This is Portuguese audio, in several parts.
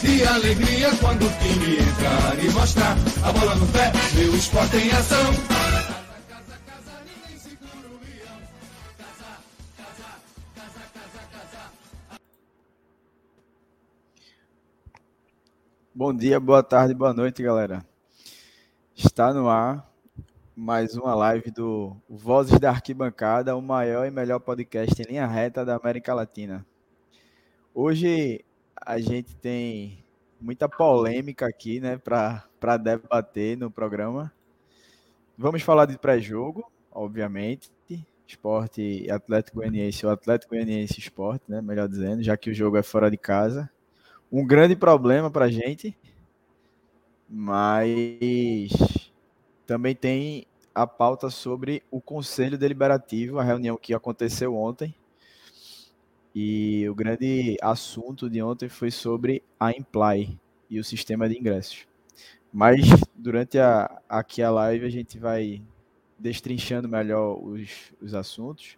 de alegria quando o time entrar e mostrar a bola no pé, meu esporte em ação. Bom dia, boa tarde, boa noite, galera. Está no ar mais uma live do Vozes da Arquibancada, o maior e melhor podcast em linha reta da América Latina. Hoje a gente tem muita polêmica aqui, né, para debater no programa. Vamos falar de pré-jogo, obviamente, esporte Atlético Goianiense, o Atlético Goianiense Esporte, né, melhor dizendo, já que o jogo é fora de casa um grande problema para a gente, mas também tem a pauta sobre o Conselho Deliberativo, a reunião que aconteceu ontem. E o grande assunto de ontem foi sobre a Imply e o sistema de ingressos. Mas durante a, aqui a live a gente vai destrinchando melhor os, os assuntos.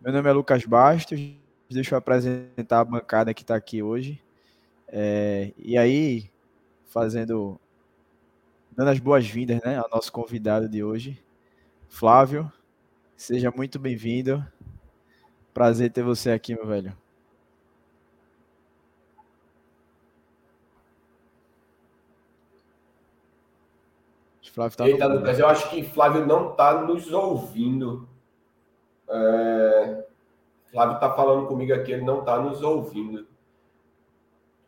Meu nome é Lucas Bastos, deixa eu apresentar a bancada que está aqui hoje. É, e aí, fazendo, dando as boas-vindas né, ao nosso convidado de hoje, Flávio, seja muito bem-vindo. Prazer ter você aqui, meu velho. Flávio tá Eita, Lucas, eu acho que Flávio não está nos ouvindo. É... Flávio está falando comigo aqui, ele não está nos ouvindo.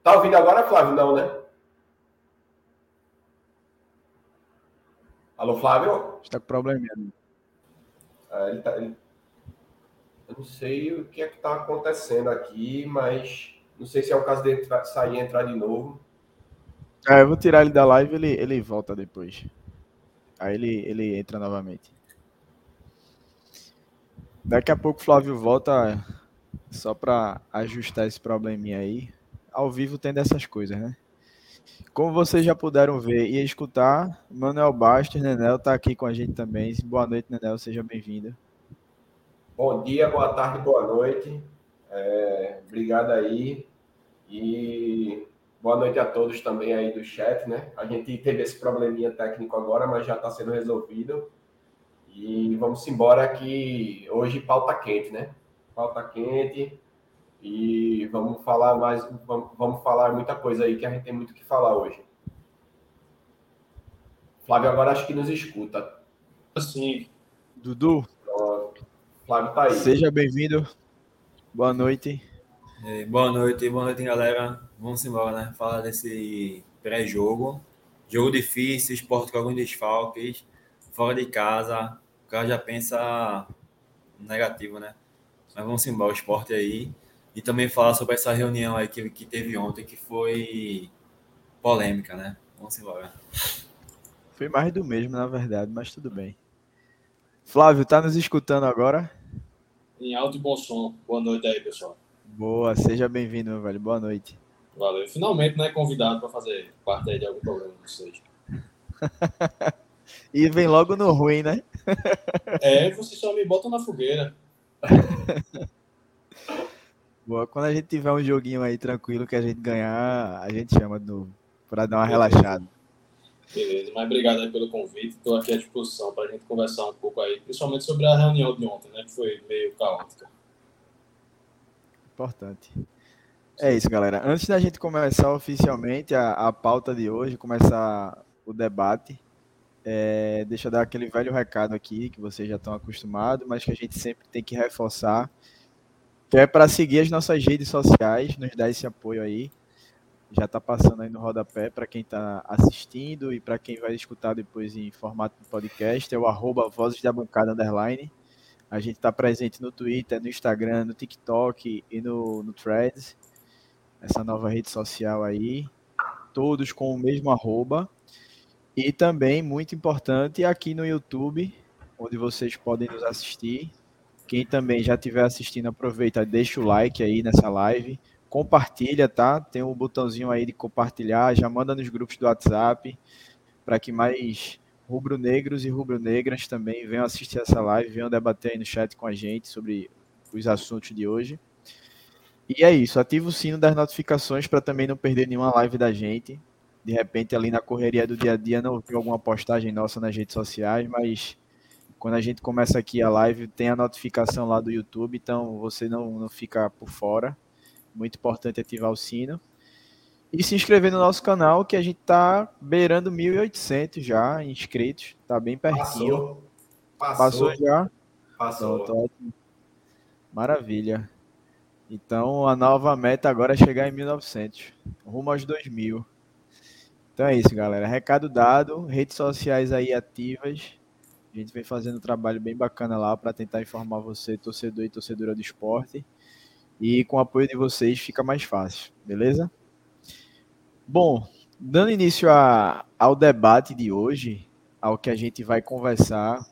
Tá ouvindo agora, Flávio? Não, né? Alô, Flávio? Está com problema. É, ele tá, ele... Eu não sei o que é que está acontecendo aqui, mas não sei se é o caso de sair e entrar de novo. É, eu vou tirar ele da live ele ele volta depois. Aí ele, ele entra novamente. Daqui a pouco o Flávio volta só para ajustar esse probleminha aí ao vivo tem dessas coisas, né? Como vocês já puderam ver e escutar, Manuel Bastos, Nenel, está aqui com a gente também. Boa noite, Nenel, seja bem-vindo. Bom dia, boa tarde, boa noite. É, obrigado aí. E boa noite a todos também aí do chat, né? A gente teve esse probleminha técnico agora, mas já está sendo resolvido. E vamos embora que hoje pauta quente, né? Pauta quente. E vamos falar mais, vamos, falar muita coisa aí que a gente tem muito que falar hoje. Flávio agora acho que nos escuta. Sim. Dudu. Flávio tá aí. Seja bem-vindo. Boa noite. É, boa noite, boa noite, galera. Vamos embora, né? Falar desse pré-jogo. Jogo difícil, esporte com alguns desfalques, fora de casa. O cara já pensa negativo, né? Mas vamos embora, o esporte aí e também falar sobre essa reunião aí que, que teve ontem, que foi polêmica, né? Vamos embora. Foi mais do mesmo, na verdade, mas tudo bem. Flávio, tá nos escutando agora? Em alto e bom som. Boa noite aí, pessoal. Boa, seja bem-vindo, meu velho. Boa noite. Valeu. Finalmente, né, convidado para fazer parte aí de algum programa de vocês. e vem logo no ruim, né? é, vocês só me botam na fogueira. Boa. Quando a gente tiver um joguinho aí tranquilo que a gente ganhar, a gente chama de novo, para dar uma relaxada. Beleza, mas obrigado pelo convite. Estou aqui à disposição para a gente conversar um pouco aí, principalmente sobre a reunião de ontem, né? Que foi meio caótica. Importante. É isso, galera. Antes da gente começar oficialmente a, a pauta de hoje, começar o debate, é, deixa eu dar aquele velho recado aqui que vocês já estão acostumados, mas que a gente sempre tem que reforçar que é para seguir as nossas redes sociais, nos dar esse apoio aí. Já está passando aí no rodapé para quem está assistindo e para quem vai escutar depois em formato de podcast, é o arroba Vozes da Bancada Underline. A gente está presente no Twitter, no Instagram, no TikTok e no, no Threads, essa nova rede social aí, todos com o mesmo arroba. E também, muito importante, aqui no YouTube, onde vocês podem nos assistir. Quem também já estiver assistindo, aproveita, deixa o like aí nessa live. Compartilha, tá? Tem um botãozinho aí de compartilhar. Já manda nos grupos do WhatsApp para que mais rubro-negros e rubro-negras também venham assistir essa live, venham debater aí no chat com a gente sobre os assuntos de hoje. E é isso, ativa o sino das notificações para também não perder nenhuma live da gente. De repente, ali na correria do dia a dia, não tem alguma postagem nossa nas redes sociais, mas quando a gente começa aqui a live, tem a notificação lá do YouTube, então você não, não fica por fora. Muito importante ativar o sino. E se inscrever no nosso canal, que a gente tá beirando 1.800 já inscritos. Tá bem pertinho. Passou. Passou, Passou já? Passou. Ótimo. Maravilha. Então a nova meta agora é chegar em 1900, rumo aos 2000. Então é isso, galera. Recado dado, redes sociais aí ativas. A gente vem fazendo um trabalho bem bacana lá para tentar informar você, torcedor e torcedora do esporte. E com o apoio de vocês fica mais fácil, beleza? Bom, dando início a, ao debate de hoje, ao que a gente vai conversar,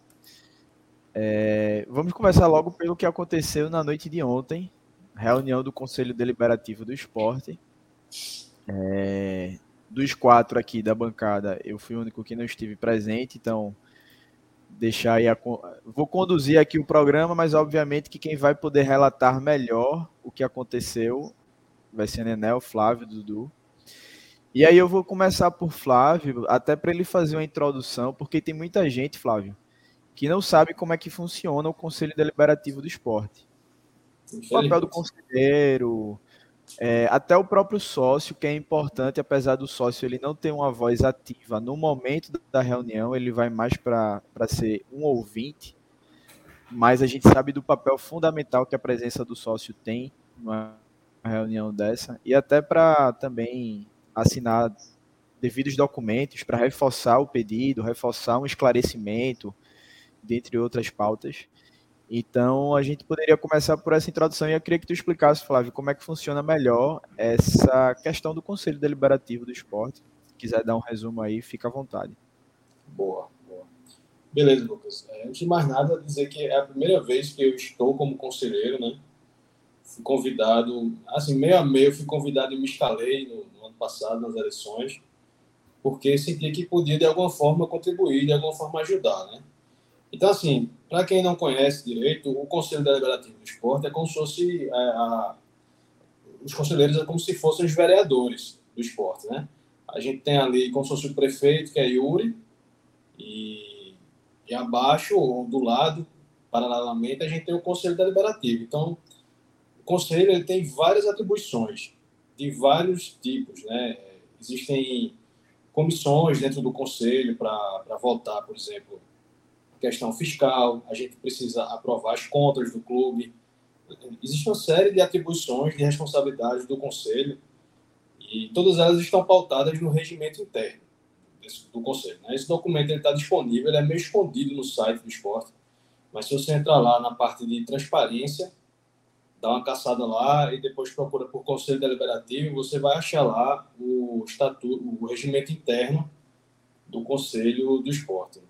é, vamos começar logo pelo que aconteceu na noite de ontem, reunião do Conselho Deliberativo do Esporte. É, dos quatro aqui da bancada, eu fui o único que não estive presente, então deixar aí a, vou conduzir aqui o programa, mas obviamente que quem vai poder relatar melhor o que aconteceu vai ser Nenel, Flávio, Dudu. E aí eu vou começar por Flávio, até para ele fazer uma introdução, porque tem muita gente, Flávio, que não sabe como é que funciona o Conselho Deliberativo do Esporte. O papel do conselheiro, é, até o próprio sócio, que é importante, apesar do sócio ele não ter uma voz ativa no momento da reunião, ele vai mais para ser um ouvinte, mas a gente sabe do papel fundamental que a presença do sócio tem numa reunião dessa, e até para também assinar devidos documentos para reforçar o pedido, reforçar um esclarecimento, dentre outras pautas. Então, a gente poderia começar por essa introdução e eu queria que tu explicasse, Flávio, como é que funciona melhor essa questão do Conselho Deliberativo do Esporte. Se quiser dar um resumo aí, fica à vontade. Boa, boa. Beleza, Lucas. É, antes de mais nada, dizer que é a primeira vez que eu estou como conselheiro, né? Fui convidado, assim, meio a meio, fui convidado e me instalei no, no ano passado nas eleições, porque senti que podia, de alguma forma, contribuir, de alguma forma ajudar, né? Então, assim, para quem não conhece direito, o Conselho Deliberativo do Esporte é como se fosse. É, a, os conselheiros é como se fossem os vereadores do esporte, né? A gente tem ali como se fosse o prefeito, que é Yuri, e, e abaixo, ou do lado, paralelamente, a gente tem o Conselho Deliberativo. Então, o Conselho ele tem várias atribuições, de vários tipos, né? Existem comissões dentro do Conselho para votar, por exemplo, questão fiscal, a gente precisa aprovar as contas do clube. Existe uma série de atribuições, de responsabilidades do conselho e todas elas estão pautadas no regimento interno do conselho. Né? Esse documento está disponível, ele é meio escondido no site do esporte, mas se você entrar lá na parte de transparência, dá uma caçada lá e depois procura por conselho deliberativo, você vai achar lá o estatuto, o regimento interno do conselho do esporte.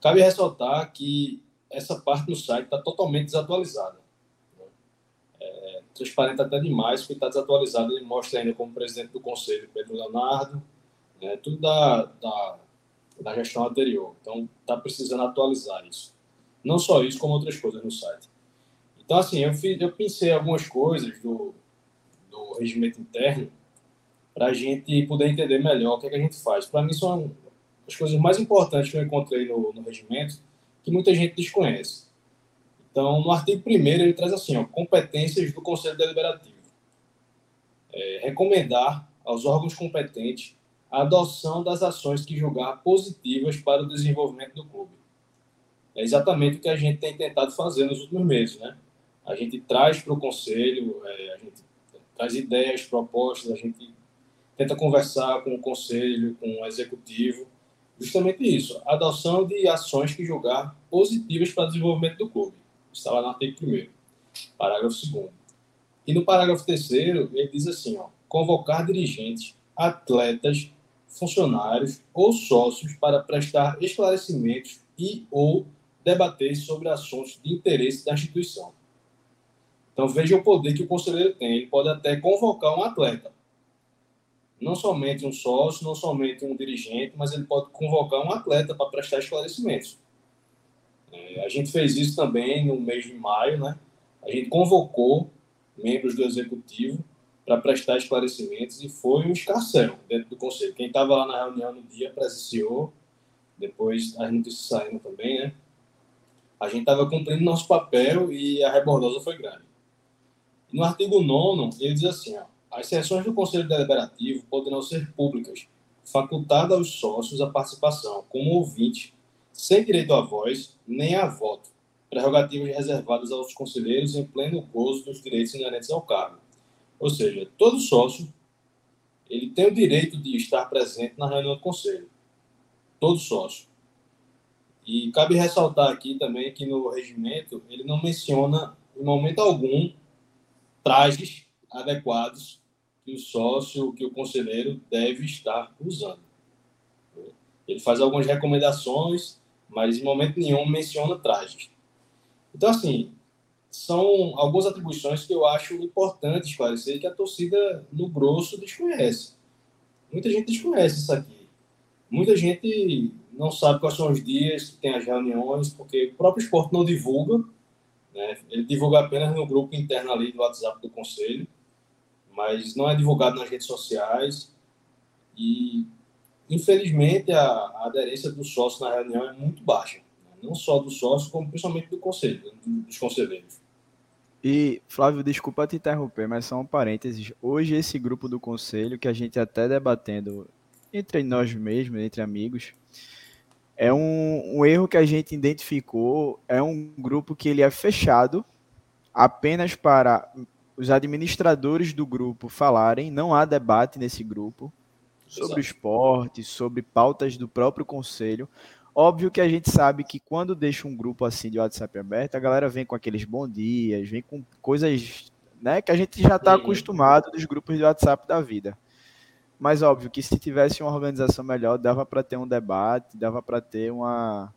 Cabe ressaltar que essa parte do site está totalmente desatualizada. Né? É, transparente até demais, porque está desatualizado. Ele mostra ainda como presidente do conselho Pedro Leonardo, né, tudo da, da, da gestão anterior. Então, está precisando atualizar isso. Não só isso, como outras coisas no site. Então, assim, eu, fiz, eu pensei algumas coisas do, do regimento interno para a gente poder entender melhor o que, é que a gente faz. Para mim, são as coisas mais importantes que eu encontrei no, no regimento, que muita gente desconhece. Então, no artigo 1 ele traz assim, ó, competências do Conselho Deliberativo. É, recomendar aos órgãos competentes a adoção das ações que julgar positivas para o desenvolvimento do clube. É exatamente o que a gente tem tentado fazer nos últimos meses, né? A gente traz para o conselho, é, a gente traz ideias, propostas, a gente tenta conversar com o conselho, com o executivo, justamente isso, a adoção de ações que julgar positivas para o desenvolvimento do clube. Está lá no artigo 1 parágrafo 2 E no parágrafo 3 ele diz assim, ó, convocar dirigentes, atletas, funcionários ou sócios para prestar esclarecimentos e ou debater sobre assuntos de interesse da instituição. Então veja o poder que o conselheiro tem. Ele pode até convocar um atleta. Não somente um sócio, não somente um dirigente, mas ele pode convocar um atleta para prestar esclarecimentos. É, a gente fez isso também no mês de maio, né? A gente convocou membros do executivo para prestar esclarecimentos e foi um escarcel dentro do conselho. Quem estava lá na reunião no dia presenciou, depois as notícias saíram também, né? A gente estava cumprindo nosso papel e a rebordosa foi grande. No artigo 9 ele diz assim, ó, as sessões do Conselho Deliberativo poderão ser públicas, facultada aos sócios a participação como ouvinte, sem direito à voz nem a voto, prerrogativas reservadas aos conselheiros em pleno gozo dos direitos inerentes ao cargo. Ou seja, todo sócio ele tem o direito de estar presente na reunião do conselho. Todo sócio. E cabe ressaltar aqui também que no regimento ele não menciona em momento algum trajes adequados que o sócio, que o conselheiro deve estar usando. Ele faz algumas recomendações, mas em momento nenhum menciona trajes. Então, assim, são algumas atribuições que eu acho importante esclarecer que a torcida, no grosso, desconhece. Muita gente desconhece isso aqui. Muita gente não sabe quais são os dias que tem as reuniões, porque o próprio esporte não divulga. Né? Ele divulga apenas no grupo interno ali do WhatsApp do conselho, mas não é divulgado nas redes sociais. E, infelizmente, a, a aderência do sócio na reunião é muito baixa não só do sócio, como principalmente do conselho, dos conselheiros. E, Flávio, desculpa te interromper, mas só um parênteses. Hoje, esse grupo do conselho, que a gente até debatendo entre nós mesmos, entre amigos, é um, um erro que a gente identificou. É um grupo que ele é fechado apenas para os administradores do grupo falarem. Não há debate nesse grupo sobre Exato. esporte, sobre pautas do próprio conselho. Óbvio que a gente sabe que quando deixa um grupo assim de WhatsApp aberto, a galera vem com aqueles bom dias, vem com coisas né, que a gente já está acostumado dos grupos de WhatsApp da vida. Mas óbvio que se tivesse uma organização melhor, dava para ter um debate, dava para ter uma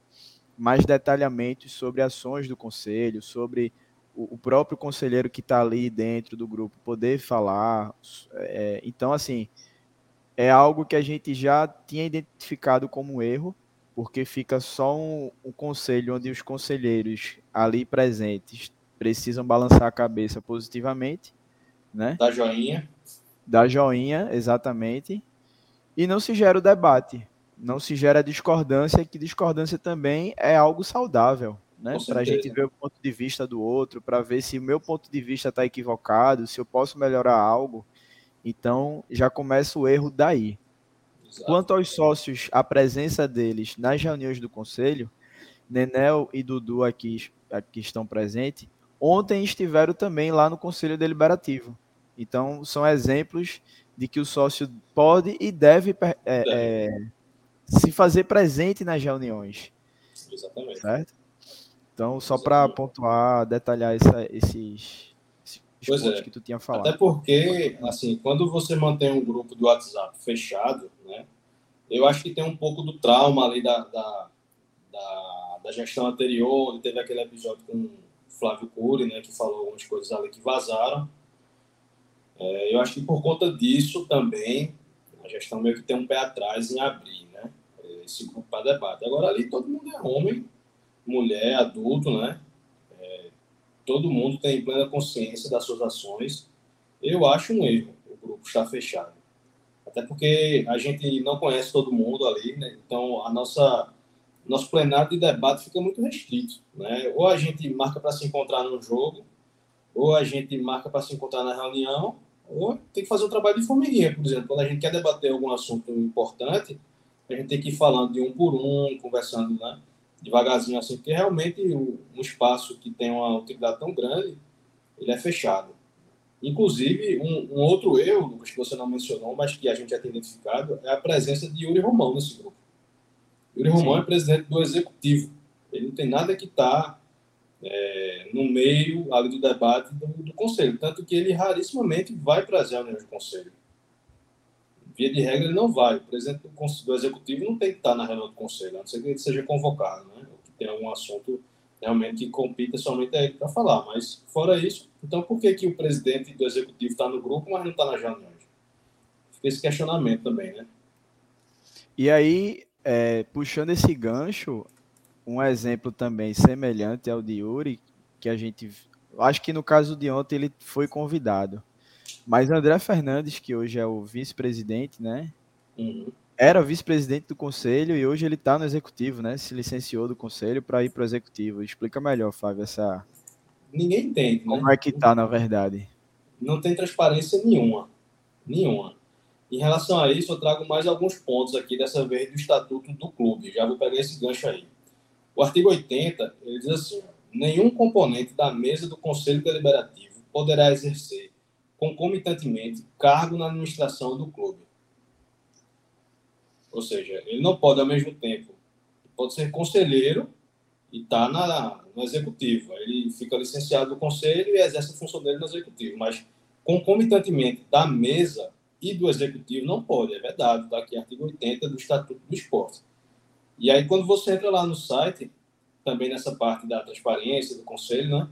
mais detalhamento sobre ações do conselho, sobre o, o próprio conselheiro que está ali dentro do grupo poder falar. É, então, assim, é algo que a gente já tinha identificado como um erro porque fica só um, um, conselho onde os conselheiros ali presentes precisam balançar a cabeça positivamente, né? Da joinha. Da joinha, exatamente. E não se gera o debate, não se gera discordância, que discordância também é algo saudável, né? Para a gente ver o ponto de vista do outro, para ver se o meu ponto de vista está equivocado, se eu posso melhorar algo. Então já começa o erro daí. Exato. Quanto aos sócios, a presença deles nas reuniões do conselho, Nenel e Dudu aqui, aqui estão presentes, ontem estiveram também lá no conselho deliberativo. Então, são exemplos de que o sócio pode e deve é, é, se fazer presente nas reuniões. Exatamente. Certo? Então, só para pontuar, detalhar essa, esses, esses pois é. que tu tinha falado. Até porque, assim, quando você mantém um grupo do WhatsApp fechado, né? Eu acho que tem um pouco do trauma ali da, da, da, da gestão anterior, onde teve aquele episódio com o Flávio Cury, né, que falou algumas coisas ali que vazaram. É, eu acho que por conta disso também a gestão meio que tem um pé atrás em abrir né, esse grupo para debate. Agora ali todo mundo é homem, mulher, adulto, né? É, todo mundo tem plena consciência das suas ações. Eu acho um erro o grupo estar fechado até porque a gente não conhece todo mundo ali, né? então a nossa nosso plenário de debate fica muito restrito, né? Ou a gente marca para se encontrar no jogo, ou a gente marca para se encontrar na reunião, ou tem que fazer o trabalho de formiguinha, por exemplo, quando a gente quer debater algum assunto importante, a gente tem que ir falando de um por um, conversando, né? Devagarzinho assim, porque realmente um espaço que tem uma utilidade tão grande, ele é fechado. Inclusive, um, um, outro erro, Lucas, que você não mencionou, mas que a gente já tem identificado, é a presença de Yuri Romão nesse grupo. Yuri Sim. Romão é presidente do executivo. Ele não tem nada que está é, no meio ali do debate do, do, conselho. Tanto que ele rarissimamente vai para as reuniões do conselho. Via de regra, ele não vai. O presidente do, executivo não tem que estar na reunião do conselho, a não ser que ele seja convocado, né? Ou que tenha algum assunto realmente que compita somente a ele para falar. Mas, fora isso, então por que, que o presidente do executivo está no grupo, mas não está nas reuniões? Fica esse questionamento também, né? E aí, é, puxando esse gancho, um exemplo também semelhante ao de Yuri, que a gente. Acho que no caso de ontem ele foi convidado. Mas André Fernandes, que hoje é o vice-presidente, né? Uhum. Era vice-presidente do conselho e hoje ele está no executivo, né? Se licenciou do conselho para ir para o executivo. Explica melhor, Fábio, essa. Ninguém entende. Né? Como né? é que está, na verdade? Não tem transparência nenhuma. Nenhuma. Em relação a isso, eu trago mais alguns pontos aqui, dessa vez do estatuto do clube. Já vou pegar esse gancho aí. O artigo 80, ele diz assim: nenhum componente da mesa do Conselho Deliberativo poderá exercer concomitantemente cargo na administração do clube. Ou seja, ele não pode ao mesmo tempo, pode ser conselheiro e está no executivo. Ele fica licenciado do conselho e exerce a função dele no executivo, mas concomitantemente da mesa e do executivo não pode, é verdade, está aqui artigo 80 do Estatuto do Esporte. E aí, quando você entra lá no site, também nessa parte da transparência do conselho, né?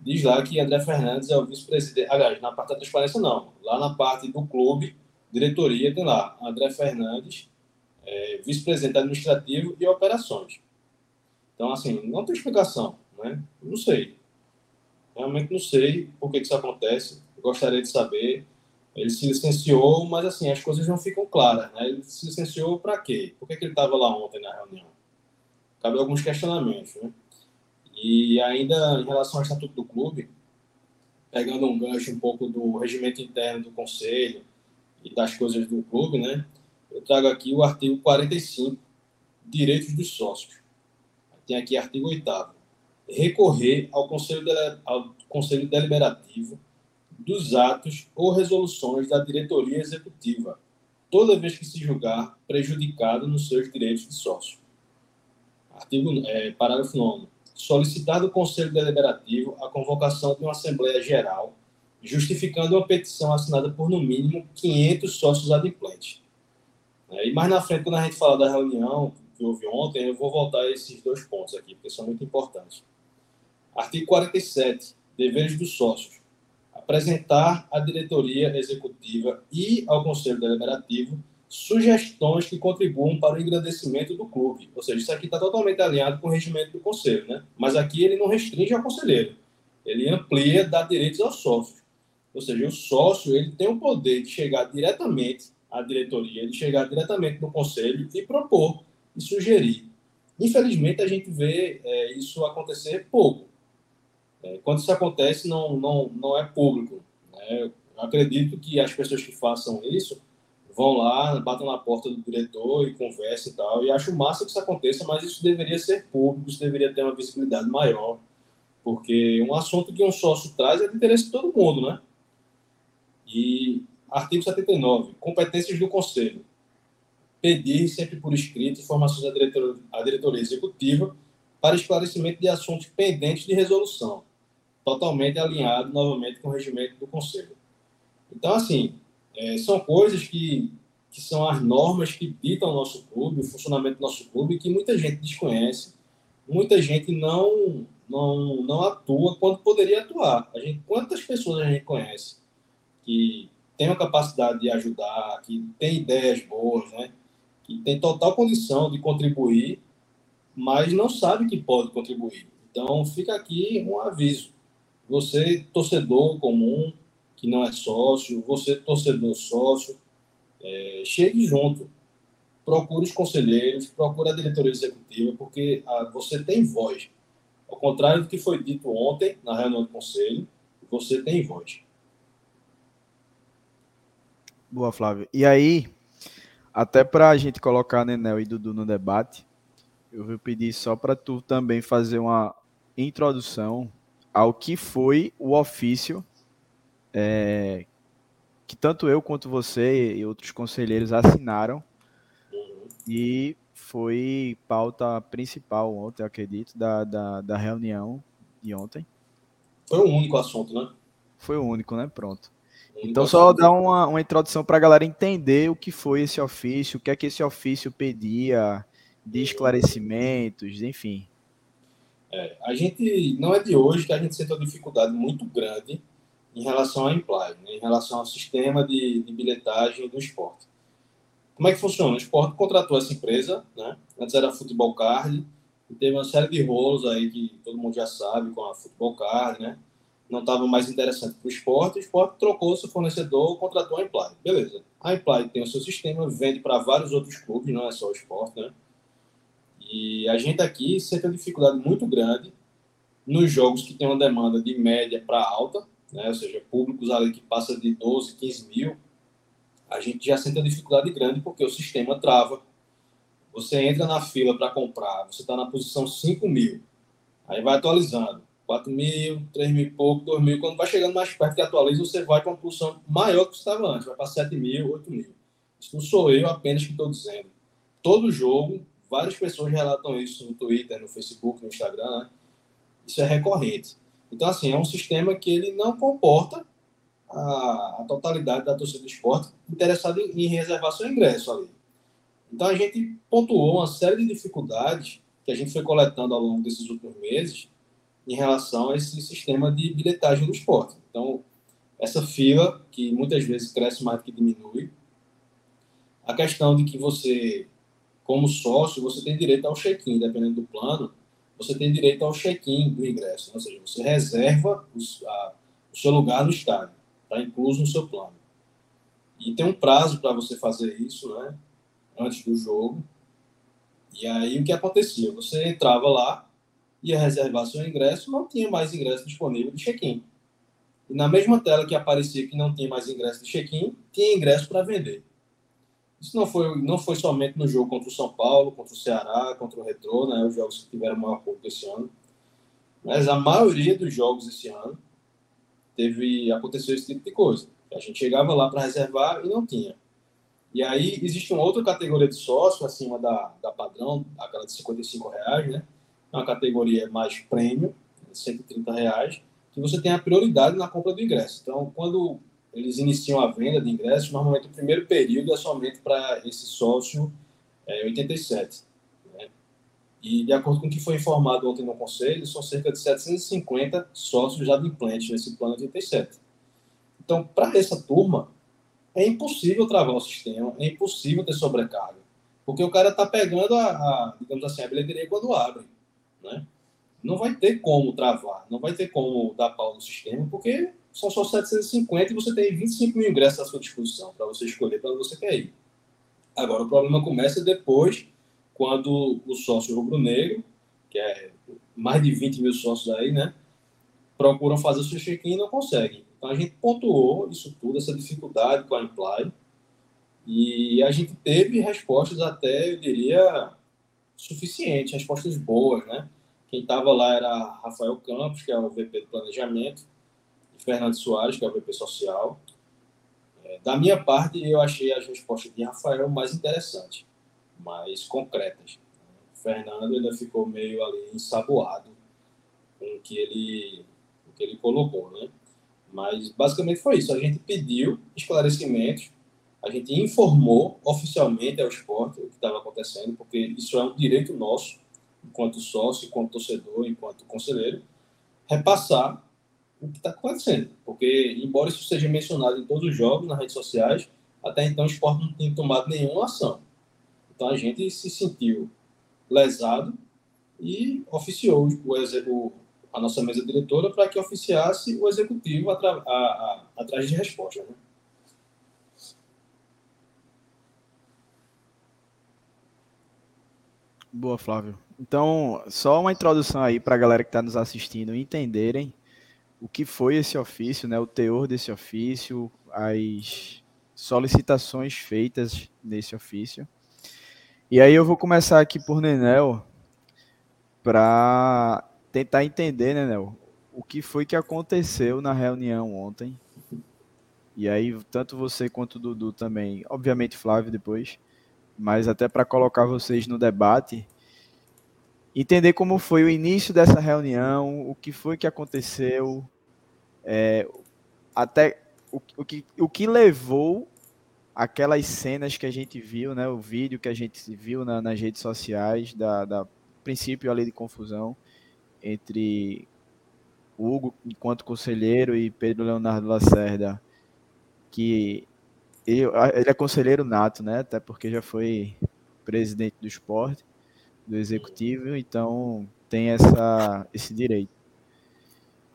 Diz lá que André Fernandes é o vice-presidente. Aliás, na parte da transparência, não. Lá na parte do clube, diretoria, tem lá André Fernandes, é, vice-presidente administrativo e operações. Então, assim, não tem explicação, né? Não sei. Realmente não sei por que isso acontece. Gostaria de saber. Ele se licenciou, mas assim, as coisas não ficam claras. Né? Ele se licenciou para quê? Por que, que ele estava lá ontem na reunião? Cabe alguns questionamentos. Né? E ainda em relação ao estatuto do clube, pegando um gancho um pouco do regimento interno do conselho e das coisas do clube, né? Eu trago aqui o artigo 45, direitos dos sócios. Tem aqui artigo 8 recorrer ao conselho, ao conselho deliberativo dos atos ou resoluções da diretoria executiva, toda vez que se julgar prejudicado nos seus direitos de sócio. Artigo, é, parágrafo 9. Solicitar do Conselho Deliberativo a convocação de uma Assembleia Geral, justificando uma petição assinada por, no mínimo, 500 sócios adimplentes. É, e mais na frente, quando a gente fala da reunião que houve ontem, eu vou voltar a esses dois pontos aqui, porque são muito importantes. Artigo 47. Deveres dos sócios apresentar à diretoria executiva e ao conselho deliberativo sugestões que contribuam para o engrandecimento do clube. Ou seja, isso aqui está totalmente alinhado com o regimento do conselho, né? Mas aqui ele não restringe ao conselheiro, ele amplia, dá direitos aos sócios. Ou seja, o sócio ele tem o poder de chegar diretamente à diretoria, de chegar diretamente no conselho e propor e sugerir. Infelizmente, a gente vê é, isso acontecer pouco. É, quando isso acontece, não, não, não é público. Né? Eu acredito que as pessoas que façam isso vão lá, batam na porta do diretor e conversam e tal. E acho massa que isso aconteça, mas isso deveria ser público, isso deveria ter uma visibilidade maior. Porque um assunto que um sócio traz é de interesse de todo mundo, né? E artigo 79, competências do conselho. Pedir sempre por escrito informações à diretoria, à diretoria executiva para esclarecimento de assuntos pendentes de resolução totalmente alinhado novamente com o regimento do Conselho. Então, assim, é, são coisas que, que são as normas que ditam o nosso clube, o funcionamento do nosso clube, que muita gente desconhece, muita gente não, não, não atua quando poderia atuar. A gente, quantas pessoas a gente conhece que tem a capacidade de ajudar, que tem ideias boas, né? que tem total condição de contribuir, mas não sabe que pode contribuir. Então, fica aqui um aviso você, torcedor comum, que não é sócio, você, torcedor sócio, é, chegue junto. Procure os conselheiros, procure a diretoria executiva, porque a, ah, você tem voz. Ao contrário do que foi dito ontem na reunião do conselho, você tem voz. Boa, Flávio. E aí, até para a gente colocar Nenel e Dudu no debate, eu vou pedir só para tu também fazer uma introdução ao que foi o ofício é, que tanto eu quanto você e outros conselheiros assinaram e foi pauta principal ontem, acredito, da, da, da reunião de ontem. Foi o único assunto, né? Foi o único, né? Pronto. Então, só dar uma, uma introdução para a galera entender o que foi esse ofício, o que é que esse ofício pedia, de esclarecimentos, enfim. É, a gente, não é de hoje que a gente sente uma dificuldade muito grande em relação à Imply, né, em relação ao sistema de, de bilhetagem do esporte. Como é que funciona? O esporte contratou essa empresa, né? antes era Futebol Card, e teve uma série de rolos aí que todo mundo já sabe com a Futebol Card, né? não estava mais interessante para o esporte, o esporte trocou seu fornecedor, contratou a Imply. Beleza. A Imply tem o seu sistema, vende para vários outros clubes, não é só o esporte, né? E a gente aqui sente uma dificuldade muito grande nos jogos que tem uma demanda de média para alta, né? ou seja, públicos ali que passa de 12, 15 mil, a gente já sente uma dificuldade grande porque o sistema trava. Você entra na fila para comprar, você está na posição 5 mil, aí vai atualizando 4 mil, 3 mil e pouco, 2 mil. Quando vai chegando mais perto que atualiza, você vai para uma posição maior que você estava antes, vai para 7 mil, 8 mil. Isso não sou eu apenas que estou dizendo. Todo jogo, várias pessoas relatam isso no Twitter, no Facebook, no Instagram, né? Isso é recorrente. Então, assim, é um sistema que ele não comporta a, a totalidade da torcida do esporte interessada em, em reservar seu ingresso ali. Então, a gente pontuou uma série de dificuldades que a gente foi coletando ao longo desses últimos meses em relação a esse sistema de bilhetagem do esporte. Então, essa fila, que muitas vezes cresce mais do que diminui, a questão de que você, como sócio, você tem direito ao check-in, dependendo do plano, você tem direito ao check-in do ingresso, né? ou seja, você reserva a, o seu lugar no estádio, está incluso no seu plano. E tem um prazo para você fazer isso, né, antes do jogo. E aí o que acontecia? Você entrava lá, ia reservar seu ingresso, não tinha mais ingresso disponível de check-in. E na mesma tela que aparecia que não tinha mais ingresso de check-in, tinha ingresso para vender. Isso não foi, não foi somente no jogo contra o São Paulo, contra o Ceará, contra o Retrô, né, os jogos que tiveram maior público esse ano. Mas a maioria dos jogos esse ano teve aconteceu esse tipo de coisa. A gente chegava lá para reservar e não tinha. E aí existe uma outra categoria de sócio acima da, da padrão, aquela de 55 reais, né? uma categoria mais premium, 130 reais, que você tem a prioridade na compra do ingresso. Então, quando eles iniciam a venda de ingressos, normalmente o primeiro período é somente para esse sócio é, 87. Né? E, de acordo com o que foi informado ontem no Conselho, são cerca de 750 sócios já de implante nesse plano 87. Então, para essa turma, é impossível travar o sistema, é impossível ter sobrecarga. Porque o cara está pegando a, a, digamos assim, a bilheteria quando abre né? Não vai ter como travar, não vai ter como dar pau no sistema, porque são só 750 e você tem 25 mil ingressos à sua disposição para você escolher para onde você quer ir. Agora, o problema começa depois, quando o sócio rubro-negro, que é mais de 20 mil sócios aí, né, procuram fazer o seu check-in e não conseguem. Então, a gente pontuou isso tudo, essa dificuldade com a Imply, e a gente teve respostas até, eu diria, suficiente, respostas boas, né? Quem estava lá era Rafael Campos, que é o VP do Planejamento, Fernando Soares, que é o VP Social. É, da minha parte, eu achei as respostas de Rafael mais interessantes, mais concretas. O Fernando ainda ficou meio ali ensaboado com o que ele, o que ele colocou, né? Mas basicamente foi isso. A gente pediu esclarecimentos a gente informou oficialmente ao esporte o que estava acontecendo, porque isso é um direito nosso, enquanto sócio, enquanto torcedor, enquanto conselheiro, repassar o que está acontecendo. Porque, embora isso seja mencionado em todos os jogos, nas redes sociais, até então o esporte não tem tomado nenhuma ação. Então a gente se sentiu lesado e oficiou o, a nossa mesa diretora para que oficiasse o executivo atrás de resposta. Né? Boa, Flávio. Então, só uma introdução aí para a galera que está nos assistindo entenderem o que foi esse ofício, né, o teor desse ofício, as solicitações feitas nesse ofício. E aí eu vou começar aqui por Nenel para tentar entender, Nenel, o que foi que aconteceu na reunião ontem. E aí, tanto você quanto o Dudu também, obviamente Flávio depois, mas até para colocar vocês no debate, entender como foi o início dessa reunião, o que foi que aconteceu, é, até o, o, que, o que levou aquelas cenas que a gente viu, né? O vídeo que a gente viu na, nas redes sociais da, da princípio ali de confusão entre Hugo enquanto conselheiro e Pedro Leonardo Lacerda, que ele, ele é conselheiro nato, né? Até porque já foi presidente do esporte, do executivo, então tem essa, esse direito.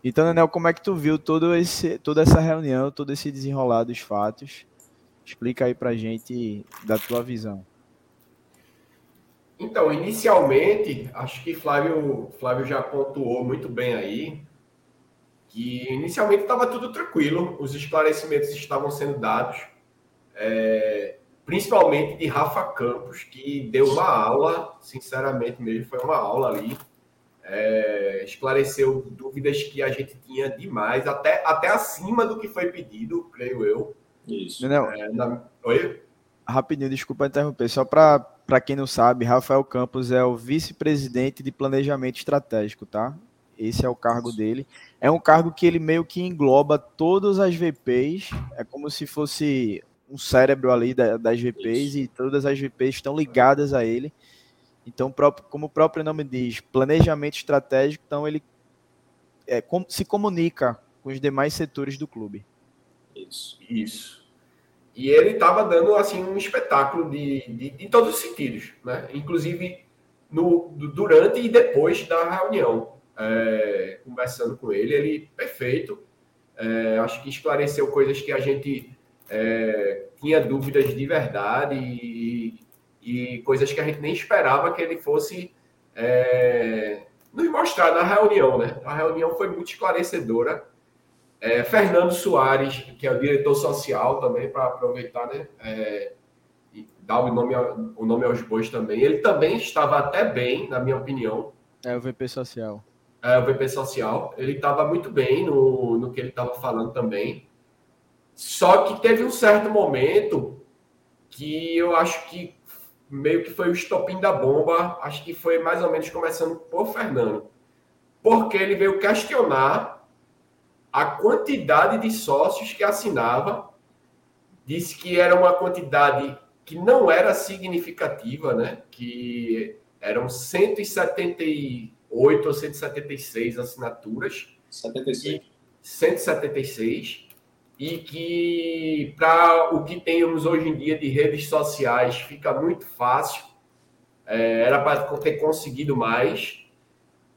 Então, Daniel, como é que tu viu todo esse, toda essa reunião, todo esse desenrolar dos fatos? Explica aí pra gente da tua visão. Então, inicialmente, acho que Flávio, Flávio já pontuou muito bem aí, que inicialmente estava tudo tranquilo, os esclarecimentos estavam sendo dados, é, principalmente de Rafa Campos, que deu uma aula, sinceramente mesmo, foi uma aula ali, é, esclareceu dúvidas que a gente tinha demais, até, até acima do que foi pedido, creio eu. Isso. Não, é, na... Oi? Rapidinho, desculpa interromper. Só para quem não sabe, Rafael Campos é o vice-presidente de planejamento estratégico, tá? Esse é o cargo dele. É um cargo que ele meio que engloba todas as VPs. É como se fosse um cérebro ali das VPs e todas as VPs estão ligadas a ele. Então, como o próprio nome diz, planejamento estratégico, então ele é, se comunica com os demais setores do clube. Isso. Isso. E ele estava dando assim um espetáculo de, de, de, todos os sentidos, né? Inclusive no, durante e depois da reunião, é, conversando com ele, ele perfeito. É, acho que esclareceu coisas que a gente é, tinha dúvidas de verdade e, e coisas que a gente nem esperava que ele fosse é, nos mostrar na reunião, né? A reunião foi muito esclarecedora. É, Fernando Soares, que é o diretor social também, para aproveitar, né? É, e dar o nome, o nome aos bois também. Ele também estava até bem, na minha opinião. É o VP Social. É o VP Social. Ele estava muito bem no, no que ele estava falando também. Só que teve um certo momento que eu acho que meio que foi o estopim da bomba, acho que foi mais ou menos começando por Fernando. Porque ele veio questionar a quantidade de sócios que assinava, disse que era uma quantidade que não era significativa, né? Que eram 178 ou 176 assinaturas. 76. 176 e que para o que temos hoje em dia de redes sociais fica muito fácil. É, era para ter conseguido mais.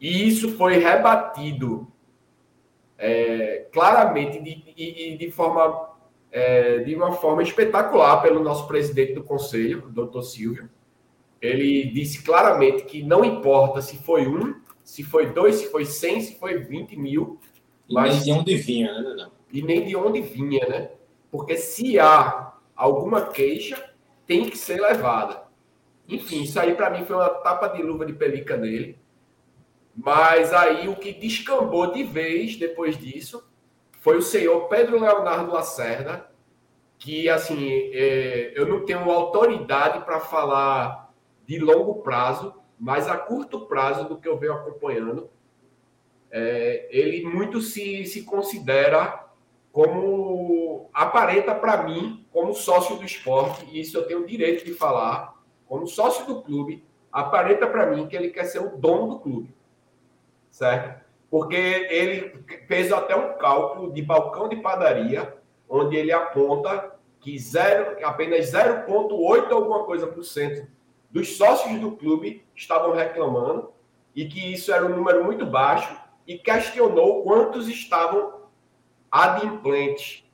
E isso foi rebatido é, claramente e de, de, forma é, de uma forma espetacular pelo nosso presidente do conselho, o doutor Silvio. Ele disse claramente que não importa se foi um, se foi dois, se foi cem, se foi vinte mil. E mas de onde vinha, né, não? E nem de onde vinha, né? Porque se há alguma queixa, tem que ser levada. Enfim, isso aí para mim foi uma tapa de luva de pelica nele. Mas aí o que descambou de vez depois disso foi o senhor Pedro Leonardo Lacerda, que assim, é, eu não tenho autoridade para falar de longo prazo, mas a curto prazo do que eu venho acompanhando, é, ele muito se, se considera como aparenta para mim, como sócio do esporte, e isso eu tenho o direito de falar, como sócio do clube, aparenta para mim que ele quer ser o dono do clube. Certo? Porque ele fez até um cálculo de balcão de padaria, onde ele aponta que zero, apenas 0,8 alguma coisa por cento dos sócios do clube estavam reclamando e que isso era um número muito baixo e questionou quantos estavam adimplente,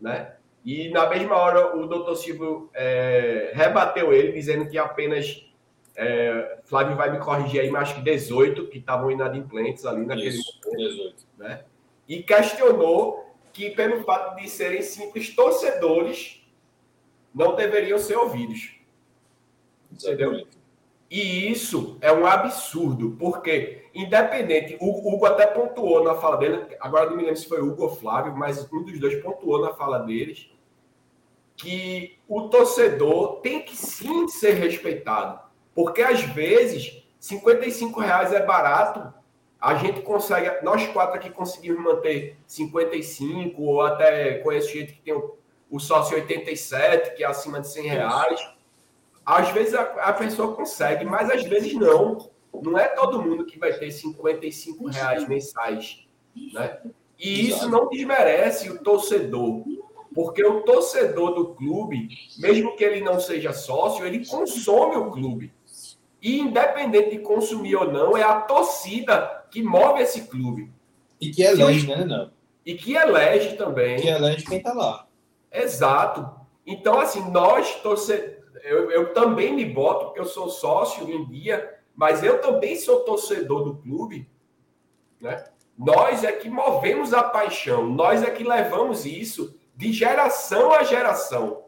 né? E na mesma hora o doutor Silvio é, rebateu ele, dizendo que apenas é, Flávio vai me corrigir aí, mas acho que 18 que estavam inadimplentes ali naquele Isso, momento, 18. né? E questionou que pelo fato de serem simples torcedores não deveriam ser ouvidos. Entendeu? E isso é um absurdo, porque, independente, o Hugo até pontuou na fala dele, agora não me lembro se foi Hugo ou Flávio, mas um dos dois pontuou na fala deles, que o torcedor tem que sim ser respeitado. Porque, às vezes, 55 reais é barato A gente consegue, nós quatro aqui conseguimos manter 55, ou até conheço gente que tem o, o sócio 87, que é acima de 100 reais. Às vezes a, a, pessoa consegue, mas às vezes não. Não é todo mundo que vai ter 55 reais mensais. Né? E isso não desmerece o torcedor. Porque o torcedor do clube, mesmo que ele não seja sócio, ele consome o clube. E independente de consumir ou não, é a torcida que move esse clube. E que elege, né, não? E que elege também. Que elege quem está lá. Exato. Então, assim, nós, torcedores, eu, eu também me boto, porque eu sou sócio em dia, mas eu também sou torcedor do clube, né? Nós é que movemos a paixão, nós é que levamos isso de geração a geração.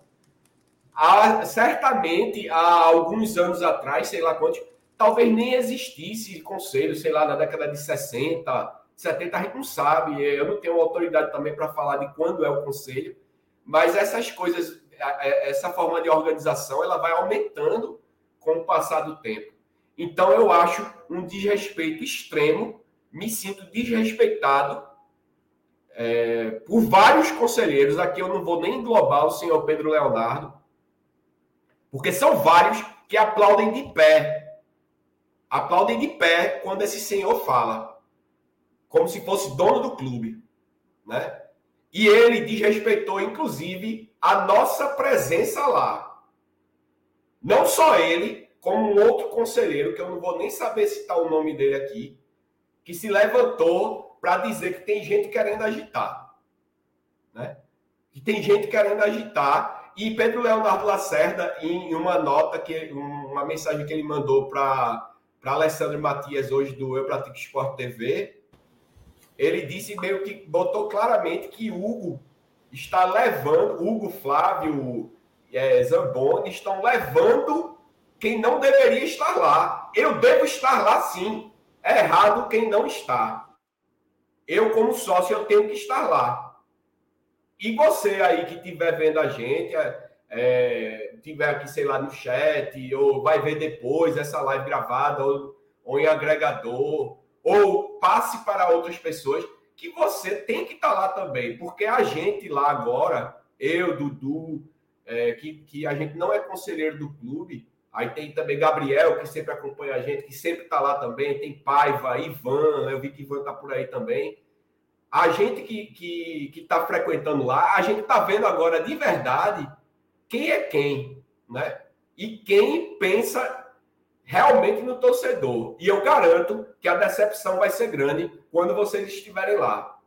Há, certamente, há alguns anos atrás, sei lá quantos, talvez nem existisse conselho, sei lá, na década de 60, 70, a gente não sabe. Eu não tenho autoridade também para falar de quando é o conselho, mas essas coisas, essa forma de organização, ela vai aumentando com o passar do tempo. Então, eu acho um desrespeito extremo, me sinto desrespeitado é, por vários conselheiros, aqui eu não vou nem englobar o senhor Pedro Leonardo, porque são vários que aplaudem de pé. Aplaudem de pé quando esse senhor fala, como se fosse dono do clube, né? E ele desrespeitou, inclusive, a nossa presença lá. Não só ele, como um outro conselheiro, que eu não vou nem saber citar o nome dele aqui, que se levantou para dizer que tem gente querendo agitar. Né? Que tem gente querendo agitar. E Pedro Leonardo Lacerda, em uma nota, que uma mensagem que ele mandou para Alessandro Matias hoje do Eu Pratico Esporte TV, ele disse meio que botou claramente que Hugo está levando, Hugo Flávio é, Zamboni estão levando quem não deveria estar lá. Eu devo estar lá sim. É errado quem não está eu, como sócio, eu tenho que estar lá. E você aí que estiver vendo a gente, é, é, tiver aqui, sei lá, no chat, ou vai ver depois essa live gravada, ou, ou em agregador, ou passe para outras pessoas, que você tem que estar lá também, porque a gente lá agora, eu, Dudu, é, que, que a gente não é conselheiro do clube, aí tem também Gabriel, que sempre acompanha a gente, que sempre está lá também, tem Paiva, Ivan, eu vi que Ivan está por aí também a gente que está que, que tá frequentando lá, a gente está vendo agora de verdade quem é quem, né? E quem pensa realmente no torcedor. E eu garanto que a decepção vai ser grande quando vocês estiverem lá.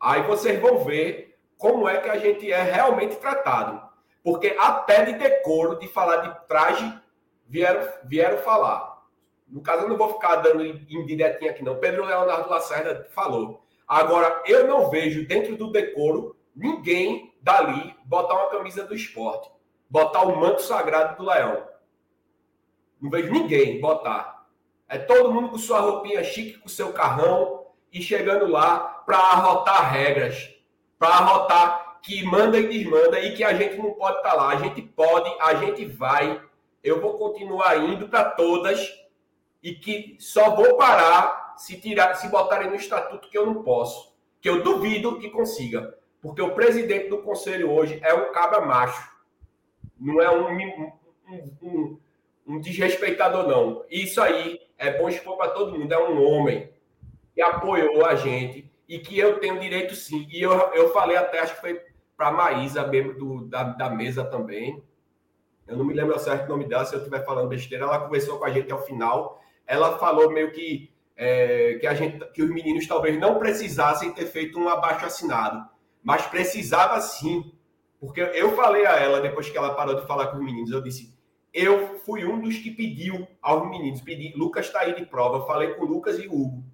Aí vocês vão ver como é que a gente é realmente tratado. Porque até de decoro, de falar de traje, vieram, vieram falar. No caso, eu não vou ficar dando indiretinho aqui, não. Pedro Leonardo Lacerda falou Agora, eu não vejo dentro do decoro ninguém dali botar uma camisa do esporte, botar o manto sagrado do leão. Não vejo ninguém botar. É todo mundo com sua roupinha chique, com seu carrão e chegando lá para arrotar regras, para arrotar que manda e desmanda e que a gente não pode estar tá lá. A gente pode, a gente vai. Eu vou continuar indo para todas e que só vou parar se tirar, se botarem no estatuto que eu não posso, que eu duvido que consiga, porque o presidente do conselho hoje é um cabra macho, não é um, um, um, um desrespeitador não. Isso aí é bom expor para todo mundo, é um homem que apoiou a gente e que eu tenho direito sim. E eu, eu falei até, acho que foi para a Maísa, membro do, da, da mesa também. Eu não me lembro certo o nome dela, se eu estiver falando besteira. Ela conversou com a gente ao final. Ela falou meio que é, que, a gente, que os meninos talvez não precisassem ter feito um abaixo assinado, mas precisava sim. Porque eu falei a ela, depois que ela parou de falar com os meninos, eu disse: eu fui um dos que pediu aos meninos, pedi, Lucas está aí de prova, eu falei com o Lucas e o Hugo,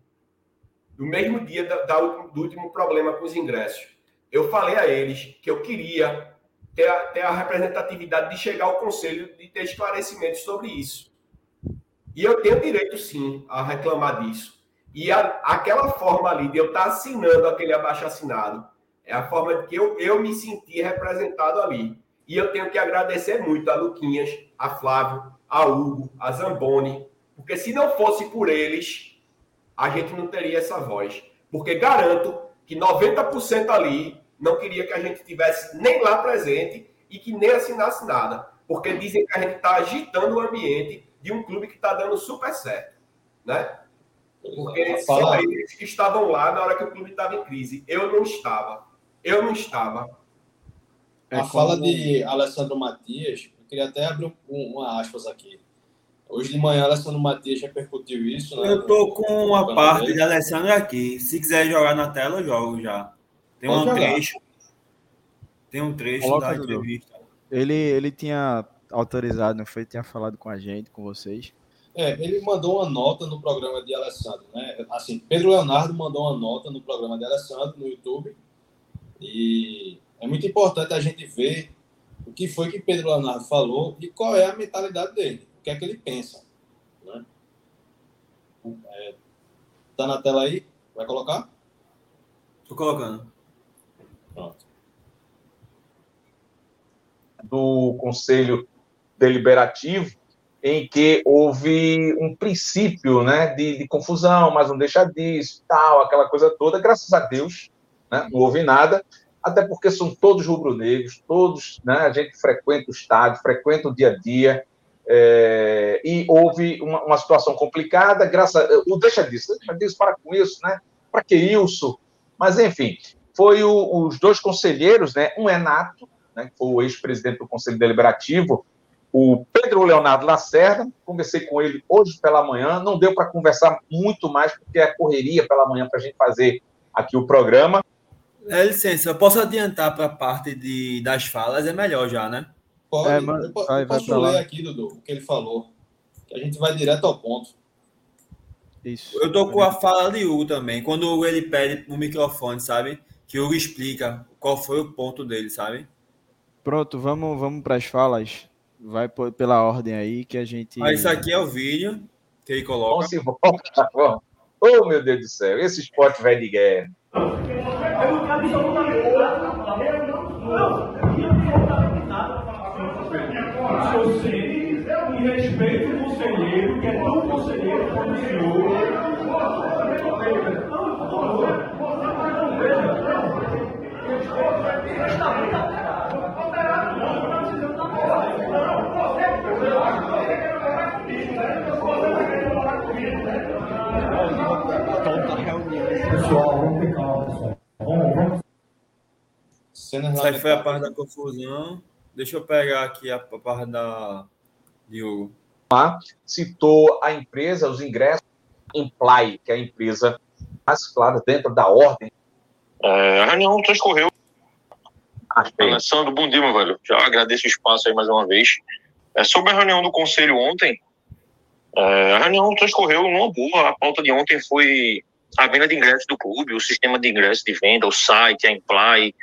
no mesmo dia da, da, do último problema com os ingressos. Eu falei a eles que eu queria ter a, ter a representatividade de chegar ao conselho de ter esclarecimentos sobre isso. E eu tenho direito, sim, a reclamar disso. E a, aquela forma ali de eu estar assinando aquele abaixo-assinado é a forma que eu, eu me senti representado ali. E eu tenho que agradecer muito a Luquinhas, a Flávio, a Hugo, a Zamboni, porque se não fosse por eles, a gente não teria essa voz. Porque garanto que 90% ali não queria que a gente tivesse nem lá presente e que nem assinasse nada. Porque dizem que a gente está agitando o ambiente de um clube que está dando super certo. Né? Porque só eles que estavam lá na hora que o clube estava em crise. Eu não estava. Eu não estava. É a fala de Alessandro Matias, queria até abrir um, uma aspas aqui. Hoje de manhã, Alessandro Matias repercutiu isso. Né? Eu tô com uma parte dele. de Alessandro aqui. Se quiser jogar na tela, eu jogo já. Tem Pode um jogar. trecho. Tem um trecho Coloca da entrevista. Ele, ele tinha autorizado, não foi? Tinha falado com a gente, com vocês. É, ele mandou uma nota no programa de Alessandro, né? Assim, Pedro Leonardo mandou uma nota no programa de Alessandro no YouTube. E é muito importante a gente ver o que foi que Pedro Leonardo falou e qual é a mentalidade dele que é que ele pensa. Né? É, tá na tela aí? Vai colocar? Tô colocando. Pronto. Do Conselho Deliberativo, em que houve um princípio né, de, de confusão, mas não deixa disso, tal, aquela coisa toda. Graças a Deus, né, não houve nada, até porque são todos rubro-negros, todos, né, a gente frequenta o estádio, frequenta o dia a dia, é, e houve uma, uma, situação complicada, graças o deixa disso, deixa disso, para com isso, né? Para que isso? Mas, enfim, foi o, os dois conselheiros, né? Um é Nato, né, foi o ex-presidente do Conselho Deliberativo, o Pedro Leonardo Lacerda, conversei com ele hoje pela manhã, não deu para conversar muito mais, porque é correria pela manhã para a gente fazer aqui o programa. É, licença, eu posso adiantar para a parte de, das falas, é melhor já, né? Pode, é, mas, eu, vai, posso vai ler aqui, Dudu, o que ele falou. Que a gente vai direto ao ponto. Isso. Eu tô com a fala de Hugo também. Quando ele pede o microfone, sabe? Que o Hugo explica qual foi o ponto dele, sabe? Pronto, vamos, vamos para as falas. Vai pela ordem aí que a gente. Ah, isso aqui é o vídeo que ele coloca. Vamos embora. Oh, meu Deus do céu, esse esporte vai de guerra. E respeito o conselheiro, que é tão conselheiro como o senhor. Pessoal, vamos ter calma, pessoal. Vamos, vamos. Essa aí foi a parte da confusão. Deixa eu pegar aqui a parte da Diogo. Citou a empresa, os ingressos Imply, que é a empresa mais clara dentro da ordem. É, a reunião transcorreu. Alessandro, bom dia, meu velho. Já agradeço o espaço aí mais uma vez. É, sobre a reunião do conselho ontem, é, a reunião transcorreu numa boa. A pauta de ontem foi a venda de ingressos do clube, o sistema de ingressos de venda, o site, a Imply.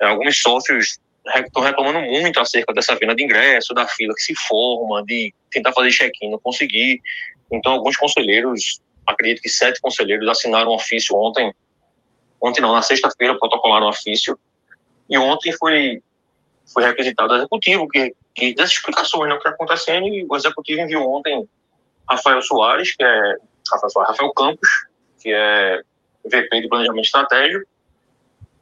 É, alguns sócios estão reclamando muito acerca dessa venda de ingresso, da fila que se forma, de tentar fazer check-in, não conseguir. Então, alguns conselheiros, acredito que sete conselheiros assinaram um ofício ontem, ontem não, na sexta-feira protocolaram um ofício, e ontem foi, foi requisitado o executivo, que, que das explicações né, o que está acontecendo, e o executivo enviou ontem Rafael Soares, que é Rafael, Soares, Rafael Campos, que é VP de Planejamento Estratégico,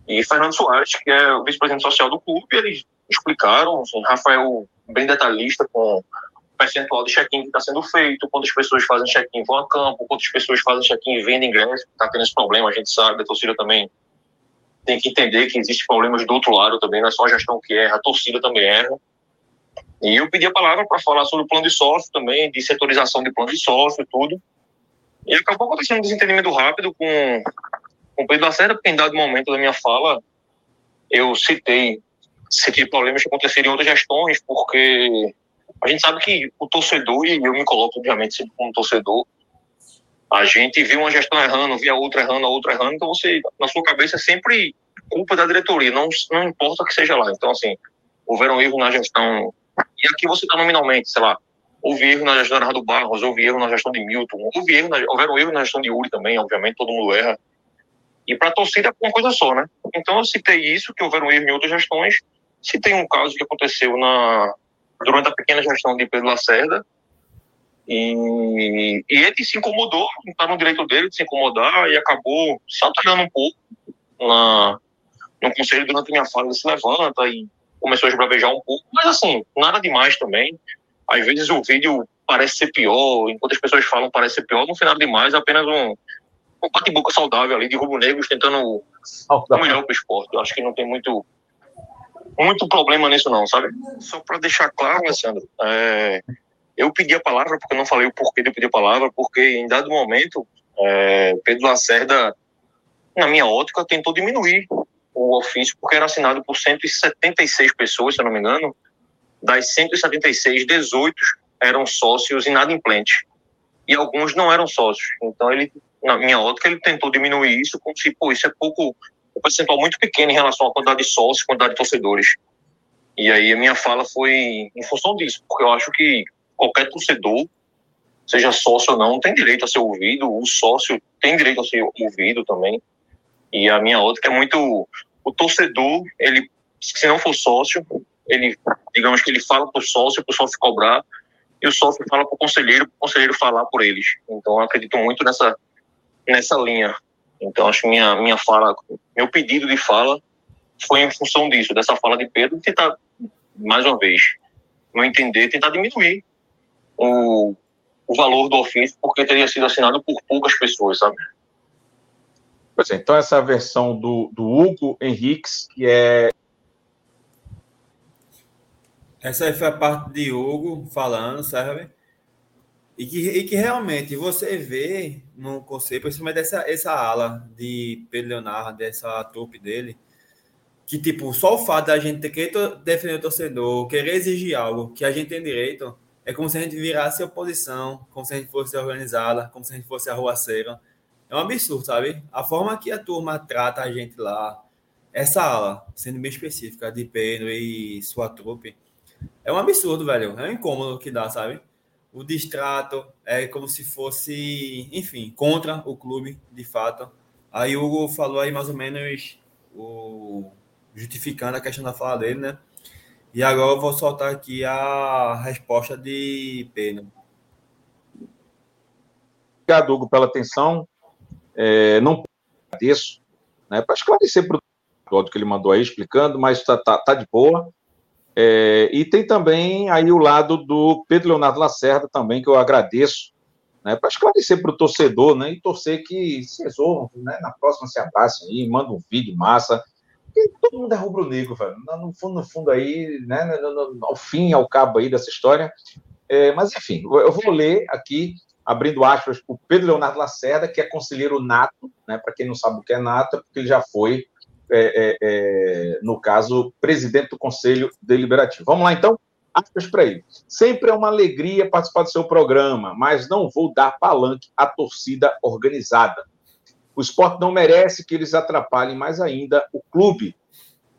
e Fernando Soares, que é o vice-presidente social do clube, eles explicaram, assim, Rafael bem detalhista com o percentual de check-in que está sendo feito, quantas pessoas fazem check-in vão a campo, quantas pessoas fazem check-in e vendem ingresso, está tendo esse problema, a gente sabe, a torcida também tem que entender que existem problemas do outro lado também, não é só a gestão que erra, a torcida também erra. E eu pedi a palavra para falar sobre o plano de sócio também, de setorização de plano de sócio e tudo. E acabou acontecendo um desentendimento rápido com com Pedro Lacerda, porque em dado momento da minha fala, eu citei, citei problemas que aconteceram em outras gestões, porque a gente sabe que o torcedor, e eu me coloco, obviamente, sempre como torcedor, a gente vê uma gestão errando, vê a outra errando, a outra errando, então você, na sua cabeça, é sempre culpa da diretoria, não, não importa que seja lá. Então, assim, houveram erros na gestão, e aqui você está nominalmente, sei lá, houve erro na gestão do Barros, houve erro na gestão de Milton, houve erro na, houveram erro na gestão de Uri também, obviamente, todo mundo erra. E para a torcida é uma coisa só, né? Então eu citei isso, que houveram erro em outras gestões. Citei um caso que aconteceu na, durante a pequena gestão de Pedro Lacerda. E, e ele se incomodou, está no direito dele de se incomodar e acabou se alterando um pouco na, no conselho durante minha fala. Ele se levanta e começou a esbravejar um pouco, mas assim, nada demais também. Às vezes o vídeo parece ser pior, enquanto as pessoas falam parece ser pior, no final demais é apenas um, um bate-boca saudável ali de rubro-negros tentando o melhor para o esporte. Eu acho que não tem muito muito problema nisso não, sabe? Só para deixar claro, Alessandro, é, eu pedi a palavra porque eu não falei o porquê de eu pedir a palavra, porque em dado momento é, Pedro Lacerda, na minha ótica, tentou diminuir o ofício porque era assinado por 176 pessoas, se eu não me engano. Das 176, 18 eram sócios inadimplentes e alguns não eram sócios. Então ele, na minha ótica, ele tentou diminuir isso como se, pô, isso é pouco um percentual muito pequeno em relação à quantidade de sócios, quantidade de torcedores. E aí a minha fala foi em função disso, porque eu acho que qualquer torcedor, seja sócio ou não, tem direito a ser ouvido, o sócio tem direito a ser ouvido também. E a minha que é muito o torcedor, ele se não for sócio, ele digamos que ele fala para o sócio, para o sócio cobrar, e o sócio fala para o conselheiro, para o conselheiro falar por eles. Então eu acredito muito nessa nessa linha. Então, acho que minha, minha fala, meu pedido de fala foi em função disso, dessa fala de Pedro, tentar, mais uma vez, no entender, tentar diminuir o, o valor do ofício, porque teria sido assinado por poucas pessoas, sabe? Pois é, então essa versão do, do Hugo Henriques, que é. Essa aí foi a parte de Hugo falando, sabe? E que, e que realmente você vê no conceito, principalmente dessa essa ala de Pedro Leonardo, dessa trupe dele, que, tipo, só o fato da gente querer defender o torcedor, querer exigir algo que a gente tem direito, é como se a gente virasse oposição, como se a gente fosse organizada, como se a gente fosse arruaceira. É um absurdo, sabe? A forma que a turma trata a gente lá, essa ala, sendo bem específica, de Pedro e sua trupe, é um absurdo, velho. É um incômodo que dá, sabe? O distrato é como se fosse, enfim, contra o clube, de fato. Aí o Hugo falou aí mais ou menos o, justificando a questão da fala dele, né? E agora eu vou soltar aqui a resposta de Pedro. Obrigado, Hugo, pela atenção. É, não agradeço, né, para esclarecer para o que ele mandou aí, explicando, mas está tá, tá de boa. É, e tem também aí o lado do Pedro Leonardo Lacerda também, que eu agradeço, né, para esclarecer para o torcedor, né, e torcer que se resolvam, né, na próxima se abracem aí, manda um vídeo massa, porque todo mundo é rubro-negro, velho, no fundo, no fundo aí, né, no, no, ao fim, ao cabo aí dessa história, é, mas enfim, eu vou ler aqui, abrindo aspas, o Pedro Leonardo Lacerda, que é conselheiro nato, né, para quem não sabe o que é nato, é porque ele já foi é, é, é, no caso, presidente do Conselho Deliberativo. Vamos lá, então? Aspas para ele. Sempre é uma alegria participar do seu programa, mas não vou dar palanque à torcida organizada. O esporte não merece que eles atrapalhem mais ainda o clube.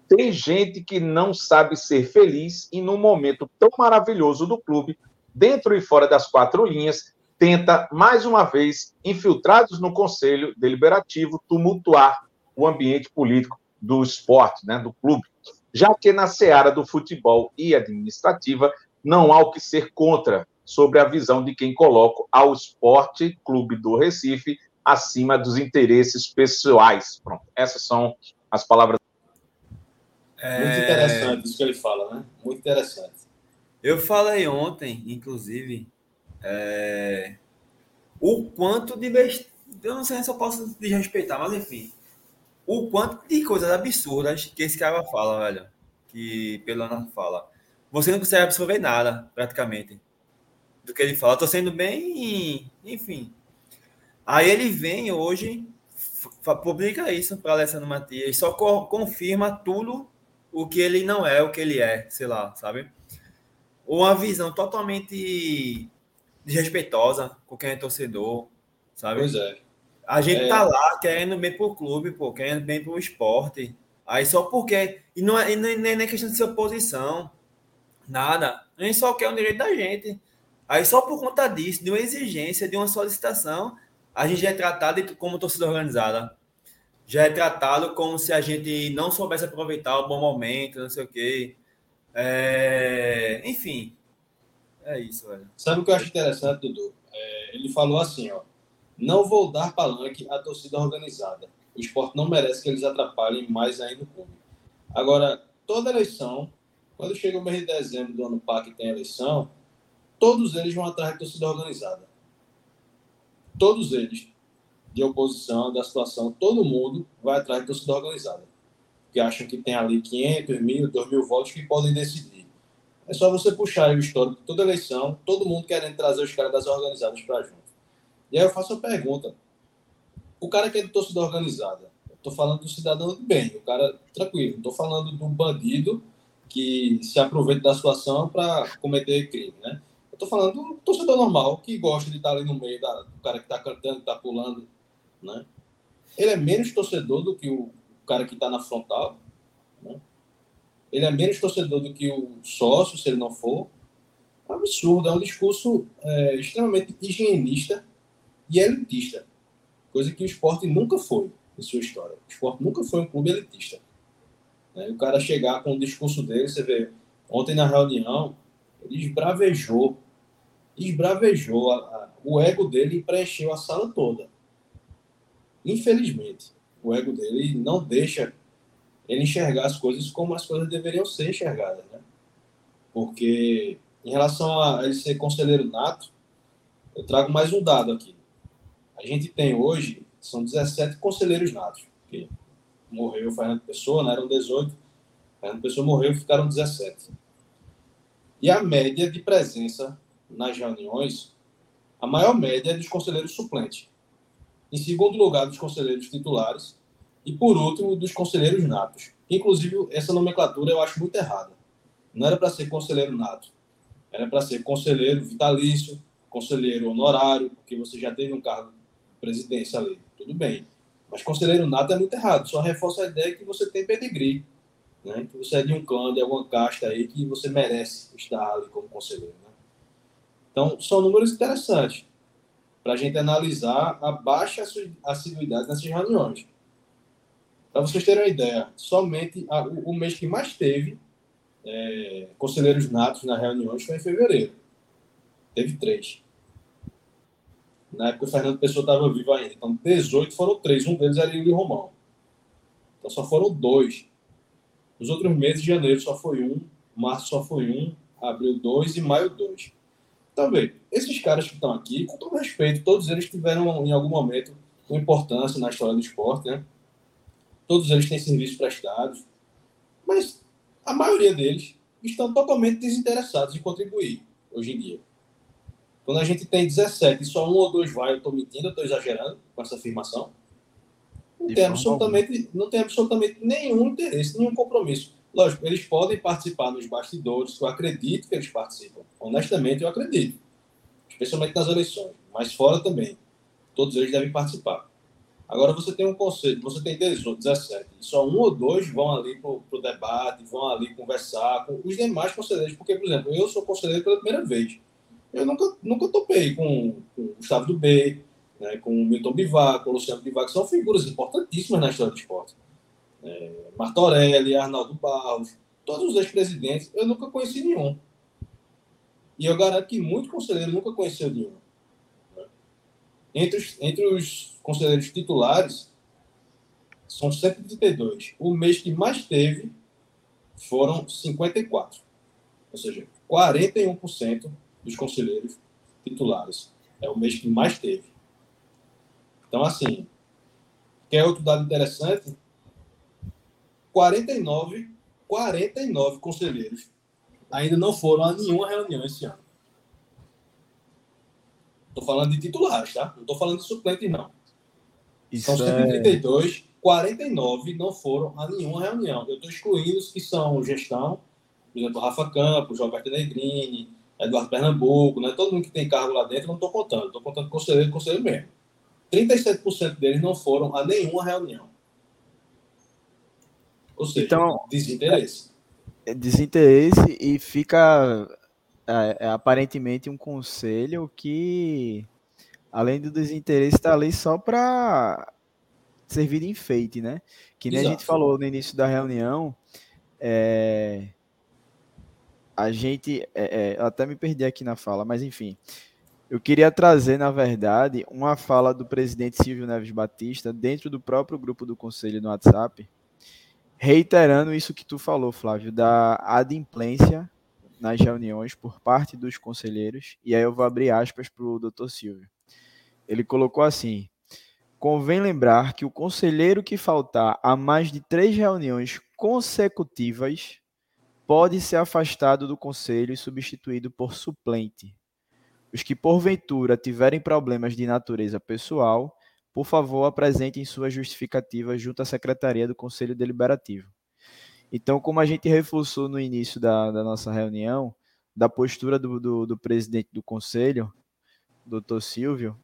Tem gente que não sabe ser feliz e, num momento tão maravilhoso do clube, dentro e fora das quatro linhas, tenta, mais uma vez, infiltrados no Conselho Deliberativo, tumultuar o ambiente político do esporte, né, do clube, já que na seara do futebol e administrativa não há o que ser contra sobre a visão de quem coloca ao Esporte Clube do Recife acima dos interesses pessoais. Pronto, essas são as palavras. É... Muito interessante isso que ele fala, né? Muito interessante. Eu falei ontem, inclusive, é... o quanto de besteira. Eu não sei se eu posso desrespeitar, mas enfim o quanto de coisas absurdas que esse cara fala, velho. Que Pelana fala. Você não consegue absorver nada, praticamente, do que ele fala. Eu tô sendo bem. Enfim. Aí ele vem hoje, publica isso para Alessandro Matias, e só co confirma tudo o que ele não é, o que ele é, sei lá, sabe? Uma visão totalmente desrespeitosa com quem é torcedor, sabe? Pois é. A gente é. tá lá querendo bem pro clube, pô, querendo bem pro esporte. Aí só porque. E não é, e nem, nem questão de ser oposição. Nada. A gente só quer o direito da gente. Aí só por conta disso, de uma exigência, de uma solicitação, a gente já é tratado como torcida organizada. Já é tratado como se a gente não soubesse aproveitar o bom momento, não sei o quê. É... Enfim. É isso, velho. Sabe o que eu acho interessante, Dudu? É, ele falou assim, ó. Não vou dar palanque à torcida organizada. O esporte não merece que eles atrapalhem mais ainda o clube. Agora, toda eleição, quando chega o mês de dezembro do ano par que tem eleição, todos eles vão atrás da torcida organizada. Todos eles, de oposição, da situação, todo mundo vai atrás da torcida organizada. Que acham que tem ali 500, mil, 2 mil votos que podem decidir. É só você puxar o histórico de toda eleição, todo mundo querendo trazer os caras das organizadas para junto. E aí eu faço a pergunta: o cara que é de torcida organizada, tô falando do cidadão de bem, o cara tranquilo, não tô falando do bandido que se aproveita da situação para cometer crime, né? Tô falando do torcedor normal que gosta de estar ali no meio da, do cara que tá cantando, que tá pulando, né? Ele é menos torcedor do que o cara que está na frontal, né? Ele é menos torcedor do que o sócio, se ele não for. É um absurdo, é um discurso é, extremamente higienista e elitista, coisa que o esporte nunca foi em sua história. O esporte nunca foi um clube elitista. Né? O cara chegar com o discurso dele, você vê, ontem na reunião, ele esbravejou, esbravejou, a, a, o ego dele preencheu a sala toda. Infelizmente, o ego dele não deixa ele enxergar as coisas como as coisas deveriam ser enxergadas, né? Porque em relação a ele ser conselheiro nato, eu trago mais um dado aqui. A gente tem hoje, são 17 conselheiros natos. Que morreu Fernando Pessoa, né? eram 18. Fernando Pessoa morreu, ficaram 17. E a média de presença nas reuniões, a maior média é dos conselheiros suplentes. Em segundo lugar, dos conselheiros titulares e, por último, dos conselheiros natos. Inclusive, essa nomenclatura eu acho muito errada. Não era para ser conselheiro nato. Era para ser conselheiro vitalício, conselheiro honorário, porque você já teve um cargo presidência ali. Tudo bem. Mas conselheiro nato é muito errado. Só reforça a ideia que você tem pedigree. Né? Que você é de um clã, de alguma casta aí, que você merece estar ali como conselheiro. Né? Então, são números interessantes para a gente analisar a baixa assiduidade nessas reuniões. Para vocês terem uma ideia, somente a, o, o, mês que mais teve é, conselheiros natos nas reuniões foi em fevereiro. Teve três. Na época o Fernando Pessoa estava vivo ainda. Então, 18 foram três. Um deles era o Romão. Então, só foram dois. Nos outros meses, janeiro só foi um, março só foi um, abril dois e maio dois. Então, vê, esses caras que estão aqui, com todo respeito, todos eles tiveram em algum momento uma importância na história do esporte, né? todos eles têm serviços prestados, mas a maioria deles estão totalmente desinteressados em contribuir hoje em dia. Quando a gente tem 17 e só um ou dois vai, eu estou mentindo, eu estou exagerando com essa afirmação. Não tem, absolutamente, não tem absolutamente nenhum interesse, nenhum compromisso. Lógico, eles podem participar nos bastidores, eu acredito que eles participam. Honestamente, eu acredito. Especialmente nas eleições, mas fora também. Todos eles devem participar. Agora você tem um conselho, você tem 18, 17, e só um ou dois vão ali para o debate, vão ali conversar com os demais conselheiros, porque, por exemplo, eu sou conselheiro pela primeira vez. Eu nunca, nunca topei com, com Gustavo do B, né, com Milton Bivac, com o Luciano Bivac, que são figuras importantíssimas na história do esporte. É, Martorelli, Arnaldo Barros, todos os ex-presidentes, eu nunca conheci nenhum. E eu garanto que muito conselheiro nunca conheceu nenhum. Né? Entre os, entre os conselheiros titulares são 132. O mês que mais teve foram 54. Ou seja, 41% dos conselheiros titulares. É o mês que mais teve. Então, assim, quer outro dado interessante? 49, 49 conselheiros ainda não foram a nenhuma reunião esse ano. Estou falando de titulares, tá? Não estou falando de suplentes, não. Isso são 132, é... 49 não foram a nenhuma reunião. Eu estou excluindo os que são gestão, por exemplo, Rafa Campos, Roberto Negrini, Eduardo Pernambuco, né? todo mundo que tem cargo lá dentro, não estou contando. Estou contando conselheiro conselheiro mesmo. 37% deles não foram a nenhuma reunião. Ou seja, então, desinteresse. É desinteresse e fica é, é, aparentemente um conselho que além do desinteresse, está ali só para servir de enfeite, né? Que nem Exato. a gente falou no início da reunião, é... a gente. É, é, até me perdi aqui na fala, mas enfim. Eu queria trazer, na verdade, uma fala do presidente Silvio Neves Batista dentro do próprio grupo do conselho no WhatsApp, reiterando isso que tu falou, Flávio, da adimplência nas reuniões por parte dos conselheiros. E aí eu vou abrir aspas para o doutor Silvio. Ele colocou assim: convém lembrar que o conselheiro que faltar a mais de três reuniões consecutivas pode ser afastado do conselho e substituído por suplente. Os que porventura tiverem problemas de natureza pessoal, por favor, apresentem suas justificativas junto à secretaria do Conselho Deliberativo. Então, como a gente reforçou no início da, da nossa reunião, da postura do, do, do presidente do conselho, doutor Silvio,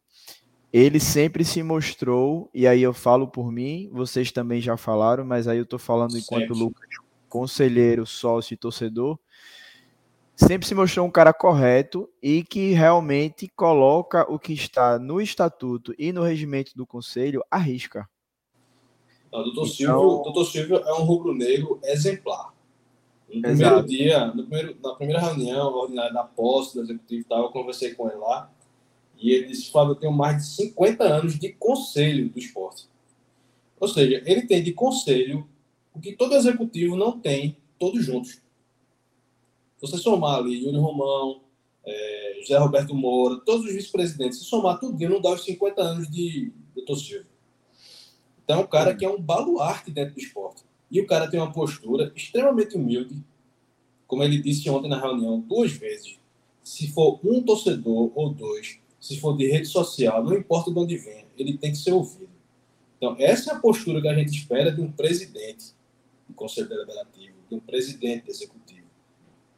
ele sempre se mostrou, e aí eu falo por mim, vocês também já falaram, mas aí eu estou falando enquanto sempre. Lucas, conselheiro, sócio e torcedor, sempre se mostrou um cara correto e que realmente coloca o que está no estatuto e no regimento do conselho à risca. Não, doutor, então... Silvio, doutor Silvio é um rubro-negro exemplar. No primeiro Exato. dia, no primeiro, na primeira reunião ordinária da posse do executivo, tal, eu conversei com ele lá e ele disse: Fábio, eu tenho mais de 50 anos de conselho do esporte. Ou seja, ele tem de conselho o que todo executivo não tem, todos juntos. Você somar ali Yuri Romão, é, José Roberto Moura, todos os vice-presidentes, se somar tudo, não dá os 50 anos de doutor Silvio. Então, é um cara que é um baluarte dentro do esporte. E o cara tem uma postura extremamente humilde, como ele disse ontem na reunião, duas vezes. Se for um torcedor ou dois, se for de rede social, não importa de onde vem, ele tem que ser ouvido. Então, essa é a postura que a gente espera de um presidente do Conselho Deliberativo, de um presidente executivo,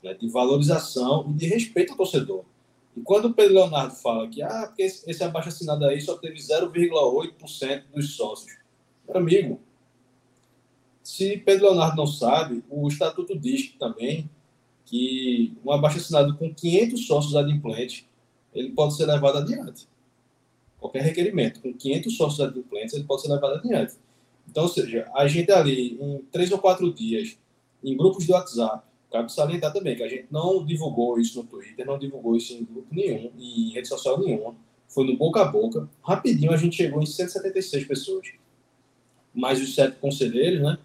né, de valorização e de respeito ao torcedor. E quando o Pedro Leonardo fala que ah, esse abaixo assinado aí só teve 0,8% dos sócios. Meu amigo, se Pedro Leonardo não sabe, o estatuto diz também que um abaixo assinado com 500 sócios adimplentes, ele pode ser levado adiante. Qualquer requerimento com 500 sócios adimplentes, ele pode ser levado adiante. Então, ou seja, a gente ali, em três ou quatro dias, em grupos de WhatsApp, cabe salientar também que a gente não divulgou isso no Twitter, não divulgou isso em grupo nenhum, em rede social nenhuma, foi no boca a boca. Rapidinho a gente chegou em 176 pessoas. Mais os sete conselheiros, né?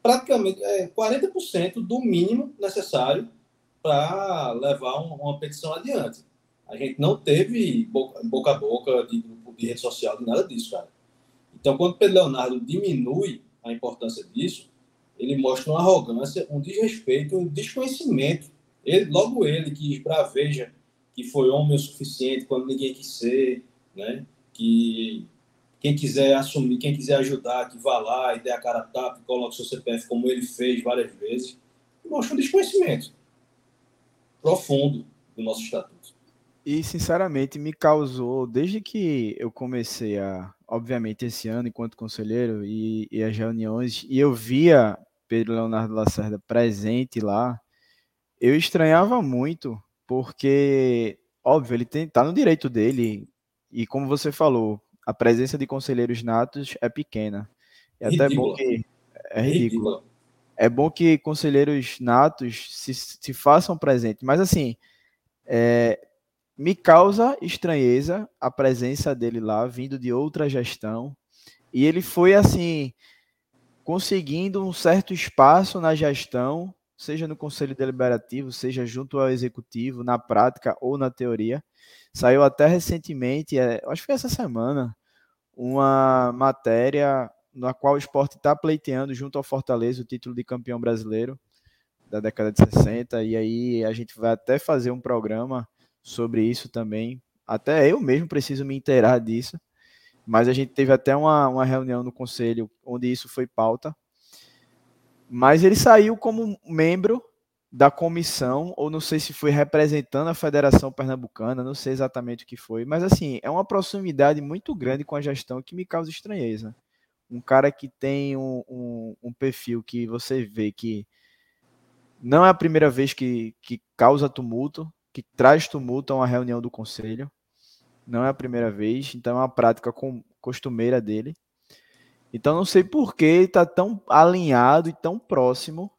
Praticamente é, 40% do mínimo necessário para levar uma petição adiante. A gente não teve boca, boca a boca de de rede social, nada disso, cara. Então, quando Pedro Leonardo diminui a importância disso, ele mostra uma arrogância, um desrespeito, um desconhecimento. Ele, logo ele, que esbraveja que foi homem o suficiente quando ninguém quis ser, né? que quem quiser assumir, quem quiser ajudar, que vá lá e dê a cara a tapa, coloque seu CPF como ele fez várias vezes, mostra um desconhecimento profundo do nosso estatuto. E, sinceramente, me causou, desde que eu comecei a, obviamente, esse ano, enquanto conselheiro, e, e as reuniões, e eu via Pedro Leonardo Lacerda presente lá, eu estranhava muito, porque, óbvio, ele está no direito dele, e como você falou, a presença de conselheiros natos é pequena. É até bom que. É ridículo. É bom que conselheiros natos se, se façam presentes, mas assim, é, me causa estranheza a presença dele lá, vindo de outra gestão. E ele foi assim, conseguindo um certo espaço na gestão, seja no conselho deliberativo, seja junto ao executivo, na prática ou na teoria. Saiu até recentemente, é, acho que foi essa semana, uma matéria na qual o esporte está pleiteando junto ao Fortaleza o título de campeão brasileiro da década de 60. E aí a gente vai até fazer um programa sobre isso também. Até eu mesmo preciso me inteirar disso. Mas a gente teve até uma, uma reunião no conselho onde isso foi pauta. Mas ele saiu como membro da comissão, ou não sei se foi representando a Federação Pernambucana, não sei exatamente o que foi, mas assim, é uma proximidade muito grande com a gestão que me causa estranheza. Um cara que tem um, um, um perfil que você vê que não é a primeira vez que, que causa tumulto, que traz tumulto a uma reunião do conselho. Não é a primeira vez, então é uma prática com, costumeira dele. Então não sei por que ele está tão alinhado e tão próximo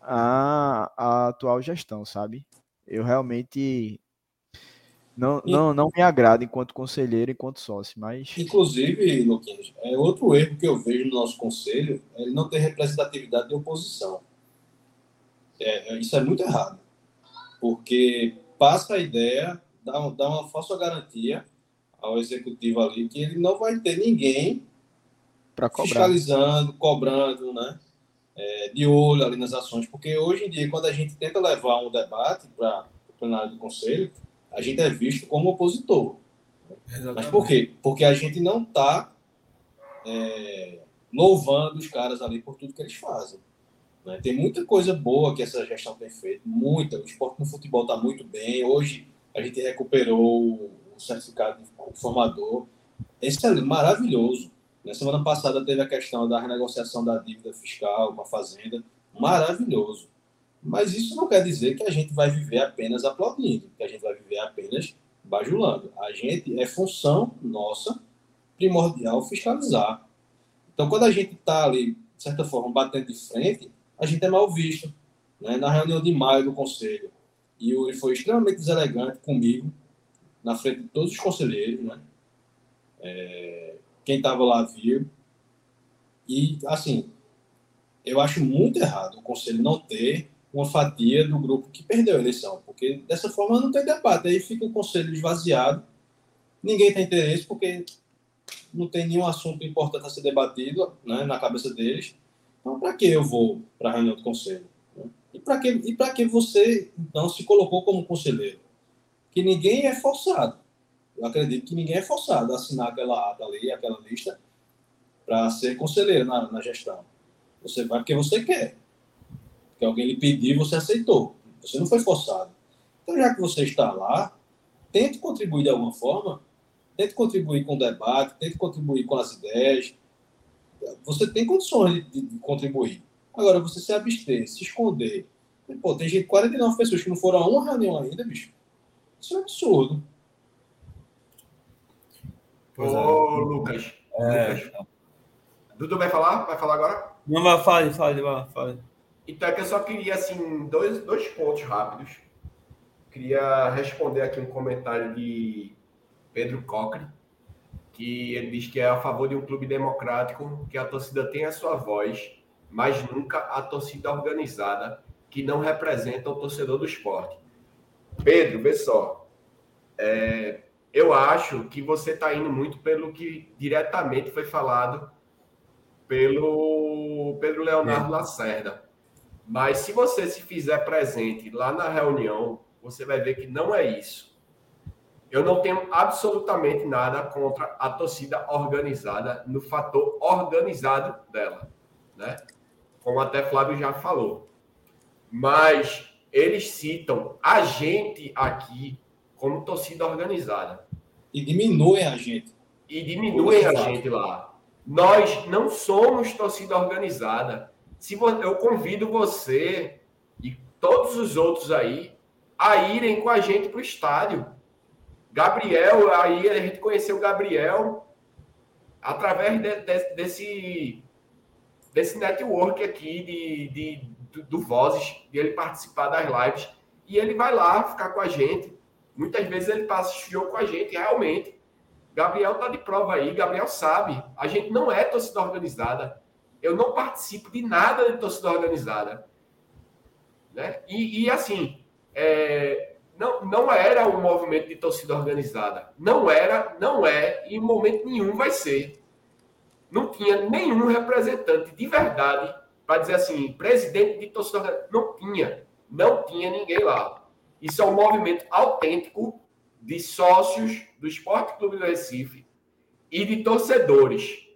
a, a atual gestão, sabe? Eu realmente não, não, não me agrada enquanto conselheiro, enquanto sócio, mas. Inclusive, Luquinhas, é outro erro que eu vejo no nosso conselho é ele não ter representatividade de oposição. É, isso é muito errado. Porque passa a ideia, dá, dá uma falsa garantia ao executivo ali que ele não vai ter ninguém fiscalizando, cobrando, né? É, de olho ali nas ações. Porque hoje em dia, quando a gente tenta levar um debate para o plenário do conselho, a gente é visto como opositor. Exatamente. Mas por quê? Porque a gente não está é, louvando os caras ali por tudo que eles fazem. Né? Tem muita coisa boa que essa gestão tem feito, muita. O esporte no futebol está muito bem. Hoje a gente recuperou o certificado de formador. Esse é maravilhoso. Na semana passada teve a questão da renegociação da dívida fiscal com a Fazenda. Maravilhoso. Mas isso não quer dizer que a gente vai viver apenas aplaudindo, que a gente vai viver apenas bajulando. A gente é função nossa primordial fiscalizar. Então, quando a gente está ali, de certa forma, batendo de frente, a gente é mal visto. Né? Na reunião de maio do conselho, Yuri foi extremamente deselegante comigo, na frente de todos os conselheiros. Né? É... Quem estava lá viu. E, assim, eu acho muito errado o conselho não ter uma fatia do grupo que perdeu a eleição, porque dessa forma não tem debate, aí fica o conselho esvaziado, ninguém tem interesse, porque não tem nenhum assunto importante a ser debatido né, na cabeça deles. Então, para que eu vou para a reunião do conselho? E para que, e que você, então, se colocou como conselheiro? Que ninguém é forçado. Eu acredito que ninguém é forçado a assinar aquela ata ali, aquela lista, para ser conselheiro na, na gestão. Você vai porque você quer que alguém lhe pediu e você aceitou. Você não foi forçado. Então, já que você está lá, tente contribuir de alguma forma, tente contribuir com o debate, tente contribuir com as ideias. Você tem condições de, de contribuir. Agora, você se abster, se esconder. Pô, tem gente, 49 pessoas que não foram a uma reunião ainda, bicho. Isso é um absurdo. Ô, é. Lucas. É. Lucas. Dudu vai falar? Vai falar agora? Não, vai, fale, fale, vai, fale. Então é que eu só queria, assim, dois, dois pontos rápidos. Queria responder aqui um comentário de Pedro Cocre, que ele diz que é a favor de um clube democrático, que a torcida tem a sua voz, mas nunca a torcida organizada, que não representa o torcedor do esporte. Pedro, vê só. É, eu acho que você está indo muito pelo que diretamente foi falado pelo Pedro Leonardo é. Lacerda. Mas se você se fizer presente lá na reunião, você vai ver que não é isso. Eu não tenho absolutamente nada contra a torcida organizada no fator organizado dela, né? Como até Flávio já falou. Mas eles citam a gente aqui como torcida organizada. E diminuem a gente. E diminuem a gente lá. Nós não somos torcida organizada se eu convido você e todos os outros aí a irem com a gente para o estádio. Gabriel, aí a gente conheceu o Gabriel através de, de, desse, desse network aqui de, de, do, do Vozes, de ele participar das lives. E ele vai lá ficar com a gente. Muitas vezes ele passa jogo com a gente, realmente. Gabriel tá de prova aí, Gabriel sabe. A gente não é torcida organizada eu não participo de nada de torcida organizada. Né? E, e assim, é, não, não era um movimento de torcida organizada. Não era, não é, e em momento nenhum vai ser. Não tinha nenhum representante de verdade para dizer assim, presidente de torcida organizada. Não tinha. Não tinha ninguém lá. Isso é um movimento autêntico de sócios do Esporte Clube do Recife e de torcedores.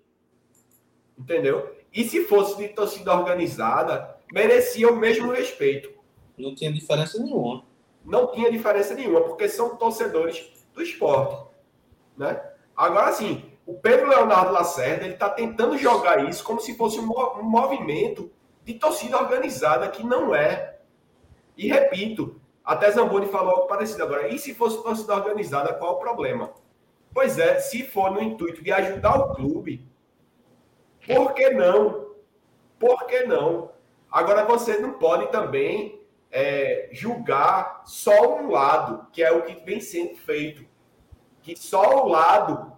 Entendeu? E se fosse de torcida organizada, merecia o mesmo respeito. Não tinha diferença nenhuma. Não tinha diferença nenhuma, porque são torcedores do esporte. Né? Agora, sim, o Pedro Leonardo Lacerda está tentando jogar isso como se fosse um, um movimento de torcida organizada, que não é. E repito, até Zamboni falou algo parecido agora. E se fosse torcida organizada, qual o problema? Pois é, se for no intuito de ajudar o clube, por que não? Por que não? Agora, você não pode também é, julgar só um lado, que é o que vem sendo feito. Que só o lado,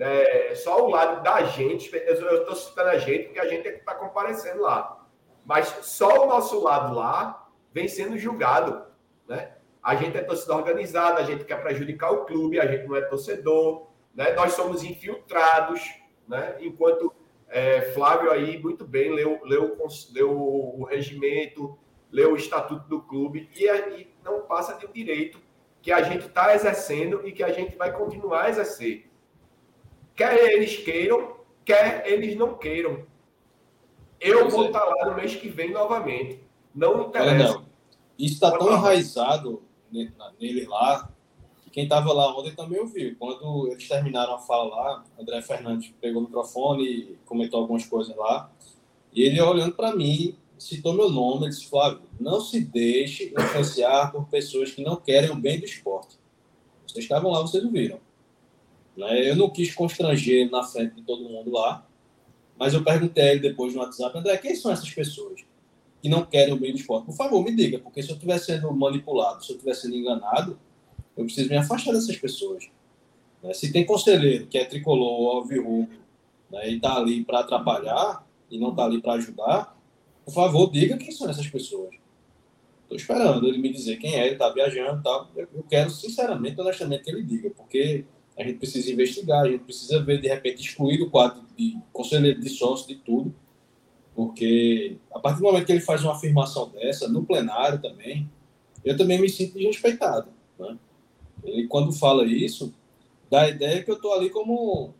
é, só o lado da gente, eu estou citando a gente porque a gente é que está comparecendo lá. Mas só o nosso lado lá vem sendo julgado. Né? A gente é torcida organizada, a gente quer prejudicar o clube, a gente não é torcedor, né? nós somos infiltrados, né? enquanto é, Flávio aí muito bem leu, leu, leu o regimento, leu o estatuto do clube e, e não passa de um direito que a gente está exercendo e que a gente vai continuar a exercer. Quer eles queiram, quer eles não queiram. Eu pois vou é. estar tá lá no mês que vem novamente. Não interessa. Não. Isso está tão enraizado nele lá, que quem estava lá ontem também ouviu. Quando eles terminaram a fala lá, André Fernandes pegou o microfone e comentou algumas coisas lá. E ele olhando para mim, citou meu nome, ele disse, Flávio, não se deixe influenciar por pessoas que não querem o bem do esporte. Vocês estavam lá, vocês ouviram. Né? Eu não quis constranger na frente de todo mundo lá, mas eu perguntei a ele depois no WhatsApp, André, quem são essas pessoas que não querem o bem do esporte? Por favor, me diga, porque se eu estiver sendo manipulado, se eu estiver sendo enganado, eu preciso me afastar dessas pessoas. Né? Se tem conselheiro que é tricolor ou né, e está ali para atrapalhar e não está ali para ajudar, por favor, diga quem são essas pessoas. Estou esperando ele me dizer quem é, ele está viajando e tal. Eu quero, sinceramente, honestamente, que ele diga, porque a gente precisa investigar, a gente precisa ver, de repente, excluir do quadro de conselheiro de sócio, de tudo, porque a partir do momento que ele faz uma afirmação dessa, no plenário também, eu também me sinto desrespeitado. Né? Ele, quando fala isso, dá a ideia que eu estou ali como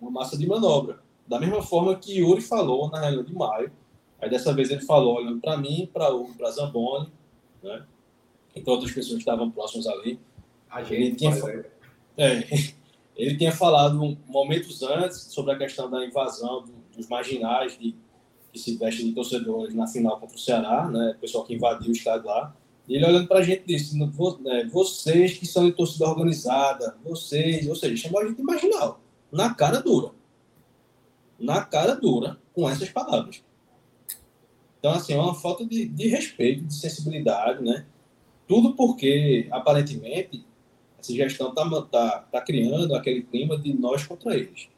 uma massa de manobra. Da mesma forma que Yuri falou na reunião de maio, Aí dessa vez ele falou, olhando para mim, para o para Zamboni, né? E para outras pessoas que estavam próximas ali. A gente, ele tinha, é, ele tinha falado momentos antes sobre a questão da invasão do, dos marginais de, que se vestem de torcedores na final contra o Ceará, né? O pessoal que invadiu o estádio lá. E ele olhando para a gente disse: né, vocês que são de torcida organizada, vocês, ou seja, chamou a gente de marginal, na cara dura. Na cara dura, com essas palavras. Então, assim, é uma falta de, de respeito, de sensibilidade, né? Tudo porque, aparentemente, essa gestão está tá, tá criando aquele clima de nós contra eles.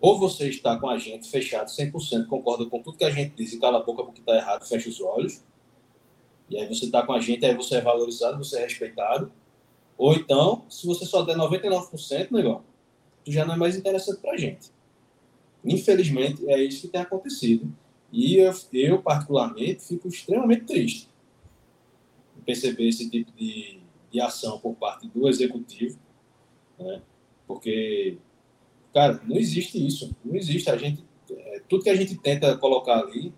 Ou você está com a gente fechado 100%, concorda com tudo que a gente diz e cala a boca porque está errado, fecha os olhos. E aí você está com a gente, aí você é valorizado, você é respeitado. Ou então, se você só der 99%, negócio, tu já não é mais interessante para a gente. Infelizmente, é isso que tem acontecido. E eu, eu, particularmente, fico extremamente triste em perceber esse tipo de, de ação por parte do executivo, né? porque, cara, não existe isso. Não existe. A gente, é, tudo que a gente tenta colocar ali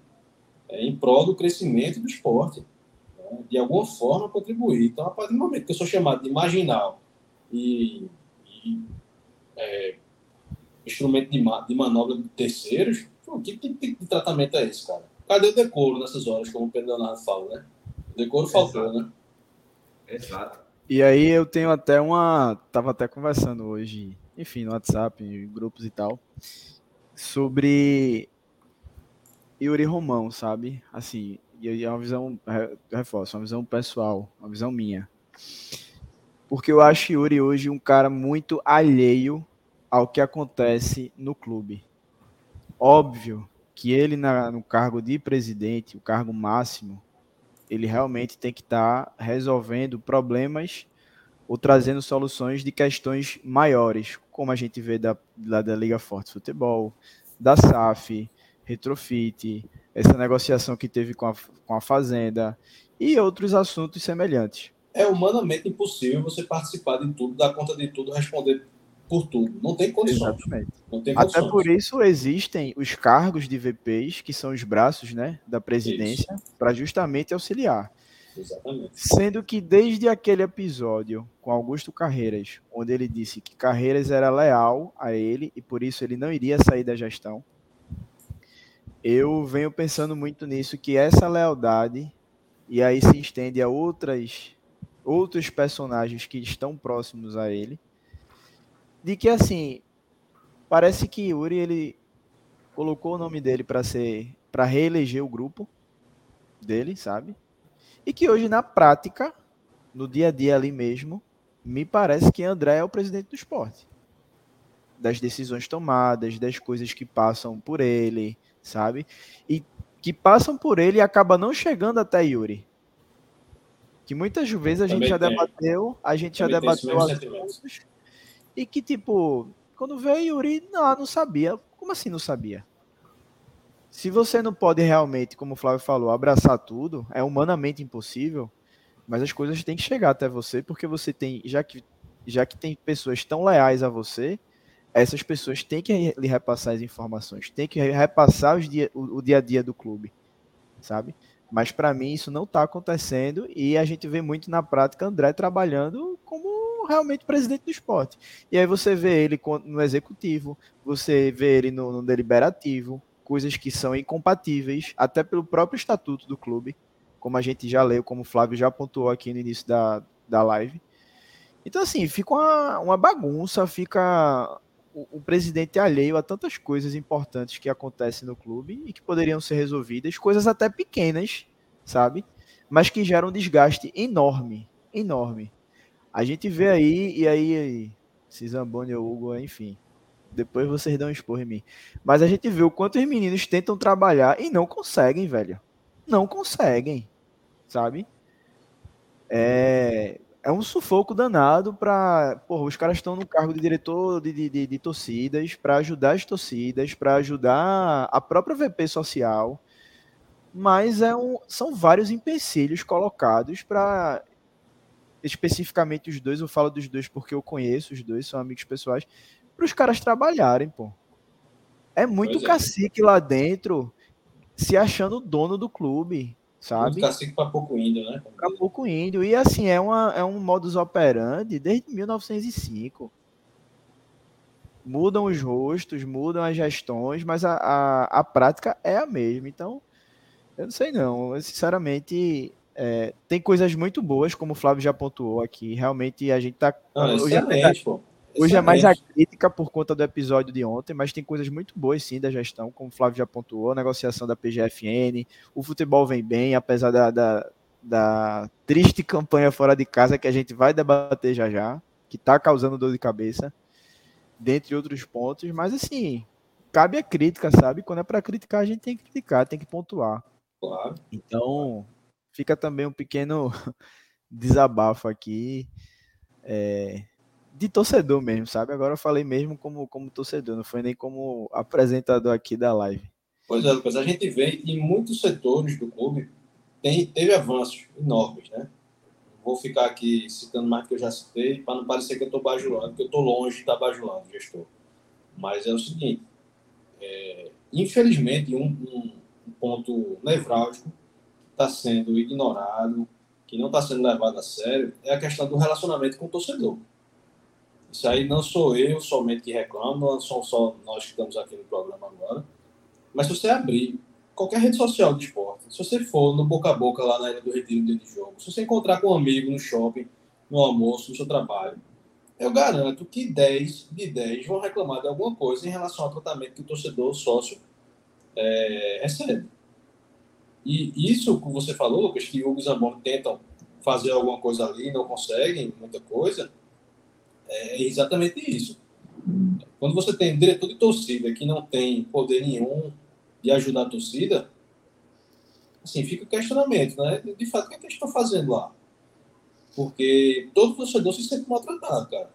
é em prol do crescimento do esporte. Né? De alguma forma contribuir. Então, a partir do momento que eu sou chamado de marginal e, e é, instrumento de, de manobra de terceiros, Pô, que tipo de tratamento é esse, cara? Cadê o decoro nessas horas, como o Pedro Leonardo fala, né? O decoro faltou, né? Exato. E aí eu tenho até uma. Tava até conversando hoje, enfim, no WhatsApp, em grupos e tal, sobre Yuri Romão, sabe? Assim, e é uma visão, reforço, uma visão pessoal, uma visão minha. Porque eu acho Yuri hoje um cara muito alheio ao que acontece no clube. Óbvio que ele, na, no cargo de presidente, o cargo máximo, ele realmente tem que estar tá resolvendo problemas ou trazendo soluções de questões maiores, como a gente vê da, da, da Liga Forte Futebol, da SAF, Retrofit, essa negociação que teve com a, com a Fazenda e outros assuntos semelhantes. É humanamente impossível você participar de tudo, dar conta de tudo, responder por tudo. Não tem condições. Exatamente. Tem condições. Até por isso existem os cargos de VPs, que são os braços né, da presidência, para justamente auxiliar. Exatamente. Sendo que desde aquele episódio com Augusto Carreiras, onde ele disse que Carreiras era leal a ele e por isso ele não iria sair da gestão, eu venho pensando muito nisso, que essa lealdade, e aí se estende a outras, outros personagens que estão próximos a ele, de que assim, parece que Yuri ele colocou o nome dele para ser para reeleger o grupo dele, sabe? E que hoje, na prática, no dia a dia ali mesmo, me parece que André é o presidente do esporte. Das decisões tomadas, das coisas que passam por ele, sabe? E que passam por ele e acaba não chegando até Yuri. Que muitas vezes a gente já tem. debateu, a gente Também já debateu assuntos, e que, tipo, quando veio Yuri, não, não sabia. Como assim não sabia? Se você não pode realmente, como o Flávio falou, abraçar tudo, é humanamente impossível, mas as coisas têm que chegar até você, porque você tem, já que, já que tem pessoas tão leais a você, essas pessoas têm que lhe repassar as informações, têm que repassar dia, o, o dia a dia do clube, sabe? Mas para mim isso não está acontecendo e a gente vê muito na prática André trabalhando como realmente presidente do esporte. E aí você vê ele no executivo, você vê ele no, no deliberativo, coisas que são incompatíveis, até pelo próprio estatuto do clube como a gente já leu, como o Flávio já pontuou aqui no início da, da live. Então, assim, fica uma, uma bagunça, fica o, presidente alheio a tantas coisas importantes que acontecem no clube e que poderiam ser resolvidas, coisas até pequenas, sabe? Mas que geram um desgaste enorme, enorme. A gente vê aí, e aí, se Zamboni ou Hugo, enfim, depois vocês dão um esporro em mim. Mas a gente vê o quanto os meninos tentam trabalhar e não conseguem, velho. Não conseguem sabe? É, é um sufoco danado para. Os caras estão no cargo de diretor de, de, de, de torcidas para ajudar as torcidas, para ajudar a própria VP social, mas é um, são vários empecilhos colocados para. Especificamente os dois, eu falo dos dois porque eu conheço os dois, são amigos pessoais, para os caras trabalharem, pô. É muito é. cacique lá dentro se achando dono do clube sabe? Muito cacique para pouco índio, né? Para pouco índio. E assim, é, uma, é um modus operandi desde 1905. Mudam os rostos, mudam as gestões, mas a, a, a prática é a mesma. Então, eu não sei não. Eu, sinceramente, é, tem coisas muito boas, como o Flávio já pontuou aqui. Realmente a gente tá. Não, excelente, pô. Hoje é mais a crítica por conta do episódio de ontem, mas tem coisas muito boas sim da gestão, como o Flávio já pontuou, a negociação da PGFN, o futebol vem bem, apesar da, da, da triste campanha fora de casa que a gente vai debater já já, que está causando dor de cabeça, dentre outros pontos, mas assim, cabe a crítica, sabe? Quando é para criticar, a gente tem que criticar, tem que pontuar. Claro. Então, fica também um pequeno desabafo aqui. É, de torcedor mesmo, sabe? Agora eu falei mesmo como, como torcedor, não foi nem como apresentador aqui da live. Pois é, Lucas, a gente vê em muitos setores do clube tem, teve avanços enormes, né? Vou ficar aqui citando mais que eu já citei, para não parecer que eu estou bajulado, porque eu estou longe de estar bajulado, gestor. Mas é o seguinte, é, infelizmente, um, um, um ponto nevrálgico está sendo ignorado, que não está sendo levado a sério, é a questão do relacionamento com o torcedor. Isso aí não sou eu somente que reclamo, não são só nós que estamos aqui no programa agora. Mas se você abrir qualquer rede social de esporte, se você for no boca a boca lá na Ilha do Retiro dia de jogo, se você encontrar com um amigo no shopping, no almoço, no seu trabalho, eu garanto que 10 de 10 vão reclamar de alguma coisa em relação ao tratamento que o torcedor o sócio é, recebe. E isso que você falou, Lucas, que o Hugo Zamboni tentam fazer alguma coisa ali, não conseguem muita coisa, é exatamente isso. Quando você tem um diretor de torcida que não tem poder nenhum de ajudar a torcida, assim, fica o questionamento, né? De fato, o que, é que eles estão fazendo lá? Porque todo torcedor se sente maltratado, cara.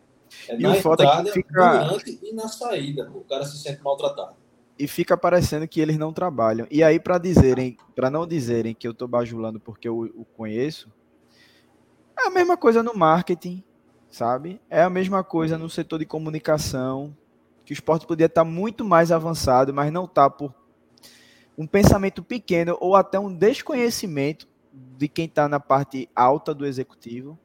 É e na é entrada, fica... durante e na saída, o cara se sente maltratado. E fica parecendo que eles não trabalham. E aí, para dizerem, para não dizerem que eu estou bajulando porque eu o conheço, é a mesma coisa no marketing, sabe? É a mesma coisa no setor de comunicação, que o esporte poderia estar muito mais avançado, mas não está por um pensamento pequeno ou até um desconhecimento de quem está na parte alta do executivo.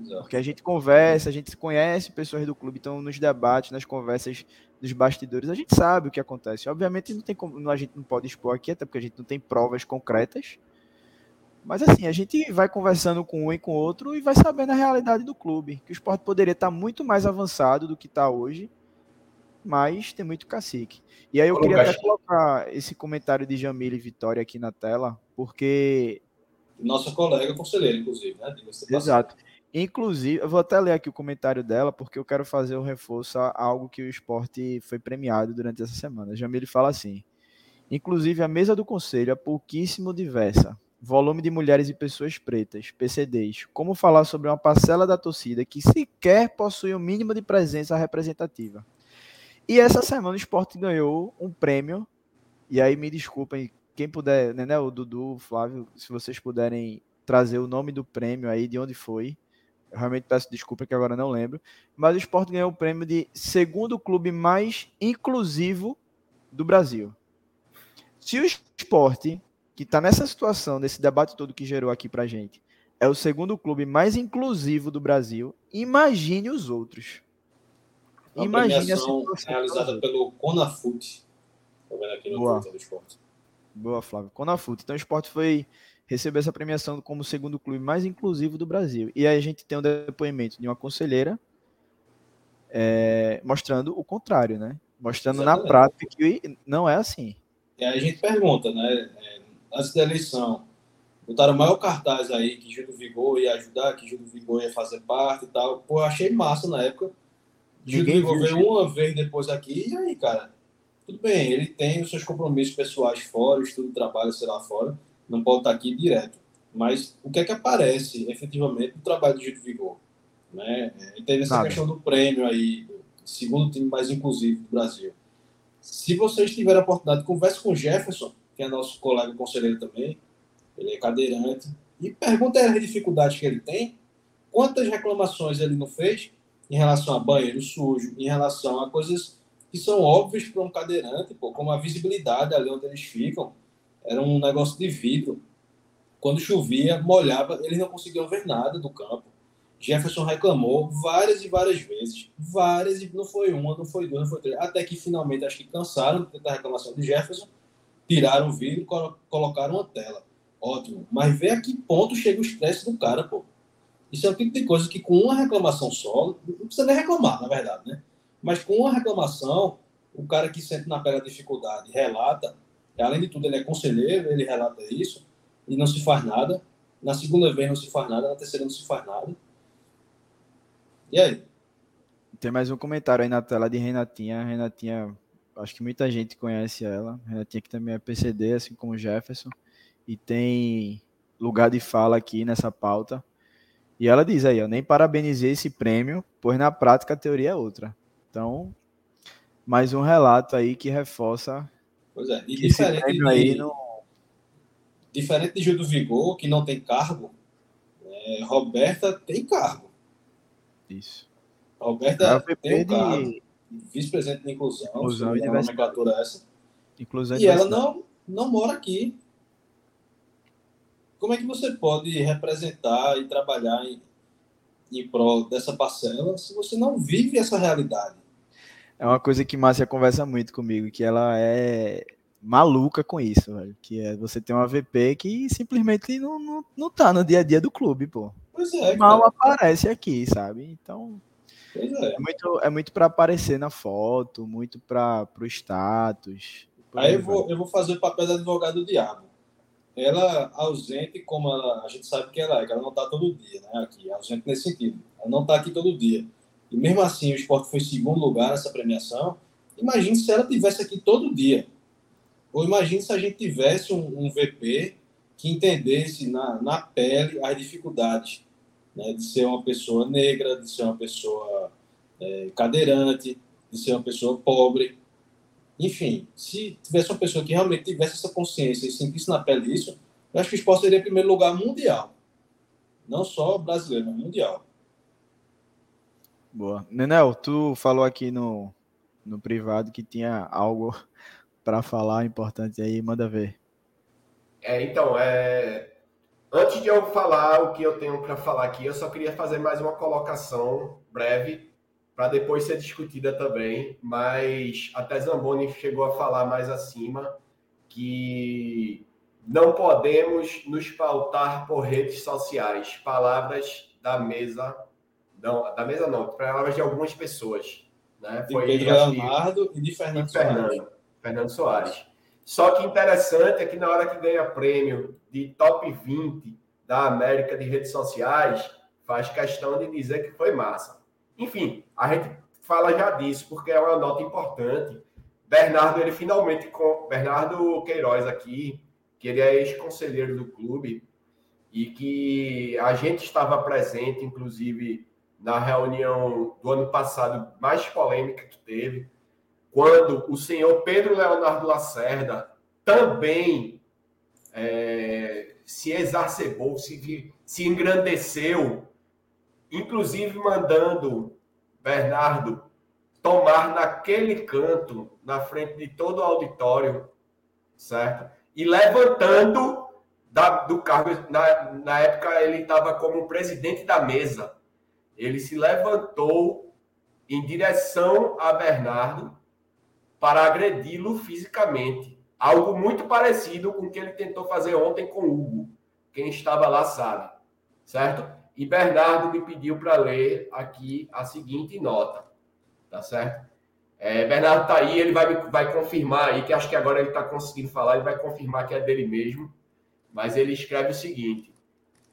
Exato. Porque a gente conversa, a gente conhece pessoas do clube, então nos debates, nas conversas dos bastidores, a gente sabe o que acontece. Obviamente não tem como, a gente não pode expor aqui, até porque a gente não tem provas concretas, mas assim, a gente vai conversando com um e com outro e vai sabendo a realidade do clube. Que o esporte poderia estar muito mais avançado do que está hoje. mas tem muito cacique. E aí eu queria até colocar esse comentário de Jamile Vitória aqui na tela, porque. Nossa colega conselheira, inclusive, né? Exato. Inclusive, eu vou até ler aqui o comentário dela, porque eu quero fazer o um reforço a algo que o esporte foi premiado durante essa semana. Jamile fala assim: inclusive, a mesa do conselho é pouquíssimo diversa. Volume de mulheres e pessoas pretas, PCDs. Como falar sobre uma parcela da torcida que sequer possui o um mínimo de presença representativa? E essa semana o esporte ganhou um prêmio. E aí me desculpem, quem puder, né, né, o Dudu, o Flávio, se vocês puderem trazer o nome do prêmio aí, de onde foi. Eu realmente peço desculpa que agora não lembro. Mas o Sport ganhou o prêmio de segundo clube mais inclusivo do Brasil. Se o Sport, que está nessa situação, nesse debate todo que gerou aqui pra gente, é o segundo clube mais inclusivo do Brasil, imagine os outros. Uma Imagine a situação realizada pelo Conafut. Estou vendo aqui no Boa. Twitter do esporte. Boa, Flávio. Conafut. Então o esporte foi receber essa premiação como o segundo clube mais inclusivo do Brasil. E aí a gente tem um depoimento de uma conselheira é, mostrando o contrário, né? Mostrando Exatamente. na prática que não é assim. E aí a gente pergunta, né? É, antes da eleição, botaram o maior cartaz aí que Gil do Vigor ia ajudar, que Gil do Vigor ia fazer parte e tal. Pô, eu achei massa na época Ninguém Júlio veio uma vez depois aqui, e aí, cara? Tudo bem, ele tem os seus compromissos pessoais fora, o estudo trabalho, sei lá, fora, não pode estar aqui direto. Mas o que é que aparece efetivamente no trabalho de Júlio Vigor? Né? E teve essa Nada. questão do prêmio aí, segundo time mais inclusivo do Brasil. Se vocês tiverem a oportunidade, converse com o Jefferson, que é nosso colega conselheiro também, ele é cadeirante, e pergunta as dificuldades que ele tem, quantas reclamações ele não fez, em relação a banheiro sujo, em relação a coisas que são óbvias para um cadeirante, pô, como a visibilidade ali onde eles ficam, era um negócio de vidro. Quando chovia, molhava, eles não conseguiam ver nada do campo. Jefferson reclamou várias e várias vezes, várias, e não foi uma, não foi duas, não foi três, até que finalmente acho que cansaram da reclamação de Jefferson, tiraram o vidro e colocaram uma tela. Ótimo. Mas vê a que ponto chega o estresse do cara, pô. Isso é o tipo de coisa que com uma reclamação só, não precisa nem reclamar, na verdade, né? Mas com uma reclamação, o cara que sente na pele a dificuldade relata, além de tudo ele é conselheiro, ele relata isso, e não se faz nada. Na segunda vez não se faz nada, na terceira não se faz nada. E aí? Tem mais um comentário aí na tela de Renatinha. Renatinha, acho que muita gente conhece ela. Renatinha que também é PCD, assim como Jefferson. E tem lugar de fala aqui nessa pauta. E ela diz aí, eu nem parabenizei esse prêmio, pois na prática a teoria é outra. Então, mais um relato aí que reforça. Pois é, e diferente de, aí diferente de Gil do Vigor, que não tem cargo, é, Roberta tem cargo. Isso. Roberta tem um cargo, vice-presidente de inclusão, inclusão e nomenclatura essa. Inclusão e ela não, não mora aqui como é que você pode representar e trabalhar em, em prol dessa parcela se você não vive essa realidade? É uma coisa que Márcia conversa muito comigo, que ela é maluca com isso, velho. Que é você ter uma VP que simplesmente não, não, não tá no dia a dia do clube, pô. Pois é. Mal cara. aparece aqui, sabe? Então. É. é. muito, é muito para aparecer na foto, muito para o status. Aí eu vou, eu vou fazer o papel do advogado do diabo ela ausente, como ela, a gente sabe que ela é, que ela não está todo dia, né? Aqui, ausente nesse sentido. Ela não está aqui todo dia. E mesmo assim, o esporte foi segundo lugar nessa premiação. Imagine se ela tivesse aqui todo dia. Ou imagine se a gente tivesse um, um VP que entendesse na, na pele as dificuldades né? de ser uma pessoa negra, de ser uma pessoa é, cadeirante, de ser uma pessoa pobre. Enfim, se tivesse uma pessoa que realmente tivesse essa consciência e sentisse na pele isso, eu acho que o esporte seria em primeiro lugar mundial. Não só brasileiro, mas mundial. Boa. Nenel, tu falou aqui no, no privado que tinha algo para falar importante aí, manda ver. É, então, é... antes de eu falar o que eu tenho para falar aqui, eu só queria fazer mais uma colocação breve para depois ser discutida também, mas até Zamboni chegou a falar mais acima que não podemos nos pautar por redes sociais, palavras da mesa, não, da mesa não, palavras de algumas pessoas, Né? De Foi Pedro Leonardo e de Fernando, e Fernando, Soares. Fernando Soares. Só que interessante é que na hora que ganha prêmio de top 20 da América de redes sociais, faz questão de dizer que foi massa. Enfim, a gente fala já disso porque é uma nota importante. Bernardo, ele finalmente com Bernardo Queiroz aqui, que ele é ex-conselheiro do clube e que a gente estava presente, inclusive na reunião do ano passado mais polêmica que teve, quando o senhor Pedro Leonardo Lacerda também é, se exacerbou, se, se engrandeceu, inclusive mandando Bernardo tomar naquele canto, na frente de todo o auditório, certo? E levantando da- do cargo, na, na época ele estava como presidente da mesa, ele se levantou em direção a Bernardo para agredi-lo fisicamente. Algo muito parecido com o que ele tentou fazer ontem com Hugo. Quem estava lá sabe, certo? E Bernardo me pediu para ler aqui a seguinte nota, tá certo? É, Bernardo tá aí, ele vai, vai confirmar aí, que acho que agora ele está conseguindo falar, ele vai confirmar que é dele mesmo, mas ele escreve o seguinte: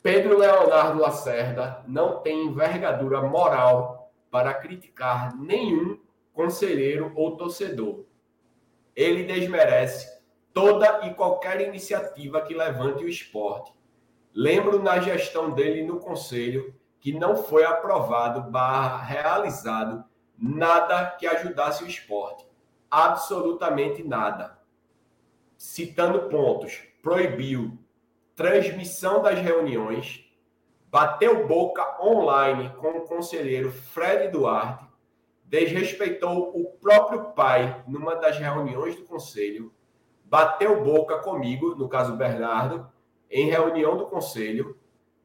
Pedro Leonardo Lacerda não tem envergadura moral para criticar nenhum conselheiro ou torcedor. Ele desmerece toda e qualquer iniciativa que levante o esporte. Lembro na gestão dele no conselho que não foi aprovado barra realizado nada que ajudasse o esporte. Absolutamente nada. Citando pontos, proibiu transmissão das reuniões, bateu boca online com o conselheiro Fred Duarte, desrespeitou o próprio pai numa das reuniões do conselho, bateu boca comigo, no caso Bernardo, em reunião do conselho.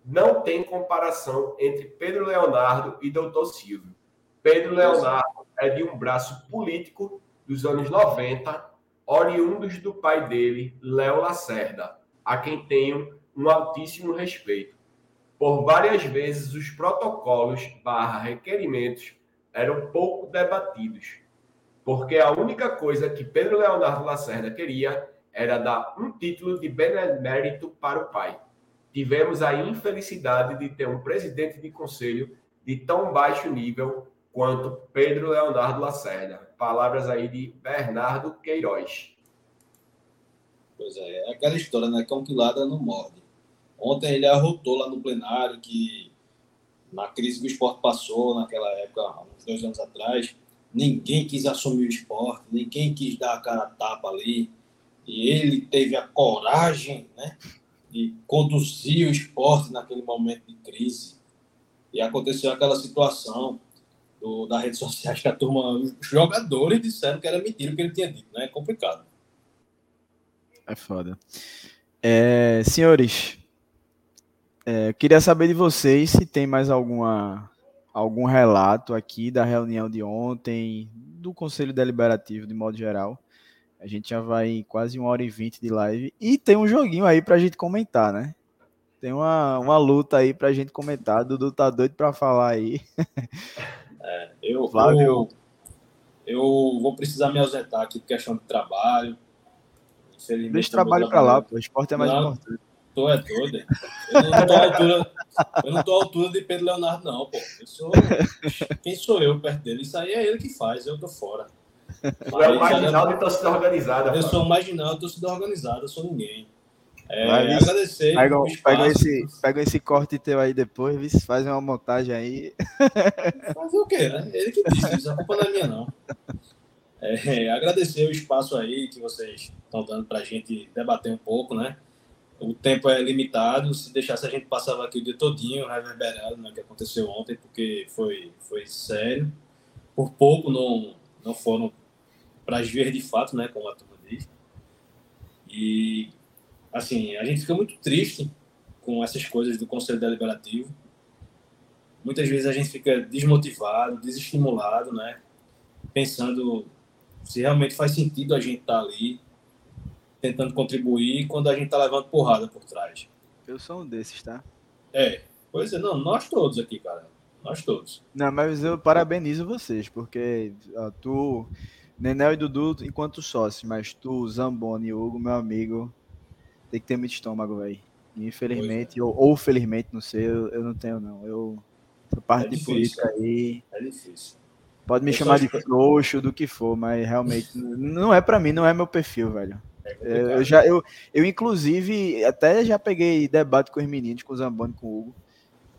Não tem comparação entre Pedro Leonardo e Doutor Silvio. Pedro Leonardo é de um braço político dos anos 90, oriundos do pai dele, Léo Lacerda, a quem tenho um altíssimo respeito. Por várias vezes os protocolos barra requerimentos eram pouco debatidos, porque a única coisa que Pedro Leonardo Lacerda queria era dar um título de benemérito para o pai. Tivemos a infelicidade de ter um presidente de conselho de tão baixo nível quanto Pedro Leonardo Lacerda. Palavras aí de Bernardo Queiroz. Pois é, é aquela história, né? Cão que ladra não morde. Ontem ele arrotou lá no plenário que na crise que o esporte passou naquela época, uns dois anos atrás, ninguém quis assumir o esporte, ninguém quis dar a cara a tapa ali. E ele teve a coragem, né? De conduzir o esporte naquele momento de crise. E aconteceu aquela situação do, das redes sociais que a turma, os jogadores disseram que era mentira o que ele tinha dito, né? É complicado. É foda. É, senhores, é, queria saber de vocês se tem mais alguma, algum relato aqui da reunião de ontem, do Conselho Deliberativo de modo geral. A gente já vai em quase uma hora e vinte de live. E tem um joguinho aí pra gente comentar, né? Tem uma, uma luta aí pra gente comentar. Dudu tá doido pra falar aí. Eu, Flávio. eu, eu vou precisar me ausentar aqui por questão de trabalho. Deixa o trabalho pra lá, pô. O esporte é mais Não. importante. Tô é doido. Eu não tô à altura, eu não tô à altura de Pedro Leonardo, não, pô. Eu sou, quem sou eu perto dele? Isso aí é ele que faz, eu tô fora. Tu é o Mas, marginal de torcida organizada. eu sou um marginal, eu torcida organizada, eu sou ninguém. É, Vinícius. agradecer Pega, o pega, esse, pega esse corte teu aí depois, vê se faz uma montagem aí. Fazer o quê, né? Ele que disse, isso a culpa não é minha, não. É, agradecer o espaço aí que vocês estão dando para a gente debater um pouco, né? O tempo é limitado, se deixasse a gente passava aqui o dia todinho reverberado, né, que aconteceu ontem, porque foi, foi sério. Por pouco não, não foram para as de fato, né, como a turma diz. E, assim, a gente fica muito triste com essas coisas do Conselho Deliberativo. Muitas vezes a gente fica desmotivado, desestimulado, né? Pensando se realmente faz sentido a gente estar ali, tentando contribuir, quando a gente está levando porrada por trás. Eu sou um desses, tá? É, pois é, não, nós todos aqui, cara. Nós todos. Não, mas eu parabenizo vocês, porque ó, tu, Nenel e Dudu, enquanto sócios, mas tu, Zamboni e Hugo, meu amigo, tem que ter muito estômago, velho. Infelizmente, ou, ou, felizmente, não sei, eu, eu, não tenho, não. Eu, essa parte é de política aí. É difícil. Pode me eu chamar de frouxo, do que for, mas realmente não é para mim, não é meu perfil, velho. É eu já, eu, eu, inclusive, até já peguei debate com os meninos, com o Zamboni, com o Hugo,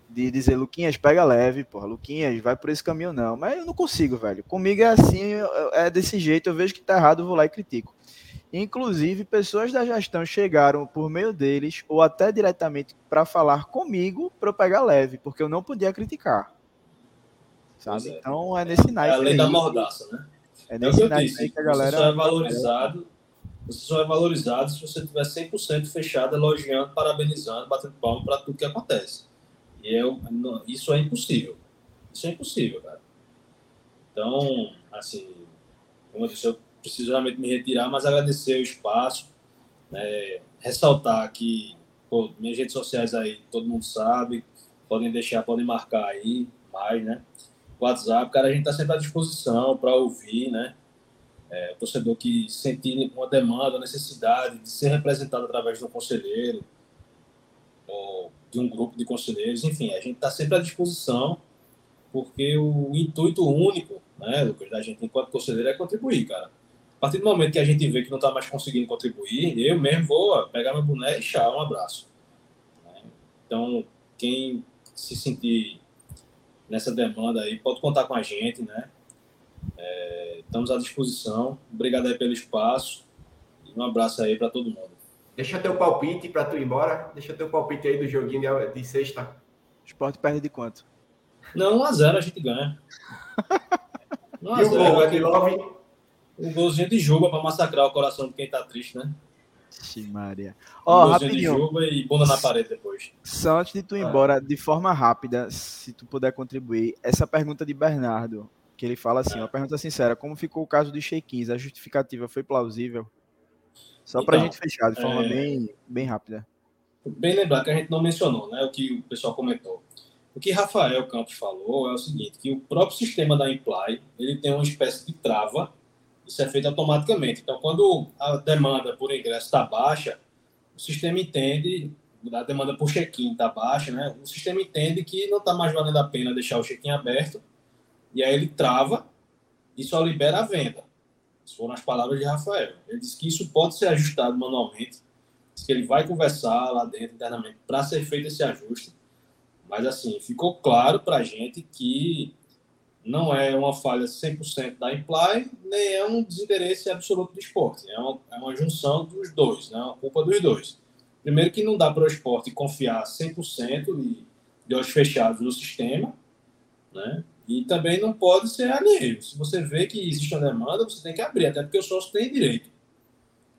de dizer, Luquinhas, pega leve, porra, Luquinhas, vai por esse caminho não. Mas eu não consigo, velho. Comigo é assim, é desse jeito, eu vejo que tá errado, eu vou lá e critico. Inclusive, pessoas da gestão chegaram por meio deles, ou até diretamente, para falar comigo, para eu pegar leve, porque eu não podia criticar. Sabe? É. Então é nesse naipe. É a lei aí. da mordaça, né? É nesse é naipe aí que a galera. Você só é valorizado, você só é valorizado se você tiver 100% fechado, elogiando, parabenizando, batendo palma para tudo que acontece. E é, isso é impossível. Isso é impossível, cara. Então, assim, como eu disse, eu preciso realmente me retirar, mas agradecer o espaço, né, ressaltar que pô, minhas redes sociais aí, todo mundo sabe, podem deixar, podem marcar aí mais, né? WhatsApp, cara, a gente está sempre à disposição para ouvir, né? É, torcedor que sentir uma demanda, necessidade de ser representado através de um conselheiro, ou de um grupo de conselheiros, enfim, a gente está sempre à disposição, porque o intuito único, né, Lucas, da gente enquanto conselheiro é contribuir, cara. A partir do momento que a gente vê que não está mais conseguindo contribuir, eu mesmo vou pegar meu boné e chá, um abraço. Né? Então, quem se sentir nessa demanda aí, pode contar com a gente, né? É, estamos à disposição. Obrigado aí pelo espaço. E um abraço aí para todo mundo. Deixa teu palpite para tu ir embora. Deixa teu palpite aí do joguinho de, de sexta. O esporte perde de quanto? Não, 1x0 a, gente ganha. 1 e o gol é de Love? O golzinho de Juba para massacrar o coração de quem tá triste, né? Ixi, Maria. Ó, oh, rapidinho. De Juba e bunda na parede depois. Só antes de tu ir ah. embora, de forma rápida, se tu puder contribuir, essa pergunta de Bernardo, que ele fala assim, uma pergunta sincera, como ficou o caso de Sheikins? A justificativa foi plausível? Só para a então, gente fechar de forma é... bem, bem rápida. Bem lembrar que a gente não mencionou, né? O que o pessoal comentou. O que Rafael Campos falou é o seguinte, que o próprio sistema da Imply, ele tem uma espécie de trava, isso é feito automaticamente. Então, quando a demanda por ingresso está baixa, o sistema entende, a demanda por check-in está baixa, né? O sistema entende que não está mais valendo a pena deixar o check-in aberto, e aí ele trava e só libera a venda. Essas foram as palavras de Rafael. Ele disse que isso pode ser ajustado manualmente, que ele vai conversar lá dentro internamente para ser feito esse ajuste. Mas, assim, ficou claro para a gente que não é uma falha 100% da Imply, nem é um desinteresse absoluto do esporte. É uma, é uma junção dos dois, né? uma culpa dos dois. Primeiro que não dá para o esporte confiar 100% de, de olhos fechados no sistema, né? E também não pode ser alheio. Se você vê que existe uma demanda, você tem que abrir, até porque o sócio tem direito.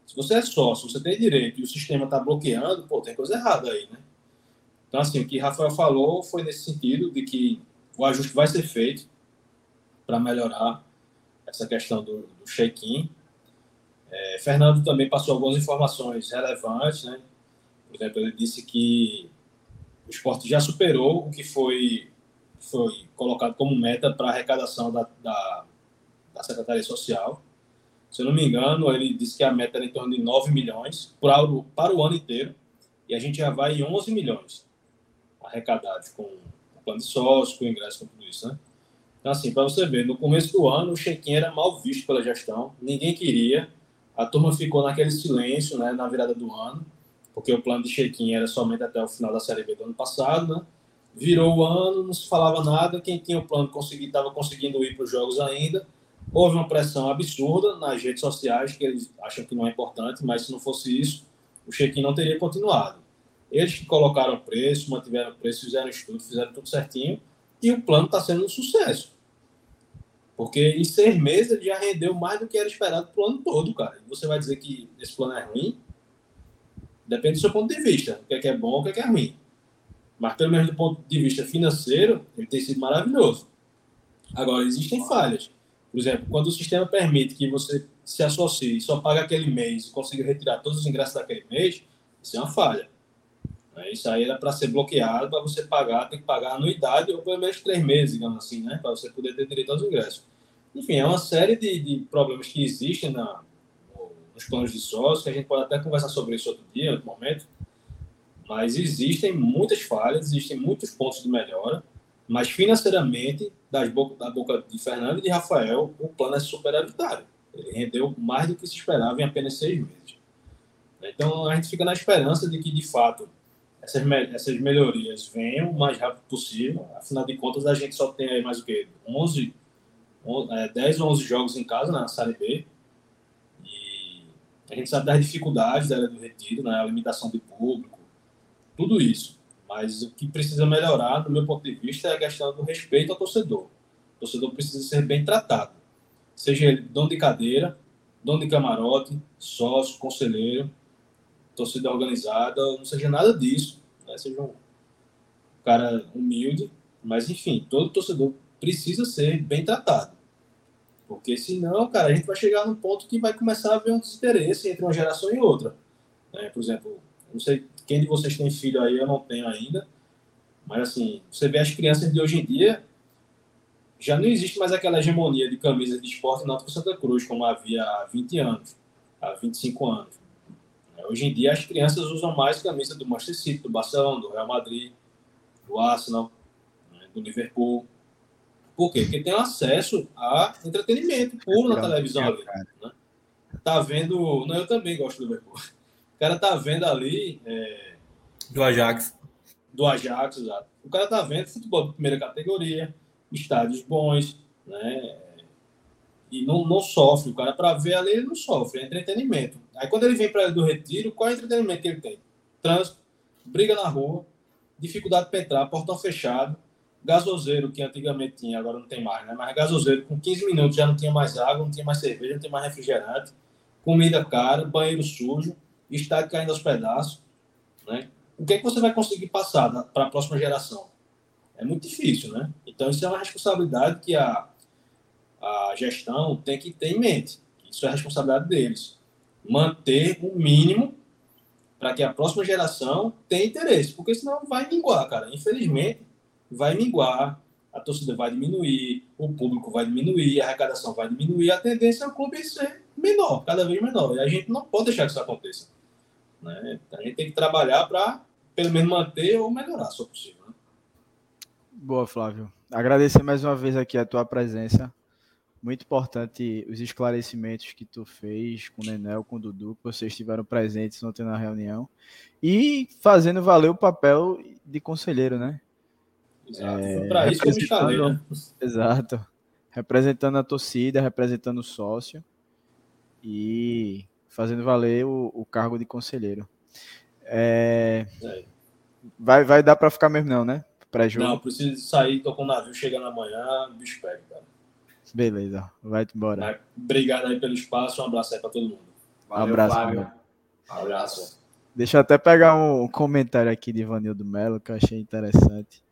Se você é sócio, você tem direito e o sistema está bloqueando, pô, tem coisa errada aí, né? Então, assim, o que Rafael falou foi nesse sentido de que o ajuste vai ser feito para melhorar essa questão do, do check-in. É, Fernando também passou algumas informações relevantes, né? Por exemplo, ele disse que o esporte já superou o que foi foi colocado como meta para arrecadação da, da, da, Secretaria Social. Se eu não me engano, ele disse que a meta era em torno de 9 milhões para o, para o ano inteiro, e a gente já vai em 11 milhões arrecadados com o plano de sócio, com o ingresso, com tudo isso, né? Então, assim, para você ver, no começo do ano, o check-in era mal visto pela gestão, ninguém queria, a turma ficou naquele silêncio, né, na virada do ano, porque o plano de check-in era somente até o final da Série B do ano passado, né? Virou o ano, não se falava nada. Quem tinha o plano estava conseguindo ir para os jogos ainda. Houve uma pressão absurda nas redes sociais, que eles acham que não é importante, mas se não fosse isso, o check-in não teria continuado. Eles que colocaram preço, mantiveram preço, fizeram estudo, fizeram tudo certinho, e o plano está sendo um sucesso. Porque em seis meses ele já rendeu mais do que era esperado o ano todo, cara. Você vai dizer que esse plano é ruim? Depende do seu ponto de vista. O que é, que é bom, o que é, que é ruim. Mas, pelo menos do ponto de vista financeiro, ele tem sido maravilhoso. Agora, existem falhas. Por exemplo, quando o sistema permite que você se associe e só pague aquele mês e consiga retirar todos os ingressos daquele mês, isso é uma falha. Né? Isso aí era para ser bloqueado, para você pagar, tem que pagar anuidade ou pelo menos três meses, digamos assim, né? Para você poder ter direito aos ingressos. Enfim, é uma série de, de problemas que existem na, nos planos de sócio, que a gente pode até conversar sobre isso outro dia, outro momento. Mas existem muitas falhas, existem muitos pontos de melhora, mas financeiramente, das da boca de Fernando e de Rafael, o plano é superavitário. Ele rendeu mais do que se esperava em apenas seis meses. Então, a gente fica na esperança de que, de fato, essas, essas melhorias venham o mais rápido possível. Afinal de contas, a gente só tem aí mais o quê? 11, 11 é, 10 ou 11 jogos em casa na Série B. E a gente sabe das dificuldades da área do retiro, né? a limitação de público, tudo isso. Mas o que precisa melhorar, do meu ponto de vista, é a questão do respeito ao torcedor. O torcedor precisa ser bem tratado. Seja ele dono de cadeira, dono de camarote, sócio, conselheiro, torcida organizada, não seja nada disso. Né? Seja um cara humilde, mas enfim, todo torcedor precisa ser bem tratado. Porque senão, cara, a gente vai chegar num ponto que vai começar a haver um desinteresse entre uma geração e outra. Né? Por exemplo, não sei quem de vocês tem filho aí, eu não tenho ainda. Mas assim, você vê as crianças de hoje em dia, já não existe mais aquela hegemonia de camisa de esporte Náutico Santa Cruz, como havia há 20 anos, há 25 anos. Hoje em dia as crianças usam mais camisa do Manchester City, do Barcelona, do Real Madrid, do Arsenal, né, do Liverpool. Por quê? Porque tem acesso a entretenimento puro na televisão ali. Né? Tá vendo. Não, eu também gosto do Liverpool. O cara tá vendo ali. É... Do Ajax. Do Ajax, exato. O cara tá vendo futebol de primeira categoria, estádios bons, né? E não, não sofre. O cara, para ver ali, ele não sofre, é entretenimento. Aí quando ele vem para do retiro, qual é o entretenimento que ele tem? Trânsito, briga na rua, dificuldade para entrar, portão fechado, gasoseiro que antigamente tinha, agora não tem mais, né? Mas gasoseiro com 15 minutos já não tinha mais água, não tinha mais cerveja, não tinha mais refrigerante, comida cara, banheiro sujo, estádio caindo aos pedaços, né? O que é que você vai conseguir passar para a próxima geração? É muito difícil, né? Então isso é uma responsabilidade que a, a gestão tem que ter em mente. Isso é responsabilidade deles manter o mínimo para que a próxima geração tenha interesse, porque senão vai minguar, cara. Infelizmente, vai minguar, a torcida vai diminuir, o público vai diminuir, a arrecadação vai diminuir, a tendência é o clube ser menor, cada vez menor. E a gente não pode deixar que isso aconteça. Né? A gente tem que trabalhar para, pelo menos, manter ou melhorar, se for possível. Né? Boa, Flávio. Agradecer mais uma vez aqui a tua presença muito importante os esclarecimentos que tu fez com o Nenel, com o Dudu, que vocês estiveram presentes ontem na reunião, e fazendo valer o papel de conselheiro, né? Exato, é, para isso que eu me falei, né? Exato. Representando a torcida, representando o sócio e fazendo valer o, o cargo de conselheiro. É... É. Vai, vai dar para ficar mesmo não, né? Pré-jogo. Não, preciso sair, tô com o navio chegando amanhã, bicho pega, cara. Beleza, vai embora. Obrigado aí pelo espaço, um abraço aí para todo mundo. Valeu, um abraço. Flávio. Um abraço. Deixa eu até pegar um comentário aqui de Ivanildo Melo que eu achei interessante.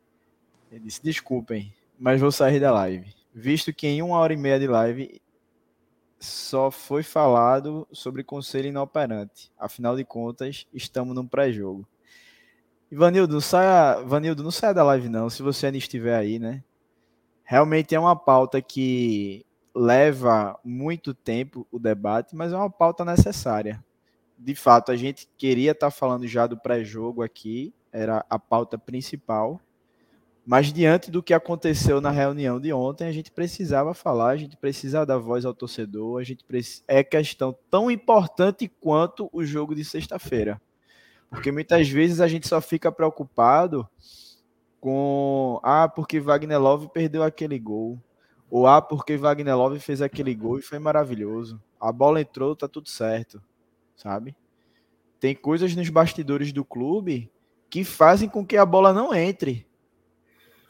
Ele disse: Desculpem, mas vou sair da live. Visto que em uma hora e meia de live só foi falado sobre conselho inoperante. Afinal de contas, estamos num pré-jogo. Ivanildo, saia, Ivanildo, não saia da live, não. Se você ainda estiver aí, né? realmente é uma pauta que leva muito tempo o debate, mas é uma pauta necessária. De fato, a gente queria estar falando já do pré-jogo aqui, era a pauta principal, mas diante do que aconteceu na reunião de ontem, a gente precisava falar, a gente precisava dar voz ao torcedor, a gente é questão tão importante quanto o jogo de sexta-feira. Porque muitas vezes a gente só fica preocupado com ah, porque Wagner Love perdeu aquele gol. Ou ah, porque Wagner Love fez aquele gol e foi maravilhoso. A bola entrou, tá tudo certo, sabe? Tem coisas nos bastidores do clube que fazem com que a bola não entre.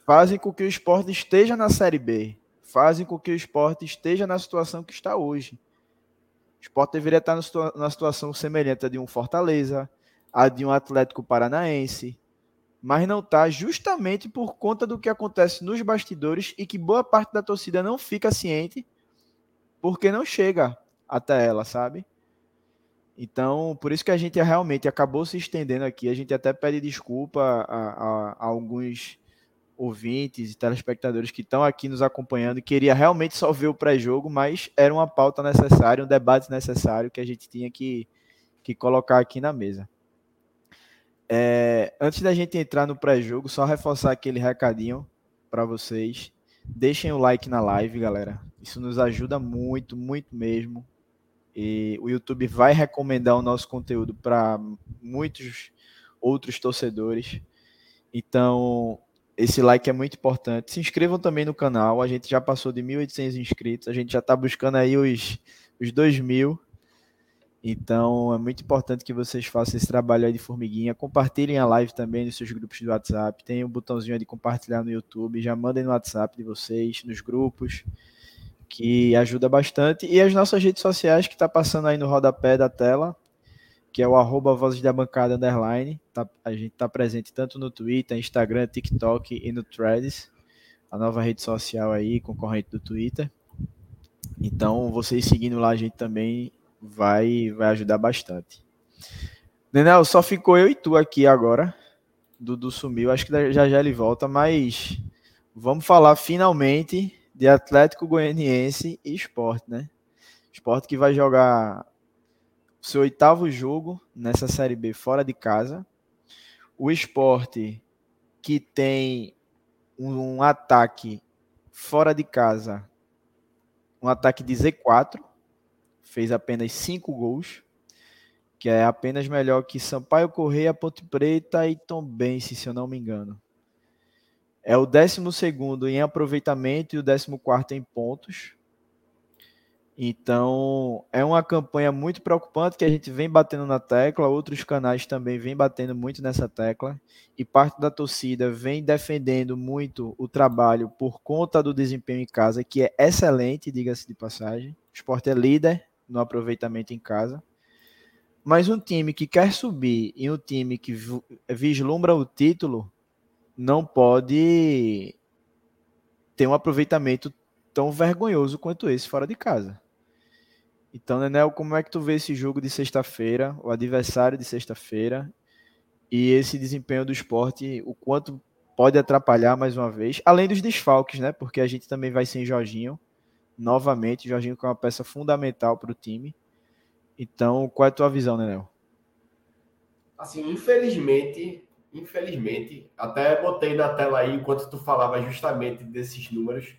Fazem com que o esporte esteja na Série B. Fazem com que o esporte esteja na situação que está hoje. O esporte deveria estar na situação semelhante a de um Fortaleza, a de um Atlético Paranaense, mas não tá justamente por conta do que acontece nos bastidores e que boa parte da torcida não fica ciente porque não chega até ela, sabe? Então, por isso que a gente realmente acabou se estendendo aqui. A gente até pede desculpa a, a, a alguns ouvintes e telespectadores que estão aqui nos acompanhando. Queria realmente só ver o pré-jogo, mas era uma pauta necessária, um debate necessário que a gente tinha que, que colocar aqui na mesa. É, antes da gente entrar no pré-jogo, só reforçar aquele recadinho para vocês. Deixem o like na live, galera. Isso nos ajuda muito, muito mesmo. E o YouTube vai recomendar o nosso conteúdo para muitos outros torcedores. Então, esse like é muito importante. Se inscrevam também no canal. A gente já passou de 1.800 inscritos. A gente já está buscando aí os, os 2.000. Então, é muito importante que vocês façam esse trabalho aí de formiguinha. Compartilhem a live também nos seus grupos do WhatsApp. Tem um botãozinho de compartilhar no YouTube. Já mandem no WhatsApp de vocês, nos grupos que ajuda bastante. E as nossas redes sociais, que está passando aí no rodapé da tela, que é o arroba Vozes da Bancada Underline. Tá, a gente está presente tanto no Twitter, Instagram, TikTok e no Threads, a nova rede social aí, concorrente do Twitter. Então, vocês seguindo lá a gente também vai, vai ajudar bastante. Nenel, só ficou eu e tu aqui agora. Dudu sumiu, acho que já já ele volta, mas vamos falar finalmente de Atlético Goianiense e Esporte, né? Esporte que vai jogar seu oitavo jogo nessa Série B fora de casa. O Esporte que tem um, ataque fora de casa, um ataque de Z4, fez apenas cinco gols, que é apenas melhor que Sampaio Correia, Ponte Preta e Tombense, se eu não me engano. É o 12 em aproveitamento e o 14 em pontos. Então, é uma campanha muito preocupante que a gente vem batendo na tecla, outros canais também vêm batendo muito nessa tecla, e parte da torcida vem defendendo muito o trabalho por conta do desempenho em casa, que é excelente, diga-se de passagem. O esporte é líder no aproveitamento em casa. Mas um time que quer subir e um time que vislumbra o título não pode ter um aproveitamento tão vergonhoso quanto esse fora de casa. Então, Nenel, como é que tu vê esse jogo de sexta-feira, o adversário de sexta-feira, e esse desempenho do esporte, o quanto pode atrapalhar mais uma vez, além dos desfalques, né? Porque a gente também vai sem Jorginho, novamente, Jorginho que é uma peça fundamental para o time. Então, qual é a tua visão, Nenel? Assim, infelizmente, infelizmente, até botei na tela aí enquanto tu falava justamente desses números,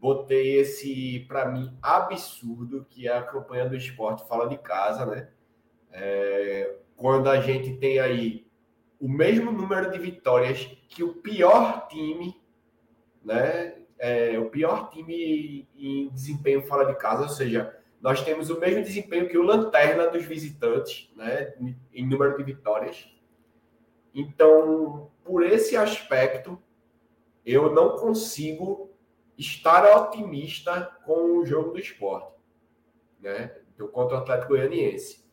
botei esse para mim absurdo que é a campanha do esporte fala de casa, né? É, quando a gente tem aí o mesmo número de vitórias que o pior time, né? É, o pior time em desempenho fora de casa, ou seja, nós temos o mesmo desempenho que o lanterna dos visitantes, né? Em número de vitórias. Então, por esse aspecto, eu não consigo estar otimista com o jogo do esporte, né? Do contra o Atlético Goianiense.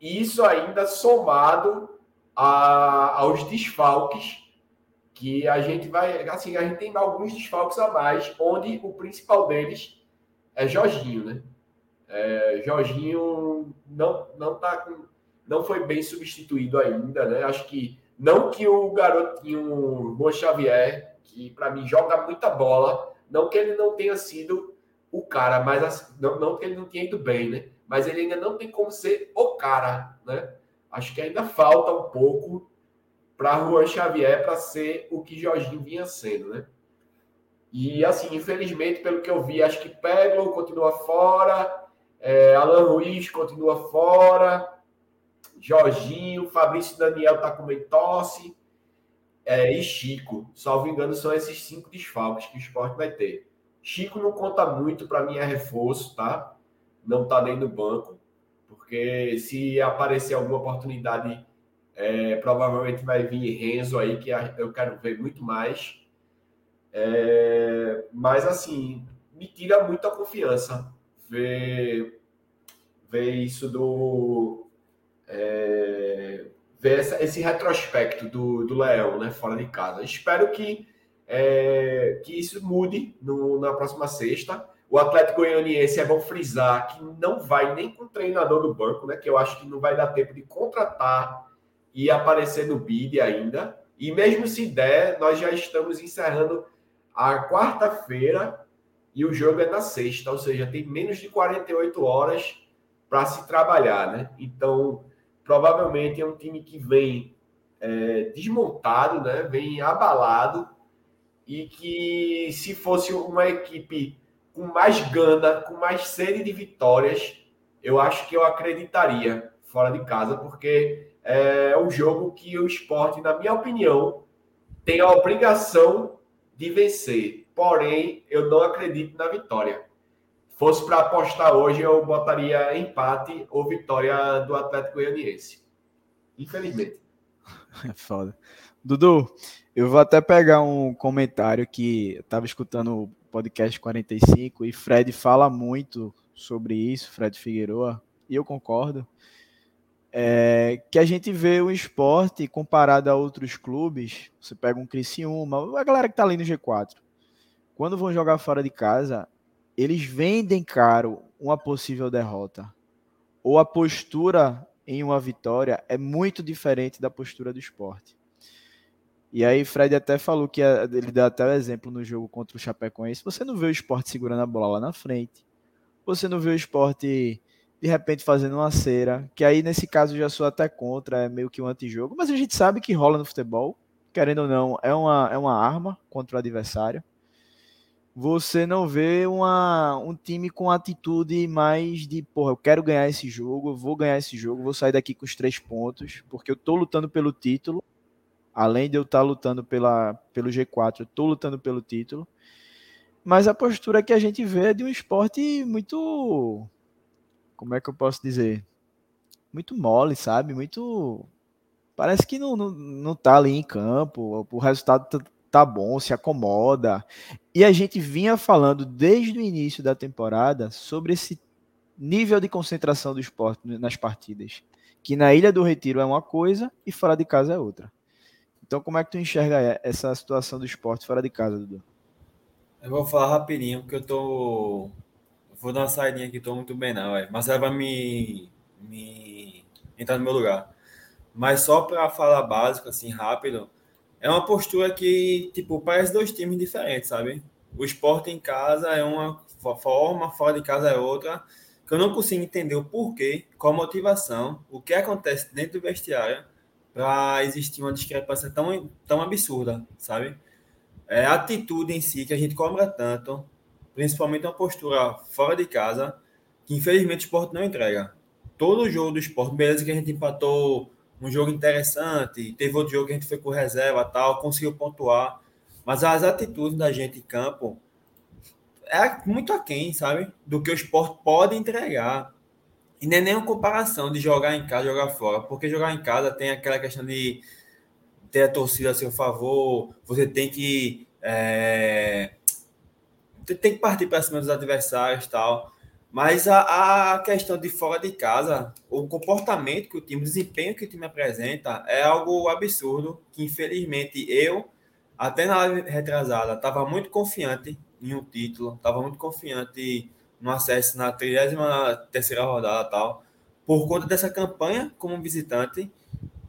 Isso ainda somado a, aos desfalques que a gente vai, assim, a gente tem alguns desfalques a mais, onde o principal deles é Jorginho, né? É, Jorginho não não tá com, não foi bem substituído ainda, né? Acho que não que o garotinho Juan Xavier, que para mim joga muita bola, não que ele não tenha sido o cara, mas não, não que ele não tenha ido bem, né? Mas ele ainda não tem como ser o cara, né? Acho que ainda falta um pouco para Juan Xavier para ser o que Jorginho vinha sendo, né? E assim, infelizmente, pelo que eu vi, acho que Peglo continua fora, é, Alan Ruiz continua fora, Jorginho, Fabrício Daniel tá com tosse é, e Chico. Salvo engano, são esses cinco desfalques que o esporte vai ter. Chico não conta muito, para mim é reforço, tá? Não tá nem no banco, porque se aparecer alguma oportunidade, é, provavelmente vai vir Renzo aí, que eu quero ver muito mais. É, mas assim, me tira muita confiança ver, ver isso do, é, ver essa, esse retrospecto do, do Leão, né, fora de casa. Espero que, é, que isso mude no, na próxima sexta. O Atlético Goianiense é bom frisar que não vai nem com o treinador do banco, né? Que eu acho que não vai dar tempo de contratar e aparecer no bid ainda. E mesmo se der, nós já estamos encerrando a quarta-feira e o jogo é na sexta, ou seja, tem menos de 48 horas para se trabalhar, né? Então, provavelmente é um time que vem é, desmontado, né? Vem abalado e que se fosse uma equipe com mais gana, com mais sede de vitórias, eu acho que eu acreditaria fora de casa, porque é um jogo que o esporte, na minha opinião, tem a obrigação de vencer. Porém, eu não acredito na vitória. Fosse para apostar hoje, eu botaria empate ou vitória do Atlético Goianiense. Infelizmente. É foda. Dudu, eu vou até pegar um comentário que eu estava escutando podcast 45 e Fred fala muito sobre isso, Fred Figueroa, e eu concordo. É, que a gente vê o esporte comparado a outros clubes, você pega um Criciúma, a galera que tá ali no G4, quando vão jogar fora de casa, eles vendem caro uma possível derrota. Ou a postura em uma vitória é muito diferente da postura do esporte. E aí Fred até falou que ele dá até o exemplo no jogo contra o Chapecoense. Você não vê o esporte segurando a bola lá na frente. Você não vê o esporte de repente fazendo uma cera, que aí nesse caso já sou até contra, é meio que um antijogo, mas a gente sabe que rola no futebol, querendo ou não, é uma, é uma arma contra o adversário. Você não vê uma, um time com atitude mais de, porra, eu quero ganhar esse jogo, eu vou ganhar esse jogo, vou sair daqui com os três pontos, porque eu tô lutando pelo título, além de eu estar tá lutando pela, pelo G4, eu tô lutando pelo título. Mas a postura que a gente vê é de um esporte muito como é que eu posso dizer? Muito mole, sabe? Muito. Parece que não, não, não tá ali em campo, o resultado tá, tá bom, se acomoda. E a gente vinha falando desde o início da temporada sobre esse nível de concentração do esporte nas partidas. Que na Ilha do Retiro é uma coisa e fora de casa é outra. Então, como é que tu enxerga essa situação do esporte fora de casa, Dudu? Eu vou falar rapidinho, porque eu tô Vou dar uma saidinha aqui, tô muito bem não, velho. Marcelo vai me, me entrar no meu lugar. Mas só para falar básico, assim, rápido, é uma postura que, tipo, parece dois times diferentes, sabe? O esporte em casa é uma forma, fora de casa é outra, que eu não consigo entender o porquê, qual motivação, o que acontece dentro do vestiário para existir uma discrepância tão, tão absurda, sabe? É a atitude em si que a gente cobra tanto, principalmente uma postura fora de casa, que infelizmente o esporte não entrega. Todo jogo do esporte, beleza que a gente empatou um jogo interessante, teve outro jogo que a gente foi com reserva tal, conseguiu pontuar, mas as atitudes da gente em campo é muito aquém, sabe? Do que o esporte pode entregar. E nem é nenhuma comparação de jogar em casa e jogar fora, porque jogar em casa tem aquela questão de ter a torcida a seu favor, você tem que é, tem que partir para cima dos adversários tal. Mas a, a, questão de fora de casa, o comportamento que o time, o desempenho que o time apresenta é algo absurdo, que infelizmente eu, até na retrasada, estava muito confiante em um título, estava muito confiante no acesso na 33 rodada tal. Por conta dessa campanha como visitante,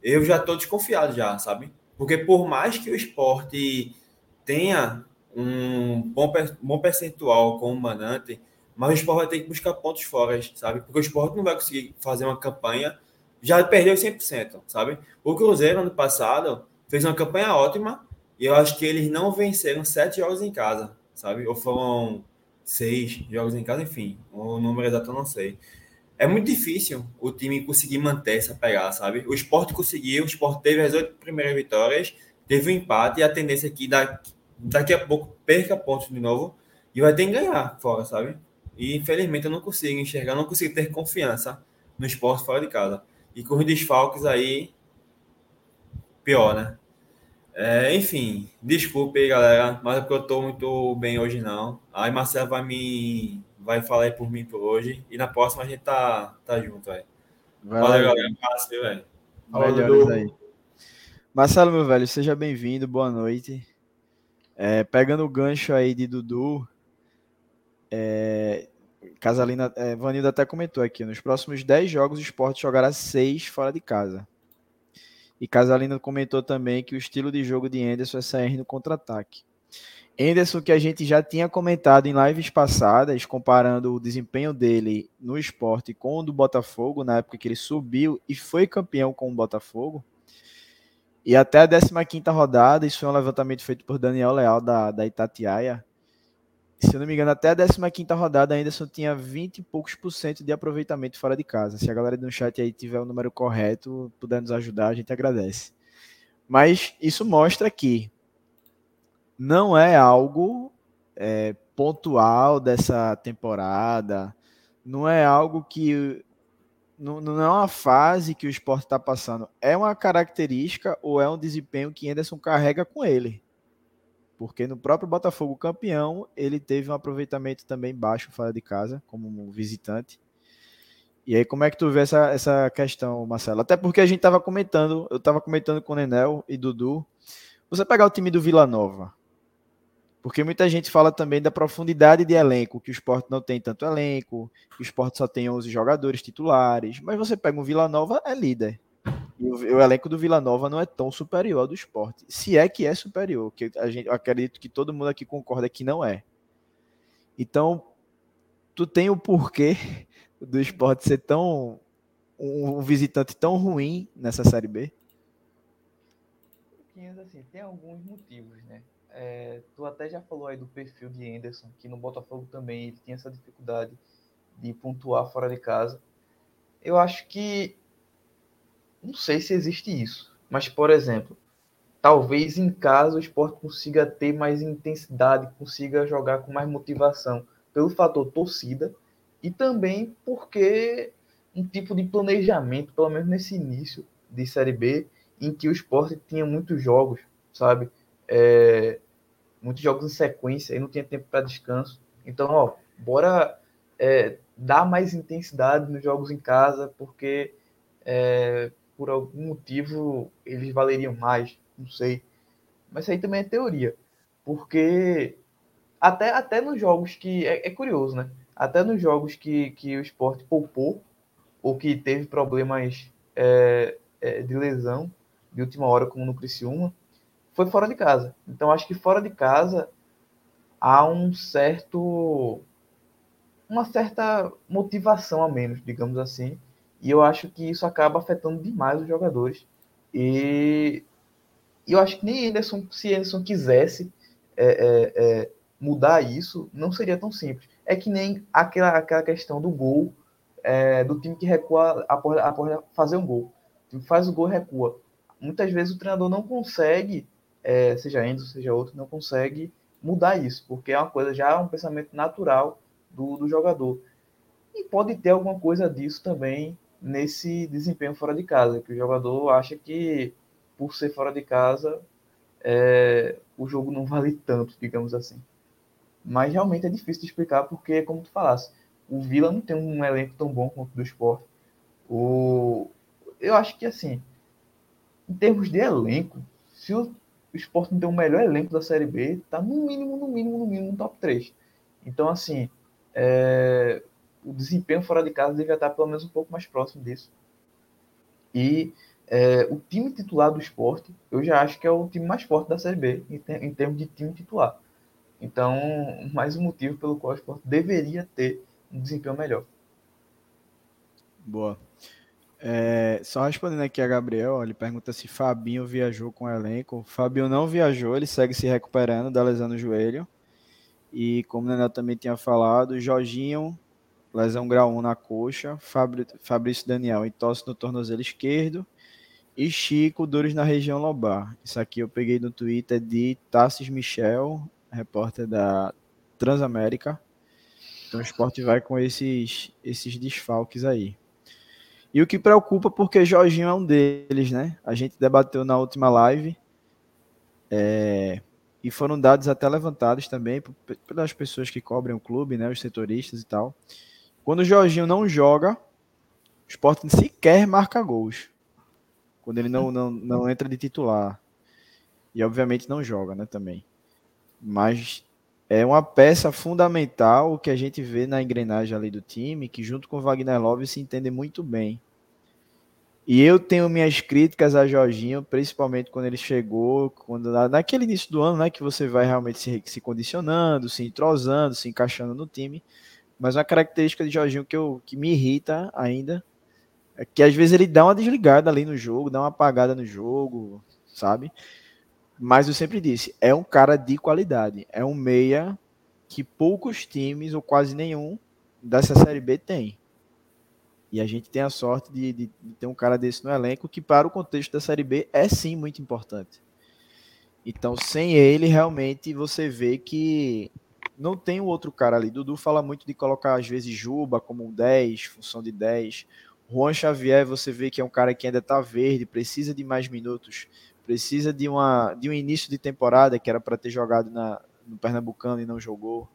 eu já estou desconfiado já, sabe? Porque por mais que o esporte tenha um bom, bom percentual com o Manante, mas o esporte vai ter que buscar pontos fora, sabe? Porque o esporte não vai conseguir fazer uma campanha, já perdeu 100%, sabe? O Cruzeiro, ano passado, fez uma campanha ótima e eu acho que eles não venceram sete jogos em casa, sabe? Ou foram seis jogos em casa, enfim, o número exato eu não sei. É muito difícil o time conseguir manter essa pegada, sabe? O esporte conseguiu, o esporte teve as oito primeiras vitórias, teve um empate e a tendência aqui da daqui a pouco perca pontos de novo e vai ter que ganhar fora, sabe? E infelizmente eu não consigo enxergar, não consigo ter confiança no esporte fora de casa. E com os desfalques aí, pior, né? É, enfim, desculpe aí, galera, mas é porque eu tô muito bem hoje não. Aí Marcelo vai me vai falar aí por mim por hoje e na próxima a gente tá, tá junto, velho. Valeu, galera. Um velho. Melhores aí. Marcelo, meu velho, seja bem-vindo, boa noite. É, pegando o gancho aí de Dudu, É, Casalina, é, Vanildo até comentou aqui, nos próximos 10 jogos o esporte jogará 6 fora de casa. E Casalina comentou também que o estilo de jogo de Anderson é sair no contra-ataque. Anderson, que a gente já tinha comentado em lives passadas, comparando o desempenho dele no esporte com o do Botafogo, na época que ele subiu e foi campeão com o Botafogo. E até a 15 rodada, isso foi um levantamento feito por Daniel Leal, da, da Itatiaia. Se eu não me engano, até a 15 rodada, Anderson tinha 20 e poucos por cento de aproveitamento fora de casa. Se a galera do chat aí tiver o número correto, puder nos ajudar, a gente agradece. Mas isso mostra que não é algo é, pontual dessa temporada, não é algo que. Não, não é uma fase que o esporte está passando. É uma característica ou é um desempenho que Anderson carrega com ele. Porque no próprio Botafogo campeão, ele teve um aproveitamento também baixo fora de casa, como visitante. E aí, como é que tu vê essa, essa questão, Marcelo? Até porque a gente estava comentando, eu estava comentando com o Nenel e Dudu. Você pegar o time do Vila Nova, porque muita gente fala também da profundidade de elenco, que o esporte não tem tanto elenco, que o esporte só tem 11 jogadores titulares. Mas você pega um Vila Nova, é líder. E o, o elenco do Vila Nova não é tão superior ao do esporte. Se é que é superior, que a gente, acredito que todo mundo aqui concorda que não é. Então, tu tem o porquê do esporte ser tão. um, um visitante tão ruim nessa Série B? Assim, tem alguns motivos, né? É, tu até já falou aí do perfil de Anderson, que no Botafogo também ele tinha essa dificuldade de pontuar fora de casa. Eu acho que não sei se existe isso, mas por exemplo, talvez em casa o esporte consiga ter mais intensidade, consiga jogar com mais motivação pelo fator torcida e também porque um tipo de planejamento, pelo menos nesse início de Série B, em que o esporte tinha muitos jogos, sabe? é, muitos jogos em sequência e não tinha tempo para descanso. Então, ó, bora é, dar mais intensidade nos jogos em casa, porque é, por algum motivo eles valeriam mais, não sei. Mas isso aí também é teoria, porque até, até nos jogos que. É, é curioso, né? Até nos jogos que, que o esporte poupou, ou que teve problemas é, é, de lesão de última hora, como no Criciúma, foi fora de casa. Então acho que fora de casa há um certo uma certa motivação a menos, digamos assim. E eu acho que isso acaba afetando demais os jogadores. E, eu acho que nem Anderson, se Anderson quisesse é, é, é, mudar isso, não seria tão simples. É que nem aquela, aquela questão do gol, é, do time que recua após, após fazer um gol. O time faz o gol e recua. Muitas vezes o treinador não consegue é, seja Enzo, seja outro, não consegue mudar isso, porque é uma coisa já é um pensamento natural do, do jogador. E pode ter alguma coisa disso também nesse desempenho fora de casa, que o jogador acha que por ser fora de casa é, o jogo não vale tanto, digamos assim. Mas realmente é difícil de explicar porque, como tu falasse, o Vila não tem um elenco tão bom quanto o do esporte. O... Eu acho que assim, em termos de elenco, se o Sport tem o melhor elenco da Série B, tá no mínimo, no mínimo, no mínimo no top 3. Então, assim, é, o desempenho fora de casa devia estar pelo menos um pouco mais próximo disso. E é, o time titular do esporte, eu já acho que é o time mais forte da Série B, em, ter, em termos de time titular. Então, mais um motivo pelo qual o esporte deveria ter um desempenho melhor. Boa. É, só respondendo aqui a Gabriel, ele pergunta se Fabinho viajou com o elenco. Fabinho não viajou, ele segue se recuperando da lesão no joelho. E como o Nenel também tinha falado, Jorginho, lesão grau 1 na coxa, Fabrício Daniel entorse no tornozelo esquerdo e Chico, dores na região lobar. Isso aqui eu peguei no Twitter de Tassis Michel, repórter da Transamérica. Então o esporte vai com esses, esses desfalques aí. E o que preocupa porque Jorginho é um deles, né? A gente debateu na última live é, e foram dados até levantados também pelas pessoas que cobrem o clube, né? Os setoristas e tal. Quando o Jorginho não joga, o Sport sequer marca gols. Quando ele não, não, não entra de titular. E obviamente não joga, né? Também. Mas é uma peça fundamental que a gente vê na engrenagem ali do time, que junto com o Wagner Love se entende muito bem. E eu tenho minhas críticas a Jorginho, principalmente quando ele chegou, quando naquele início do ano, né, que você vai realmente se, se condicionando, se entrosando, se encaixando no time. Mas uma característica de Jorginho que, eu, que me irrita ainda é que às vezes ele dá uma desligada ali no jogo, dá uma apagada no jogo, sabe? Mas eu sempre disse, é um cara de qualidade, é um meia que poucos times, ou quase nenhum, dessa Série B tem. E a gente tem a sorte de, de, de, ter um cara desse no elenco que, para o contexto da Série B, é sim muito importante. Então, sem ele, realmente você vê que não tem um outro cara ali. Dudu fala muito de colocar, às vezes, Juba como um 10, função de 10. Juan Xavier, você vê que é um cara que ainda está verde, precisa de mais minutos, precisa de, uma, de um início de temporada que era para ter jogado na, no Pernambucano e não jogou.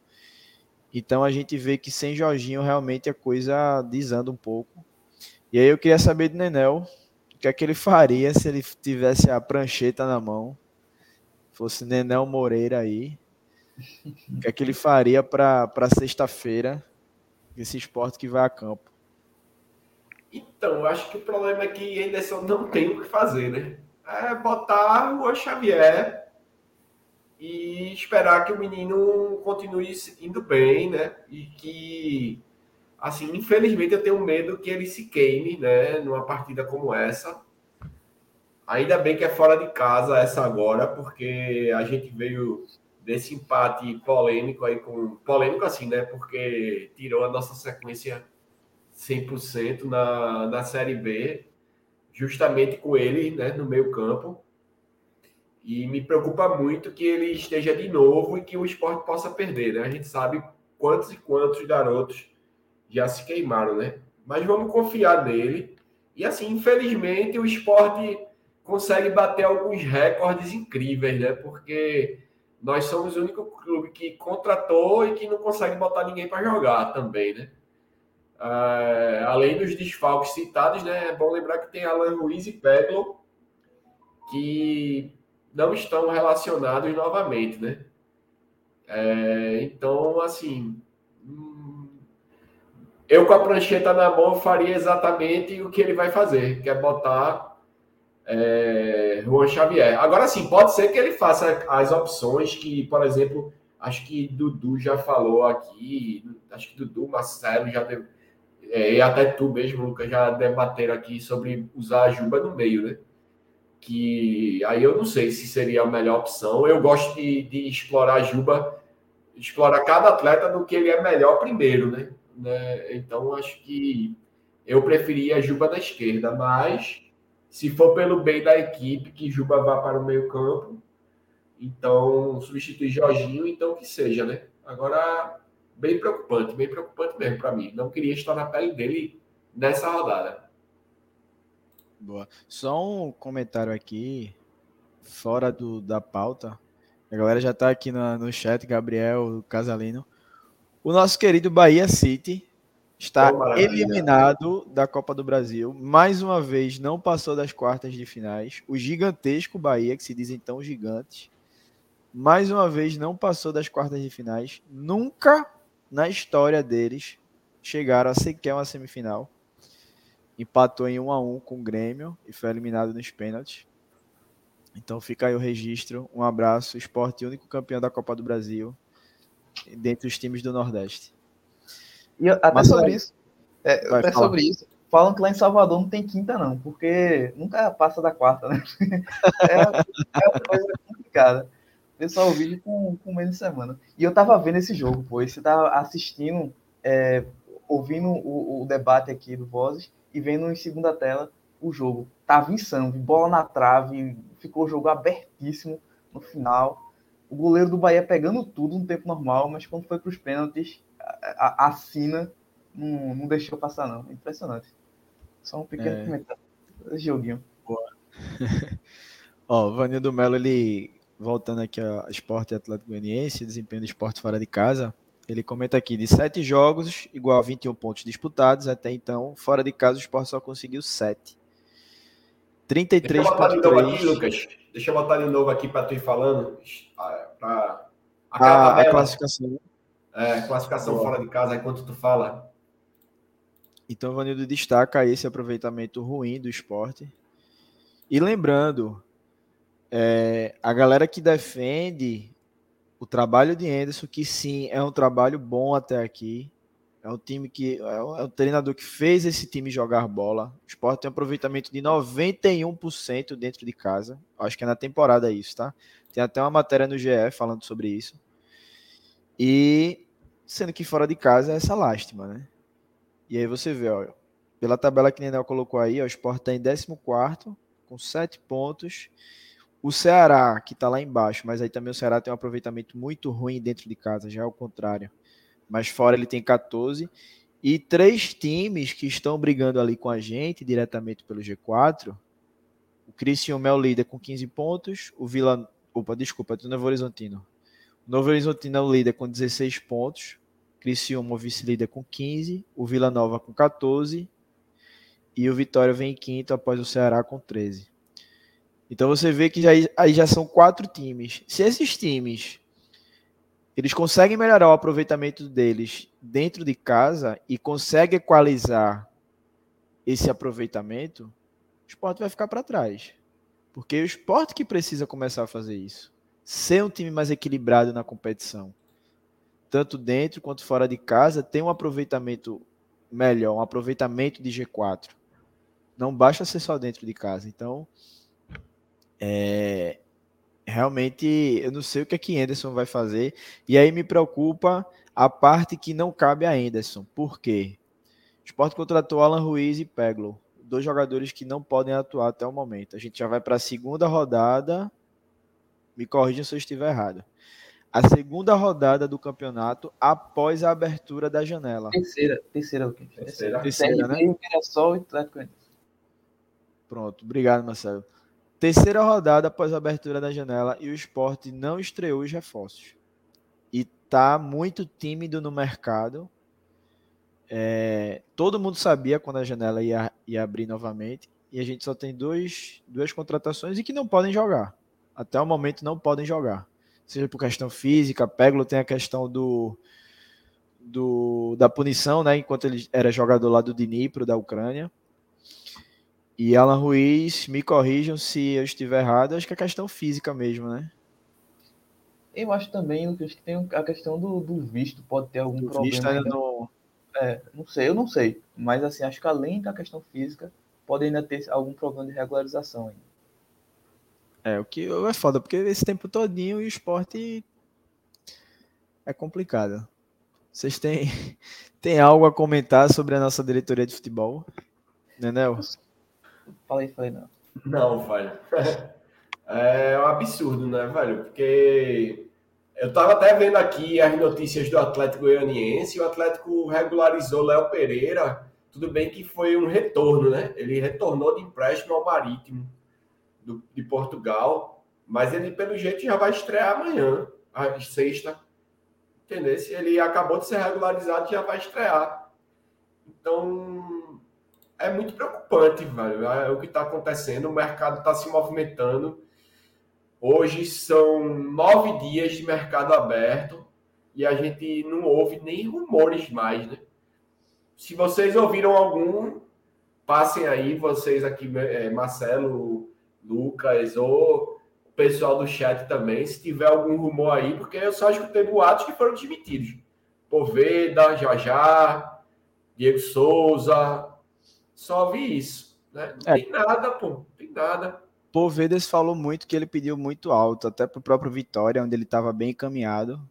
Então a gente vê que sem Jorginho realmente a coisa desanda um pouco. E aí eu queria saber de Nenel o que é que ele faria se ele tivesse a prancheta na mão. Fosse Nenel Moreira aí. O que é que ele faria para sexta-feira, esse esporte que vai a campo? Então, eu acho que o problema é que Anderson não tem o que fazer, né? É botar o Xavier e esperar que o menino continue indo bem, né? E que, assim, infelizmente eu tenho medo que ele se queime, né? Numa partida como essa. Ainda bem que é fora de casa essa agora, porque a gente veio desse empate polêmico aí com polêmico assim, né? Porque tirou a nossa sequência 100% na, na Série B, justamente com ele, né, no meio-campo. E me preocupa muito que ele esteja de novo e que o esporte possa perder, né? A gente sabe quantos e quantos garotos já se queimaram, né? Mas vamos confiar nele. E assim, infelizmente, o esporte consegue bater alguns recordes incríveis, né? Porque nós somos o único clube que contratou e que não consegue botar ninguém para jogar também, né? É, além dos desfalques citados, né? É bom lembrar que tem Alan Ruiz e Peglo, que não estão relacionados novamente, né? É, então, assim, hum, eu com a prancheta na mão faria exatamente o que ele vai fazer, que é botar é, Juan Xavier. Agora sim, pode ser que ele faça as opções que, por exemplo, acho que Dudu já falou aqui, acho que Dudu, Marcelo já é, e até tu mesmo, Lucas, já debateram aqui sobre usar a Juba no meio, né? que aí eu não sei se seria a melhor opção. Eu gosto de, de explorar a Juba, explorar cada atleta do que ele é melhor primeiro, né? né? Então acho que eu preferia a Juba da esquerda, mas se for pelo bem da equipe, que Juba vá para o meio campo, então substituir Jorginho, então que seja, né? Agora, bem preocupante, bem preocupante mesmo para mim. Não queria estar na pele dele nessa rodada. Boa. Só um comentário aqui, fora do, da pauta. A galera já está aqui no, no chat, Gabriel Casalino. O nosso querido Bahia City está oh, eliminado da Copa do Brasil. Mais uma vez, não passou das quartas de finais. O gigantesco Bahia, que se diz então gigante, mais uma vez não passou das quartas de finais. Nunca na história deles chegaram a sequer uma semifinal empatou em 1 a 1 com o Grêmio e foi eliminado nos pênaltis. Então fica aí o registro. Um abraço. Esporte único campeão da Copa do Brasil dentre os times do Nordeste. E até Mas, sobre isso. É, até falar. sobre isso. Falam que lá em Salvador não tem quinta, não, porque nunca passa da quarta, né? é, é uma coisa complicada. Pessoal, o vídeo com, com meio de semana. E eu tava vendo esse jogo, pô. Você tava assistindo, é, ouvindo o, o, debate aqui do Vozes e vendo em segunda tela o jogo. Tava insano, bola na trave, ficou o jogo abertíssimo no final. O goleiro do Bahia pegando tudo no tempo normal, mas quando foi para os pênaltis, a, a, Sina não, não, deixou passar, não. Impressionante. Só um pequeno é... comentário. Joguinho. Boa. Ó, o Vanildo Melo, ele voltando aqui a Esporte Atlético Goianiense, desempenho do esporte fora de casa, ele comenta aqui, de sete jogos, igual a 21 pontos disputados, até então, fora de casa, o Sport só conseguiu sete. 33 Deixa eu botar de novo aqui, Lucas. Deixa eu botar de novo aqui para tu ir falando, para a, a classificação. É, classificação Boa. fora de casa, enquanto tu fala. Então, o Vanildo destaca esse aproveitamento ruim do esporte. E lembrando, é, a galera que defende o trabalho de Anderson, que sim, é um trabalho bom até aqui. É um time que. É o, é treinador que fez esse time jogar bola. O Sport tem um aproveitamento de 91% dentro de casa. Acho que é na temporada isso, tá? Tem até uma matéria no GE falando sobre isso. E sendo que fora de casa é essa lástima, né? E aí você vê, ó, pela tabela que Nenel colocou aí, ó, o Sport está em 14 com 7 pontos. O Ceará, que está lá embaixo, mas aí também o Ceará tem um aproveitamento muito ruim dentro de casa, já é o contrário. Mas fora ele tem 14. E três times que estão brigando ali com a gente, diretamente pelo G4. O Criciúma é o líder com 15 pontos. O Vila... Opa, desculpa, do Novo Horizontino. Novo Horizontino é o líder com 16 pontos. Criciúma, o vice-líder com 15. O Vila Nova com 14. E o Vitória vem em quinto após o Ceará com 13. Então você vê que já, aí já são quatro times. Se esses times eles conseguem melhorar o aproveitamento deles dentro de casa e conseguem equalizar esse aproveitamento, o esporte vai ficar para trás. Porque é o esporte que precisa começar a fazer isso. Ser um time mais equilibrado na competição. Tanto dentro quanto fora de casa, tem um aproveitamento melhor, um aproveitamento de G4. Não basta ser só dentro de casa. Então, é, realmente eu não sei o que é que Anderson vai fazer. E aí me preocupa a parte que não cabe a Anderson. Por quê? O Sport contratou Alan Ruiz e Peglo, dois jogadores que não podem atuar até o momento. A gente já vai para a segunda rodada. Me corrijam se eu estiver errado. A segunda rodada do campeonato após a abertura da janela. Terceira, terceira, terceira, terceira, terceira né? Mirassol e Atlético Pronto, obrigado, Marcelo. Terceira rodada após a abertura da janela e o esporte não estreou os reforços. E tá muito tímido no mercado. É, todo mundo sabia quando a janela ia, ia abrir novamente. E a gente só tem dois, duas contratações e que não podem jogar. Até o momento não podem jogar. Seja por questão física, Peglo tem a questão do, do da punição, né? Enquanto ele era jogador lá do Dnipro, da Ucrânia. E Alan Ruiz, me corrijam se eu estiver errado, acho que é questão física mesmo, né? Eu acho também, Lucas, que tem a questão do, do visto, pode ter algum do problema. Visto ainda não... É, não sei, eu não sei. Mas assim, acho que além da questão física, pode ainda ter algum problema de regularização ainda. É, o que é foda, porque esse tempo todinho o esporte é complicado. Vocês têm, têm algo a comentar sobre a nossa diretoria de futebol? Né, Nelson? Falei, falei não. Não, velho. É um absurdo, né, velho? Porque eu tava até vendo aqui as notícias do Atlético Goianiense, o Atlético regularizou Léo Pereira. Tudo bem que foi um retorno, né? Ele retornou de empréstimo ao Marítimo do, de Portugal, mas ele, pelo jeito, já vai estrear amanhã, a sexta. Entendeu? Ele acabou de ser regularizado já vai estrear. Então, é muito preocupante, velho. É o que está acontecendo. O mercado está se movimentando. Hoje são nove dias de mercado aberto e a gente não ouve nem rumores mais, né? Se vocês ouviram algum, passem aí, vocês aqui, é, Marcelo, Lucas ou o pessoal do chat também, se tiver algum rumor aí, porque eu só escutei boatos que foram desmentidos. Poveda, Jajá, Diego Souza, só vi isso. Né? Não é. tem nada, pô. Não tem nada. Povedas falou muito que ele pediu muito alto, até pro próprio Vitória, onde ele estava bem encaminhado.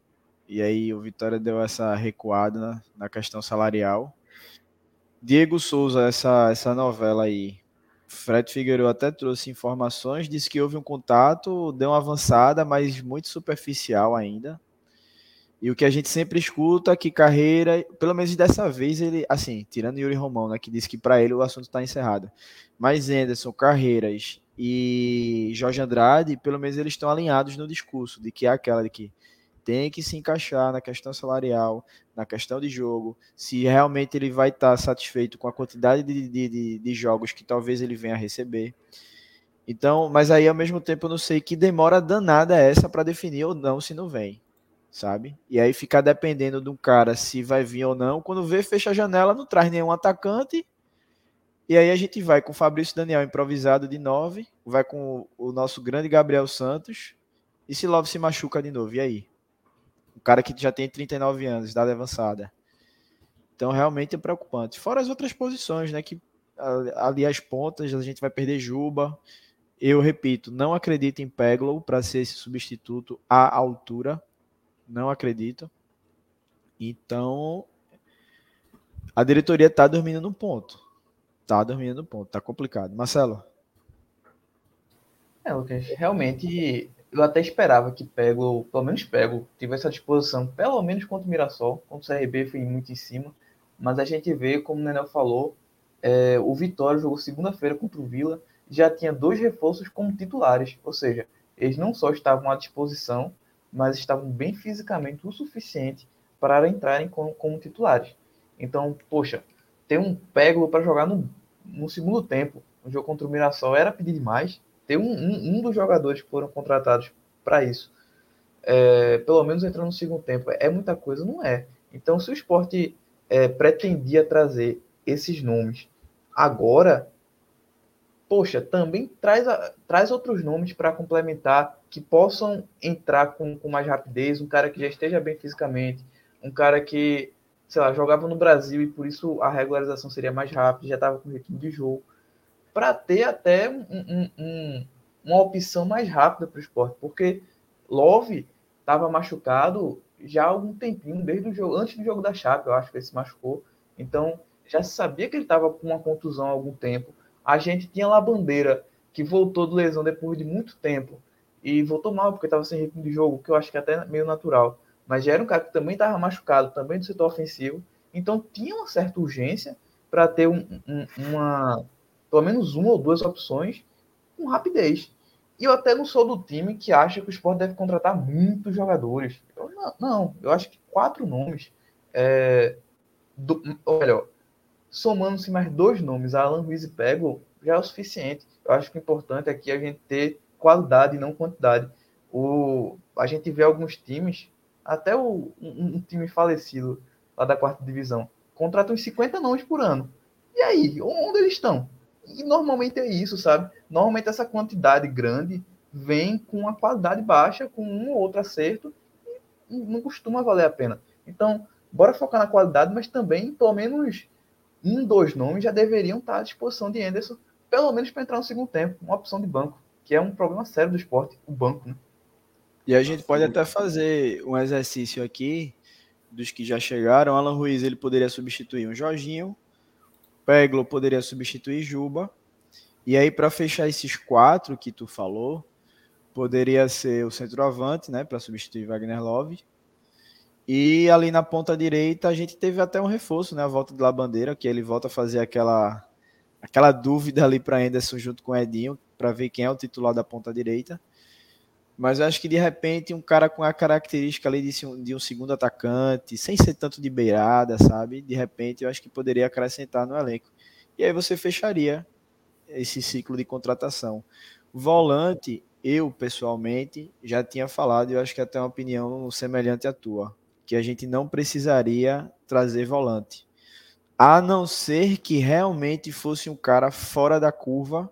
E aí o Vitória deu essa recuada na, na questão salarial. Diego Souza, essa, essa novela aí. Fred Figueiredo até trouxe informações, disse que houve um contato, deu uma avançada, mas muito superficial ainda. E o que a gente sempre escuta é que carreira, pelo menos dessa vez, ele, assim, tirando Yuri Romão, né, que disse que para ele o assunto está encerrado. Mas Anderson, Carreiras e Jorge Andrade, pelo menos eles estão alinhados no discurso de que é aquela de que tem que se encaixar na questão salarial, na questão de jogo, se realmente ele vai estar tá satisfeito com a quantidade de, de, de, jogos que talvez ele venha a receber. Então, mas aí ao mesmo tempo eu não sei que demora danada é essa para definir ou não se não vem sabe? E aí ficar dependendo de um cara se vai vir ou não. Quando vê, fecha a janela, não traz nenhum atacante. E aí a gente vai com o Fabrício Daniel improvisado de 9, vai com o nosso grande Gabriel Santos. E se Love se machuca de novo, e aí? Cara que já tem 39 anos, idade avançada. Então realmente é preocupante. Fora as outras posições, né? Que ali as pontas, a gente vai perder Juba. Eu repito, não acredito em Peglow para ser esse substituto à altura. Não acredito. Então, a diretoria está dormindo no ponto. Está dormindo no ponto. Está complicado. Marcelo? É, Lucas, realmente eu até esperava que Pego, pelo menos Pego, tivesse a disposição, pelo menos contra o Mirassol, contra o CRB foi muito em cima, mas a gente vê, como o Nenel falou, é, o Vitória jogou segunda-feira contra o Vila, já tinha dois reforços como titulares, ou seja, eles não só estavam à disposição, mas estavam bem fisicamente o suficiente para entrarem como, como titulares. Então, poxa, ter um Pego para jogar no, no segundo tempo, no jogo contra o Mirassol, era pedir demais. Ter um, um, um dos jogadores que foram contratados para isso, é, pelo menos entrando no segundo tempo, é muita coisa? Não é. Então, se o esporte é, pretendia trazer esses nomes Agora, poxa, também traz, traz outros nomes para complementar que possam entrar com, com mais rapidez, um cara que já esteja bem fisicamente, um cara que, sei lá, jogava no Brasil e por isso a regularização seria mais rápida, já estava com ritmo de jogo, para ter até um, um, um, uma opção mais rápida para o esporte, porque Love estava machucado já há algum tempinho, desde o jogo, antes do jogo da Chape, eu acho que ele se machucou. Então, já sabia que ele estava com uma contusão há algum tempo. A gente tinha lá bandeira que voltou de lesão depois de muito tempo e voltou mal porque estava sem ritmo de jogo, que eu acho que é até meio natural. Mas já era um cara que também estava machucado, também do setor ofensivo. Então tinha uma certa urgência para ter um, um, uma, pelo menos uma ou duas opções com rapidez. E eu até não sou do time que acha que o esporte deve contratar muitos jogadores. Eu, não, não, eu acho que quatro nomes. É, do, olha, somando-se mais dois nomes, Alan Ruiz e Pego, já é o suficiente. Eu acho que o importante aqui é a gente ter qualidade e não quantidade. O, a gente vê alguns times, até o, um, um time falecido lá da quarta divisão, contratam 50 nomes por ano. E aí, onde eles estão? E normalmente é isso, sabe? Normalmente essa quantidade grande vem com uma qualidade baixa, com um ou outro acerto, e não costuma valer a pena. Então, bora focar na qualidade, mas também, pelo menos, um dos nomes já deveriam estar à disposição de Anderson, pelo menos para entrar no segundo tempo, uma opção de banco, que é um problema sério do esporte, o banco, né? E a gente pode até fazer um exercício aqui dos que já chegaram. Alan Ruiz ele poderia substituir um Jorginho, Peglo poderia substituir Juba. E aí para fechar esses quatro que tu falou, poderia ser o centroavante, né, para substituir Wagner Love. E ali na ponta direita a gente teve até um reforço, né? A volta de Labandeira, que ele volta a fazer aquela aquela dúvida ali para Anderson junto com o Edinho, para ver quem é o titular da ponta direita. Mas eu acho que de repente um cara com a característica ali de, um, de um segundo atacante, sem ser tanto de beirada, sabe? De repente eu acho que poderia acrescentar no elenco. E aí você fecharia esse ciclo de contratação. Volante, eu pessoalmente já tinha falado, e eu acho que até uma opinião semelhante à tua que a gente não precisaria trazer volante. A não ser que realmente fosse um cara fora da curva,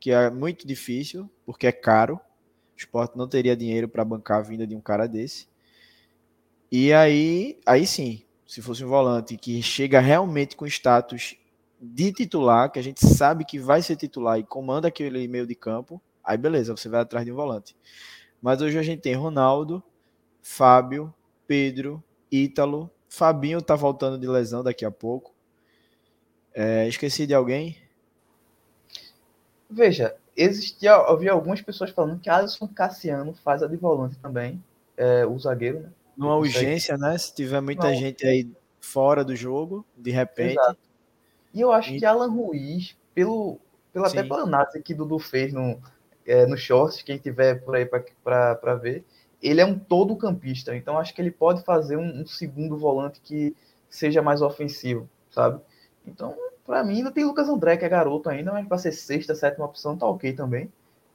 que é muito difícil, porque é caro. O esporte não teria dinheiro para bancar a vinda de um cara desse. E aí, aí sim, se fosse um volante que chega realmente com status de titular, que a gente sabe que vai ser titular e comanda aquele meio de campo, aí beleza, você vai atrás de um volante. Mas hoje a gente tem Ronaldo, Fábio, Pedro, Ítalo, Fabinho tá voltando de lesão daqui a pouco. É, esqueci de alguém? Veja, existia, havia algumas pessoas falando que Alisson Cassiano faz a de volante também, é, o zagueiro, né? Numa urgência, né? Se tiver muita Não. gente aí fora do jogo, de repente. Exato. E eu acho e... que Alan Ruiz, pelo, pelo até pela análise que Dudu fez no, é, no shorts, quem tiver por aí para ver, ele é um todo campista, então acho que ele pode fazer um, um segundo volante que seja mais ofensivo, sabe? Então, para mim, ainda tem Lucas André, que é garoto ainda, mas para ser sexta, sétima opção, tá ok também.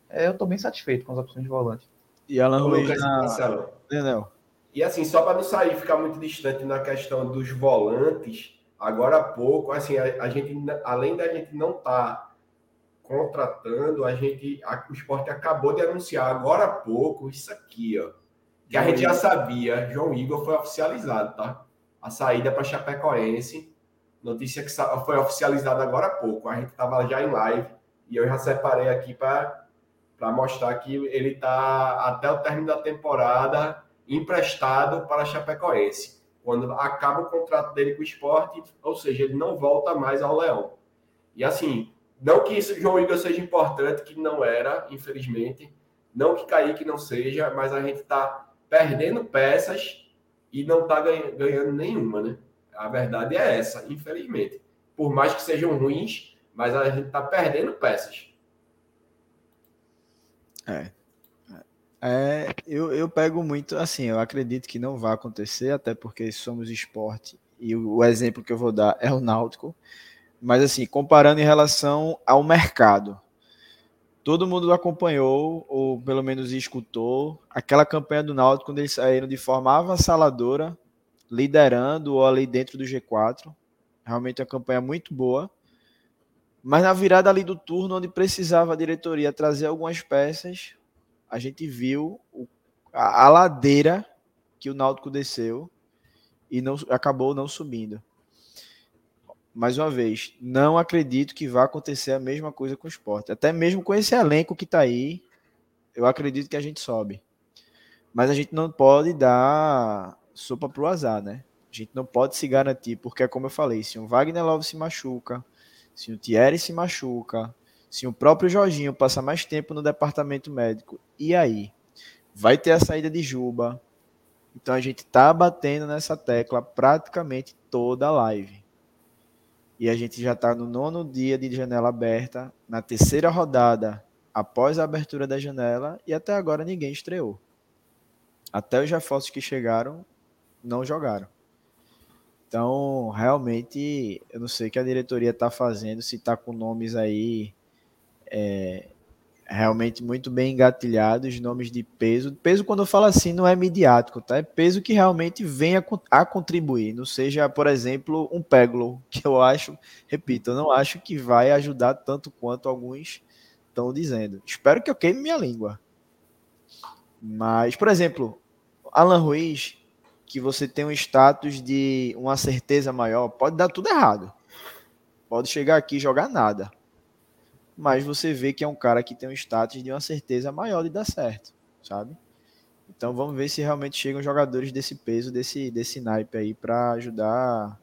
É, eu tô bem satisfeito com as opções de volante. E Alan Ruiz na... Daniel. E assim, só para não sair, ficar muito distante na questão dos volantes, agora há pouco, assim, a, a gente, além da gente não estar tá contratando, a gente, a, o esporte acabou de anunciar agora há pouco isso aqui, ó. Que a gente já sabia, João Igor foi oficializado, tá? A saída para Chapecoense. Notícia que foi oficializada agora há pouco. A gente estava já em live e eu já separei aqui para mostrar que ele está até o término da temporada emprestado para a Chapecoense. Quando acaba o contrato dele com o esporte, ou seja, ele não volta mais ao Leão. E assim, não que isso, João Igor, seja importante, que não era, infelizmente. Não que Kaique não seja, mas a gente está perdendo peças e não está ganhando nenhuma, né? A verdade é essa, infelizmente. Por mais que sejam ruins, mas a gente está perdendo peças. É. É, eu, eu pego muito, assim, eu acredito que não vai acontecer, até porque somos esporte, e o, o exemplo que eu vou dar é o Náutico, mas assim, comparando em relação ao mercado, todo mundo acompanhou, ou pelo menos escutou, aquela campanha do Náutico quando eles saíram de forma avassaladora, liderando ou ali dentro do G4. Realmente uma campanha muito boa. Mas na virada ali do turno, onde precisava a diretoria trazer algumas peças, a gente viu a, a ladeira que o Náutico desceu e não acabou não subindo mais uma vez, não acredito que vá acontecer a mesma coisa com o esporte. Até mesmo com esse elenco que está aí, eu acredito que a gente sobe. Mas a gente não pode dar sopa pro azar, né? A gente não pode se garantir, porque é como eu falei, se o Wagner Love se machuca, se o Thierry se machuca, se o próprio Jorginho passa mais tempo no departamento médico, e aí? Vai ter a saída de Juba. Então a gente tá batendo nessa tecla praticamente toda a live e a gente já está no nono dia de janela aberta, na terceira rodada após a abertura da janela, e até agora ninguém estreou. Até os reforços que chegaram não jogaram. Então, realmente, eu não sei o que a diretoria está fazendo, se está com nomes aí é, realmente muito bem engatilhados, nomes de peso. Peso, quando eu falo assim, não é midiático, tá? É peso que realmente venha a, contribuir. Não seja, por exemplo, um Peglo, que eu acho, repito, eu não acho que vai ajudar tanto quanto alguns estão dizendo. Espero que eu queime minha língua. Mas, por exemplo, Alan Ruiz, que você tem um status de uma certeza maior, pode dar tudo errado. Pode chegar aqui e jogar nada mas você vê que é um cara que tem um status de uma certeza maior de dar certo, sabe? Então vamos ver se realmente chegam jogadores desse peso, desse, desse naipe aí para ajudar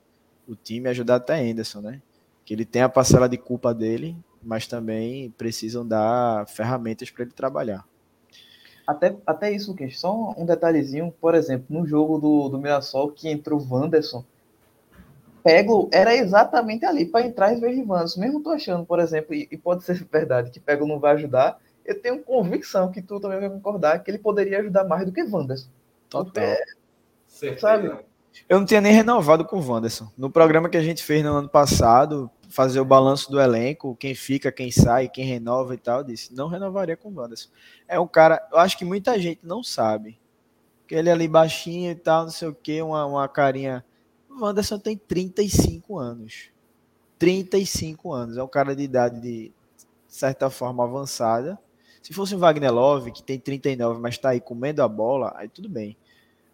o time, ajudar até Anderson, né? Que ele tem a parcela de culpa dele, mas também precisam dar ferramentas para ele trabalhar. Até, até isso, que só um detalhezinho, por exemplo, no jogo do, do Mirassol que entrou o Wanderson, Pego era exatamente ali para entrar em vez de Wanderson. Mesmo tô achando, por exemplo, e, e, pode ser verdade que Pego não vai ajudar, eu tenho convicção que tu também vai concordar que ele poderia ajudar mais do que Wanderson. Total. É, sabe? Eu não tinha nem renovado com o Wanderson. No programa que a gente fez no ano passado, fazer o balanço do elenco, quem fica, quem sai, quem renova e tal, disse, não renovaria com o Wanderson. É um cara, eu acho que muita gente não sabe. Que ele é ali baixinho e tal, não sei o que, uma, uma carinha o Anderson tem 35 anos. 35 anos. É um cara de idade de certa forma avançada. Se fosse um Wagner Love, que tem 39, mas está aí comendo a bola, aí tudo bem.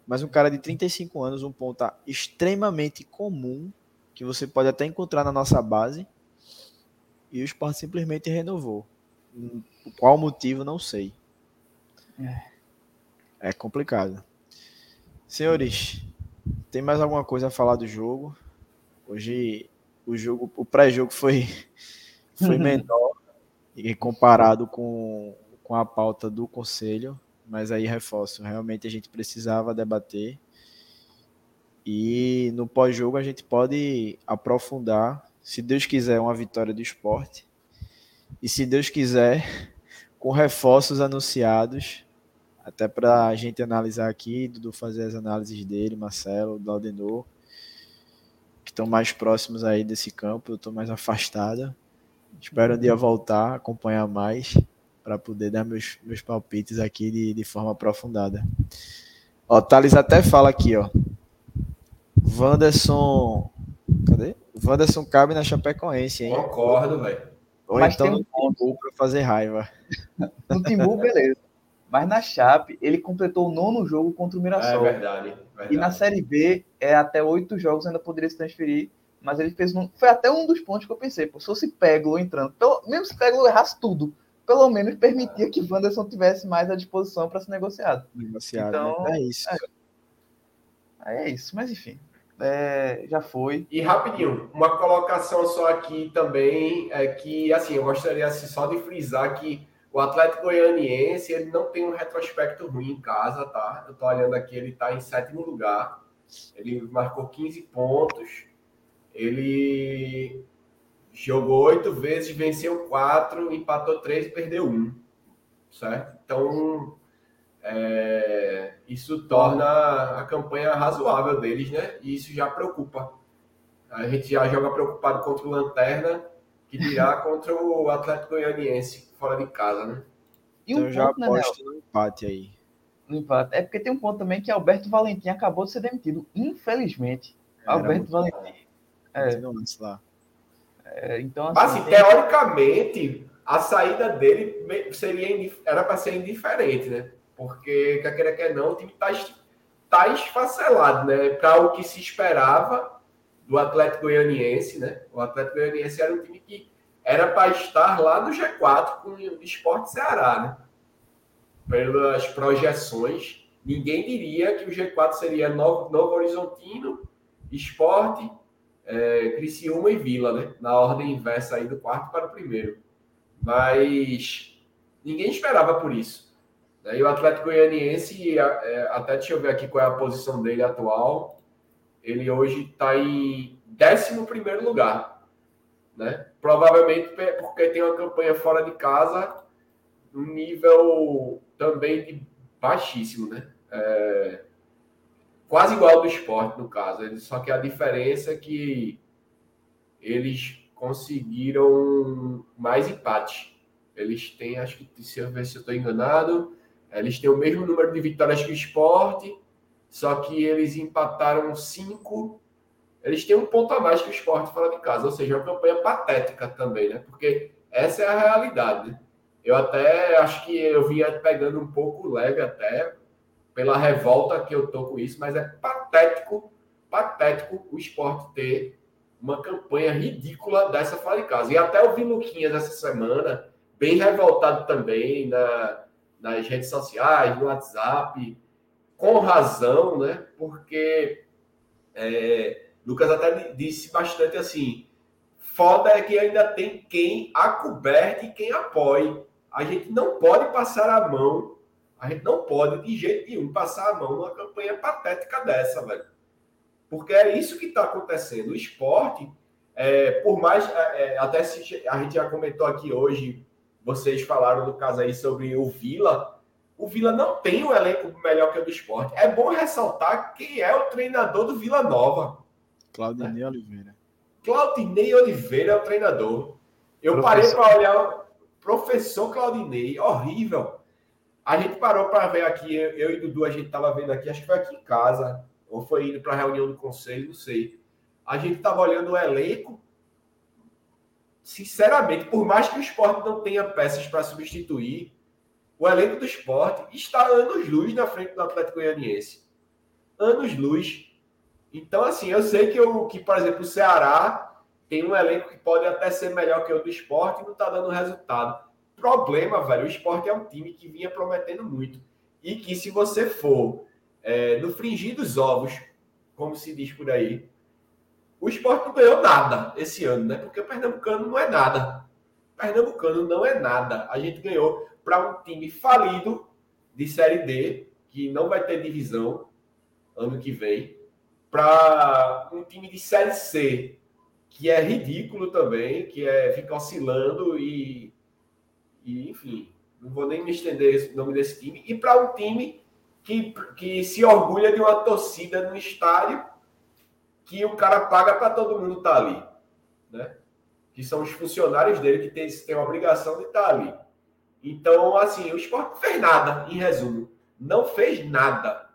Mas um cara de 35 anos, um ponta extremamente comum, que você pode até encontrar na nossa base, e o Sport simplesmente renovou. Qual motivo, não sei. É, é complicado. Senhores, tem mais alguma coisa a falar do jogo? Hoje o jogo, o pré-jogo foi foi menor e comparado com, com a pauta do conselho, mas aí reforço, realmente a gente precisava debater. E no pós-jogo a gente pode aprofundar, se Deus quiser, uma vitória do esporte. E se Deus quiser, com reforços anunciados, até para a gente analisar aqui, Dudu fazer as análises dele, Marcelo, Daldenor, que estão mais próximos aí desse campo, eu estou mais afastada. Espero um dia voltar, acompanhar mais, para poder dar meus, meus palpites aqui de, de forma aprofundada. Ó, Thales até fala aqui, ó. Wanderson. Cadê? Wanderson cabe na Chapecoense, hein? Concordo, velho. Ou Mas então tem um no Timbu pra fazer raiva. No Timbu, beleza. Mas na Chape, ele completou o nono jogo contra o É Mirassol. verdade. verdade. E na Série B, é até oito jogos ainda poderia se transferir. Mas ele fez. Um, foi até um dos pontos que eu pensei. Pô, se fosse Peglo entrando, pelo, mesmo se Peglo errasse tudo, pelo menos permitia que Wanderson tivesse mais à disposição para ser negociado. Negociado, Então, né? É isso. Aí é isso. Mas enfim, é, já foi. E rapidinho, uma colocação só aqui também é que, assim, eu gostaria assim, só de frisar que o Atlético Goianiense ele não tem um retrospecto ruim em casa, tá? Eu tô olhando aqui, ele tá em sétimo lugar. Ele marcou 15 pontos. Ele jogou oito vezes, venceu quatro, empatou três e perdeu um. Certo? Então, é, isso torna a campanha razoável deles, né? E isso já preocupa. A gente já joga preocupado contra o Lanterna, que dirá contra o Atlético Goianiense, fora de casa, né? E Então um eu já ponto, né, aposto no empate aí. no empate. É porque tem um ponto também que Alberto Valentim acabou de ser demitido. Infelizmente. Era Alberto Valentim. É, lá. é, então, Mas, assim, assim, tem- teoricamente, a saída dele seria indif- era para ser indiferente, né? Porque, quer queira, quer não, o time tá, es- tá esfacelado, né? Para o que se esperava do Atlético Goianiense, né? O Atlético Goianiense era um time que era para estar lá no G4 com o Esporte Ceará, né? Pelas projeções, ninguém diria que o G4 seria Novo, Novo Horizontino, Esporte, é, Criciúma e Vila, né? Na ordem inversa aí do quarto para o primeiro. Mas ninguém esperava por isso. Né? E o Atlético Goianiense, é, até deixa eu ver aqui qual é a posição dele atual. Ele hoje está em 11 primeiro lugar. Né? Provavelmente porque tem uma campanha fora de casa, um nível também de baixíssimo, né? É, quase igual ao do esporte, no caso. Ele- Só que a diferença é que eles conseguiram mais empate. Eles têm, acho que, se eu ver se eu estou enganado, eles têm o mesmo número de vitórias que o esporte, só que eles empataram cinco. Eles têm um ponto a mais que o esporte fora de casa, ou seja, é uma campanha patética também, né? Porque essa é a realidade. Eu até acho que eu vinha pegando um pouco leve até pela revolta que eu tô com isso, mas é patético, patético o esporte ter uma campanha ridícula dessa fora de casa. E até eu vi Luquinhas essa semana, bem revoltado também na, nas redes sociais, no WhatsApp, com razão, né? Porque é, Lucas até disse bastante assim: foda é que ainda tem quem acoberte e quem apoie. A gente não pode passar a mão, a gente não pode de jeito nenhum passar a mão numa campanha patética dessa, velho. Porque é isso que está acontecendo. O esporte, é, por mais. é, até se a gente já comentou aqui hoje, vocês falaram no caso aí sobre o Vila. O Vila não tem um elenco melhor que o do esporte. É bom ressaltar quem é o treinador do Vila Nova. Claudinei Oliveira. Claudinei Oliveira é o treinador. Eu Professor. parei para olhar o professor Claudinei, horrível. A gente parou para ver aqui, eu, eu e Dudu, a gente estava vendo aqui, acho que foi aqui em casa, ou foi indo para a reunião do conselho, não sei. A gente estava olhando o elenco. Sinceramente, por mais que o esporte não tenha peças para substituir, o elenco do esporte está anos-luz na frente do Atlético Goianiense. Anos-luz. Então, assim, eu sei que, o que, por exemplo, o Ceará tem um elenco que pode até ser melhor que o do esporte e não está dando resultado. Problema, velho, o esporte é um time que vinha prometendo muito. E que se você for é, no fringir dos ovos, como se diz por aí, o esporte não ganhou nada esse ano, né? Porque o Pernambucano não é nada. Pernambucano não é nada. A gente ganhou para um time falido de Série D, que não vai ter divisão ano que vem, para um time de Série C, que é ridículo também, que é fica oscilando e, e enfim, não vou nem me estender o nome desse time, e para um time que, que se orgulha de uma torcida no estádio que o cara paga para todo mundo estar ali, né? Que são os funcionários dele que tem, tem a obrigação de estar ali. Então, assim, o esporte não fez nada, em resumo. Não fez nada.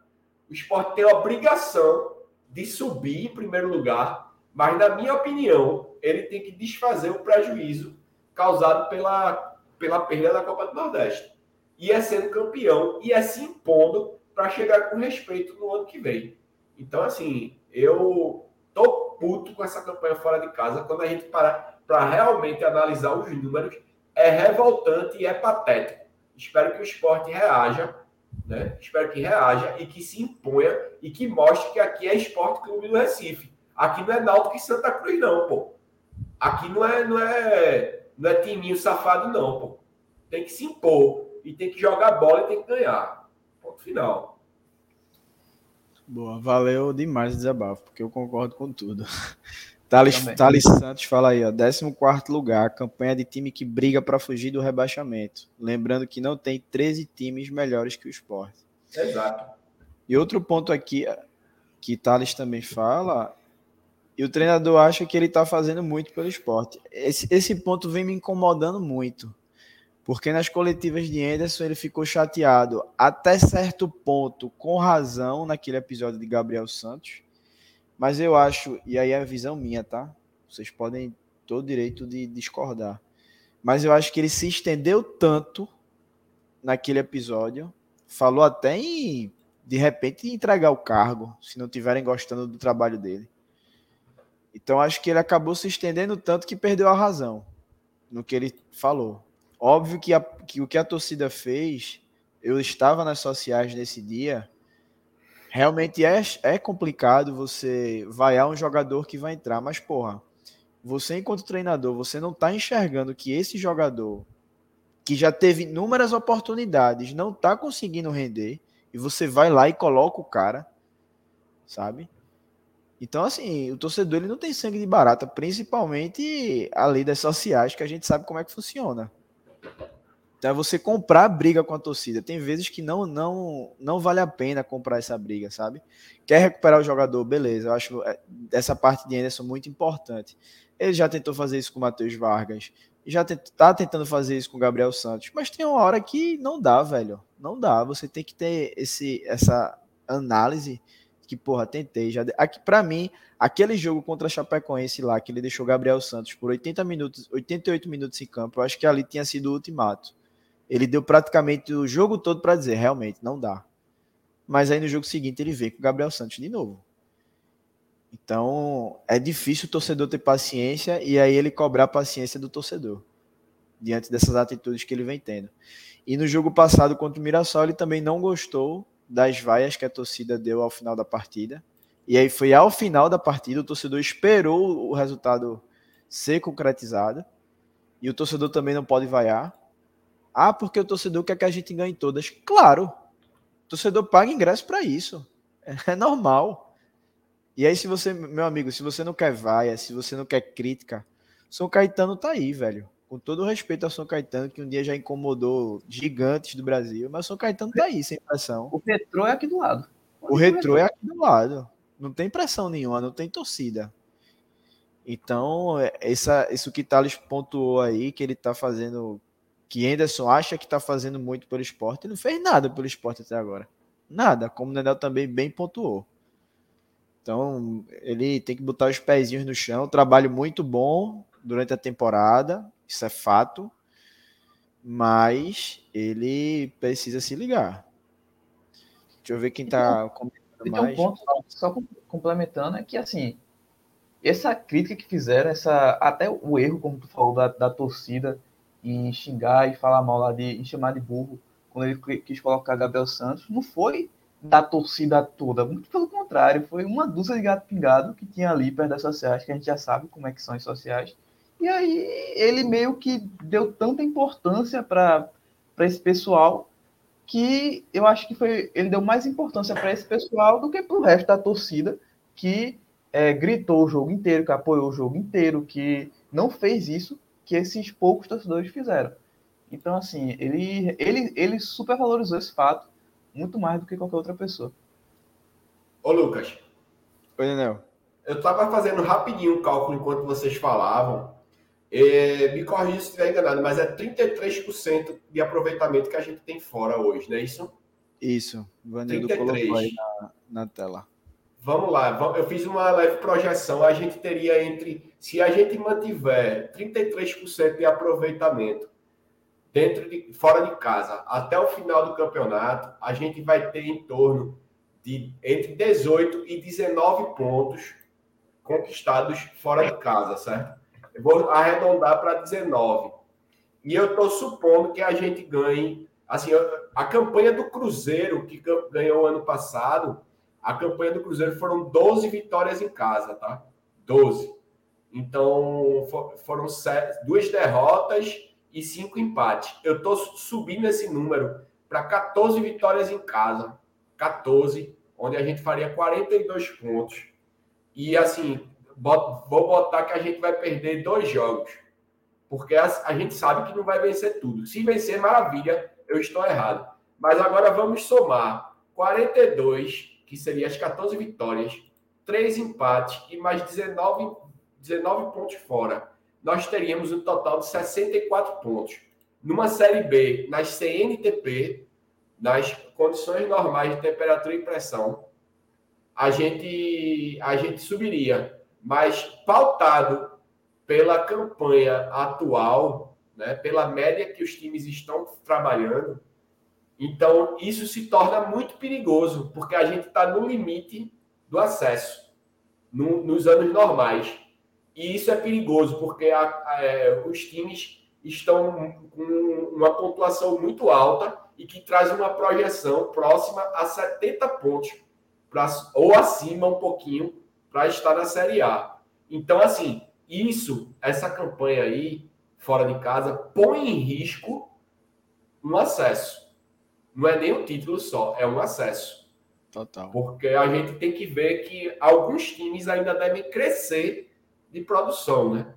O esporte tem a obrigação de subir em primeiro lugar, mas, na minha opinião, ele tem que desfazer o prejuízo causado pela, pela perda da Copa do Nordeste. E é sendo campeão e é se impondo para chegar com respeito no ano que vem. Então, assim, eu tô puto com essa campanha fora de casa. Quando a gente parar para realmente analisar os números, é revoltante e é patético. Espero que o esporte reaja, né? Espero que reaja e que se imponha e que mostre que aqui é Esporte Clube do Recife. Aqui não é Náutico e Santa Cruz, não, pô. Aqui não é, não é, não é timinho safado, não, pô. Tem que se impor e tem que jogar bola e tem que ganhar. Ponto final. Boa, valeu demais o desabafo, porque eu concordo com tudo. Thales, Thales Santos fala aí, ó, 14 lugar, campanha de time que briga para fugir do rebaixamento. Lembrando que não tem 13 times melhores que o Sport. Exato. E outro ponto aqui que Thales também fala, e o treinador acha que ele está fazendo muito pelo esporte. Esse, esse ponto vem me incomodando muito. Porque nas coletivas de Anderson ele ficou chateado até certo ponto, com razão, naquele episódio de Gabriel Santos. Mas eu acho, e aí é a visão minha, tá? Vocês podem todo direito de discordar. Mas eu acho que ele se estendeu tanto naquele episódio, falou até em de repente entregar o cargo, se não tiverem gostando do trabalho dele. Então acho que ele acabou se estendendo tanto que perdeu a razão no que ele falou. Óbvio que, a, que o que a torcida fez, eu estava nas sociais nesse dia, realmente é, é complicado você vaiar um jogador que vai entrar, mas porra, você enquanto treinador, você não está enxergando que esse jogador que já teve inúmeras oportunidades não está conseguindo render e você vai lá e coloca o cara, sabe? Então, assim, o torcedor ele não tem sangue de barata, principalmente a lei das sociais, que a gente sabe como é que funciona. Então é você comprar briga com a torcida. Tem vezes que não não não vale a pena comprar essa briga, sabe? Quer recuperar o jogador, beleza. Eu acho é, essa parte de Anderson muito importante. Ele já tentou fazer isso com o Matheus Vargas, já está tentando fazer isso com o Gabriel Santos, mas tem uma hora que não dá, velho. Não dá. Você tem que ter esse essa análise que, porra, tentei. Já aqui para mim, aquele jogo contra a Chapecoense lá, que ele deixou Gabriel Santos por 80 minutos, 88 minutos em campo, eu acho que ali tinha sido o ultimato ele deu praticamente o jogo todo para dizer, realmente, não dá. Mas aí no jogo seguinte ele vem com o Gabriel Santos de novo. Então é difícil o torcedor ter paciência e aí ele cobrar a paciência do torcedor diante dessas atitudes que ele vem tendo. E no jogo passado contra o Mirassol ele também não gostou das vaias que a torcida deu ao final da partida. E aí foi ao final da partida, o torcedor esperou o resultado ser concretizado. E o torcedor também não pode vaiar. Ah, porque o torcedor quer que a gente ganhe todas. Claro, o torcedor paga ingresso para isso. É normal. E aí, se você, meu amigo, se você não quer vaia, se você não quer crítica, São Caetano tá aí, velho. Com todo o respeito ao São Caetano, que um dia já incomodou gigantes do Brasil, mas o São Caetano tá aí, sem pressão. O retrô é aqui do lado. O retrô é aqui do lado. Não tem pressão nenhuma, não tem torcida. Então, é, essa, isso que Thales pontuou aí, que ele tá fazendo que Anderson acha que está fazendo muito pelo esporte, não fez nada pelo esporte até agora. Nada, como o Nenel também bem pontuou. Então, ele tem que botar os pezinhos no chão. Trabalho muito bom durante a temporada, isso é fato. Mas ele precisa se ligar. Deixa eu ver quem está comentando mais. Um ponto, só complementando, é que assim, essa crítica que fizeram, essa, até o erro, como tu falou, da, da torcida, em xingar e falar mal lá, de, em chamar de burro, quando ele quis colocar Gabriel Santos, não foi da torcida toda, muito pelo contrário, foi uma dúzia de gato pingado que tinha ali perto das sociais, que a gente já sabe como é que são as sociais. E aí ele meio que deu tanta importância para esse pessoal que eu acho que foi ele deu mais importância para esse pessoal do que para o resto da torcida que é, gritou o jogo inteiro, que apoiou o jogo inteiro, que não fez isso que esses poucos torcedores fizeram. Então, assim, ele, ele, ele supervalorizou esse fato muito mais do que qualquer outra pessoa. Ô, Lucas. Oi, Daniel. Eu estava fazendo rapidinho o cálculo enquanto vocês falavam. E, me corrija se estiver enganado, mas é 33% de aproveitamento que a gente tem fora hoje, não é isso? Isso. Vanildo colocou aí na, na tela. Vamos lá, eu fiz uma leve projeção. A gente teria entre, se a gente mantiver 33% de aproveitamento dentro de fora de casa até o final do campeonato, a gente vai ter em torno de entre 18 e 19 pontos conquistados fora de casa, certo? Eu vou arredondar para 19. E eu estou supondo que a gente ganhe. Assim, a campanha do Cruzeiro, que ganhou ano passado, a campanha do Cruzeiro foram 12 vitórias em casa, tá? 12. Então, foram sete, duas derrotas e cinco empates. Eu estou subindo esse número para 14 vitórias em casa. 14, onde a gente faria 42 pontos. E assim, vou botar que a gente vai perder dois jogos. Porque a, a gente sabe que não vai vencer tudo. Se vencer, maravilha, eu estou errado. Mas agora vamos somar 42 que seria as 14 vitórias, 3 empates e mais 19, 19 pontos fora. Nós teríamos um total de 64 pontos. Numa Série B, nas CNTP, nas condições normais de temperatura e pressão, a gente, a gente subiria. Mas pautado pela campanha atual, né, pela média que os times estão trabalhando, então, isso se torna muito perigoso, porque a gente está no limite do acesso, no, nos anos normais. E isso é perigoso, porque a, a, é, os times estão com uma pontuação muito alta e que traz uma projeção próxima a 70 pontos, pra, ou acima um pouquinho, para estar na Série A. Então, assim, isso, essa campanha aí, fora de casa, põe em risco um acesso não é nem o título só, é um acesso. Total. Porque a gente tem que ver que alguns times ainda devem crescer de produção, né?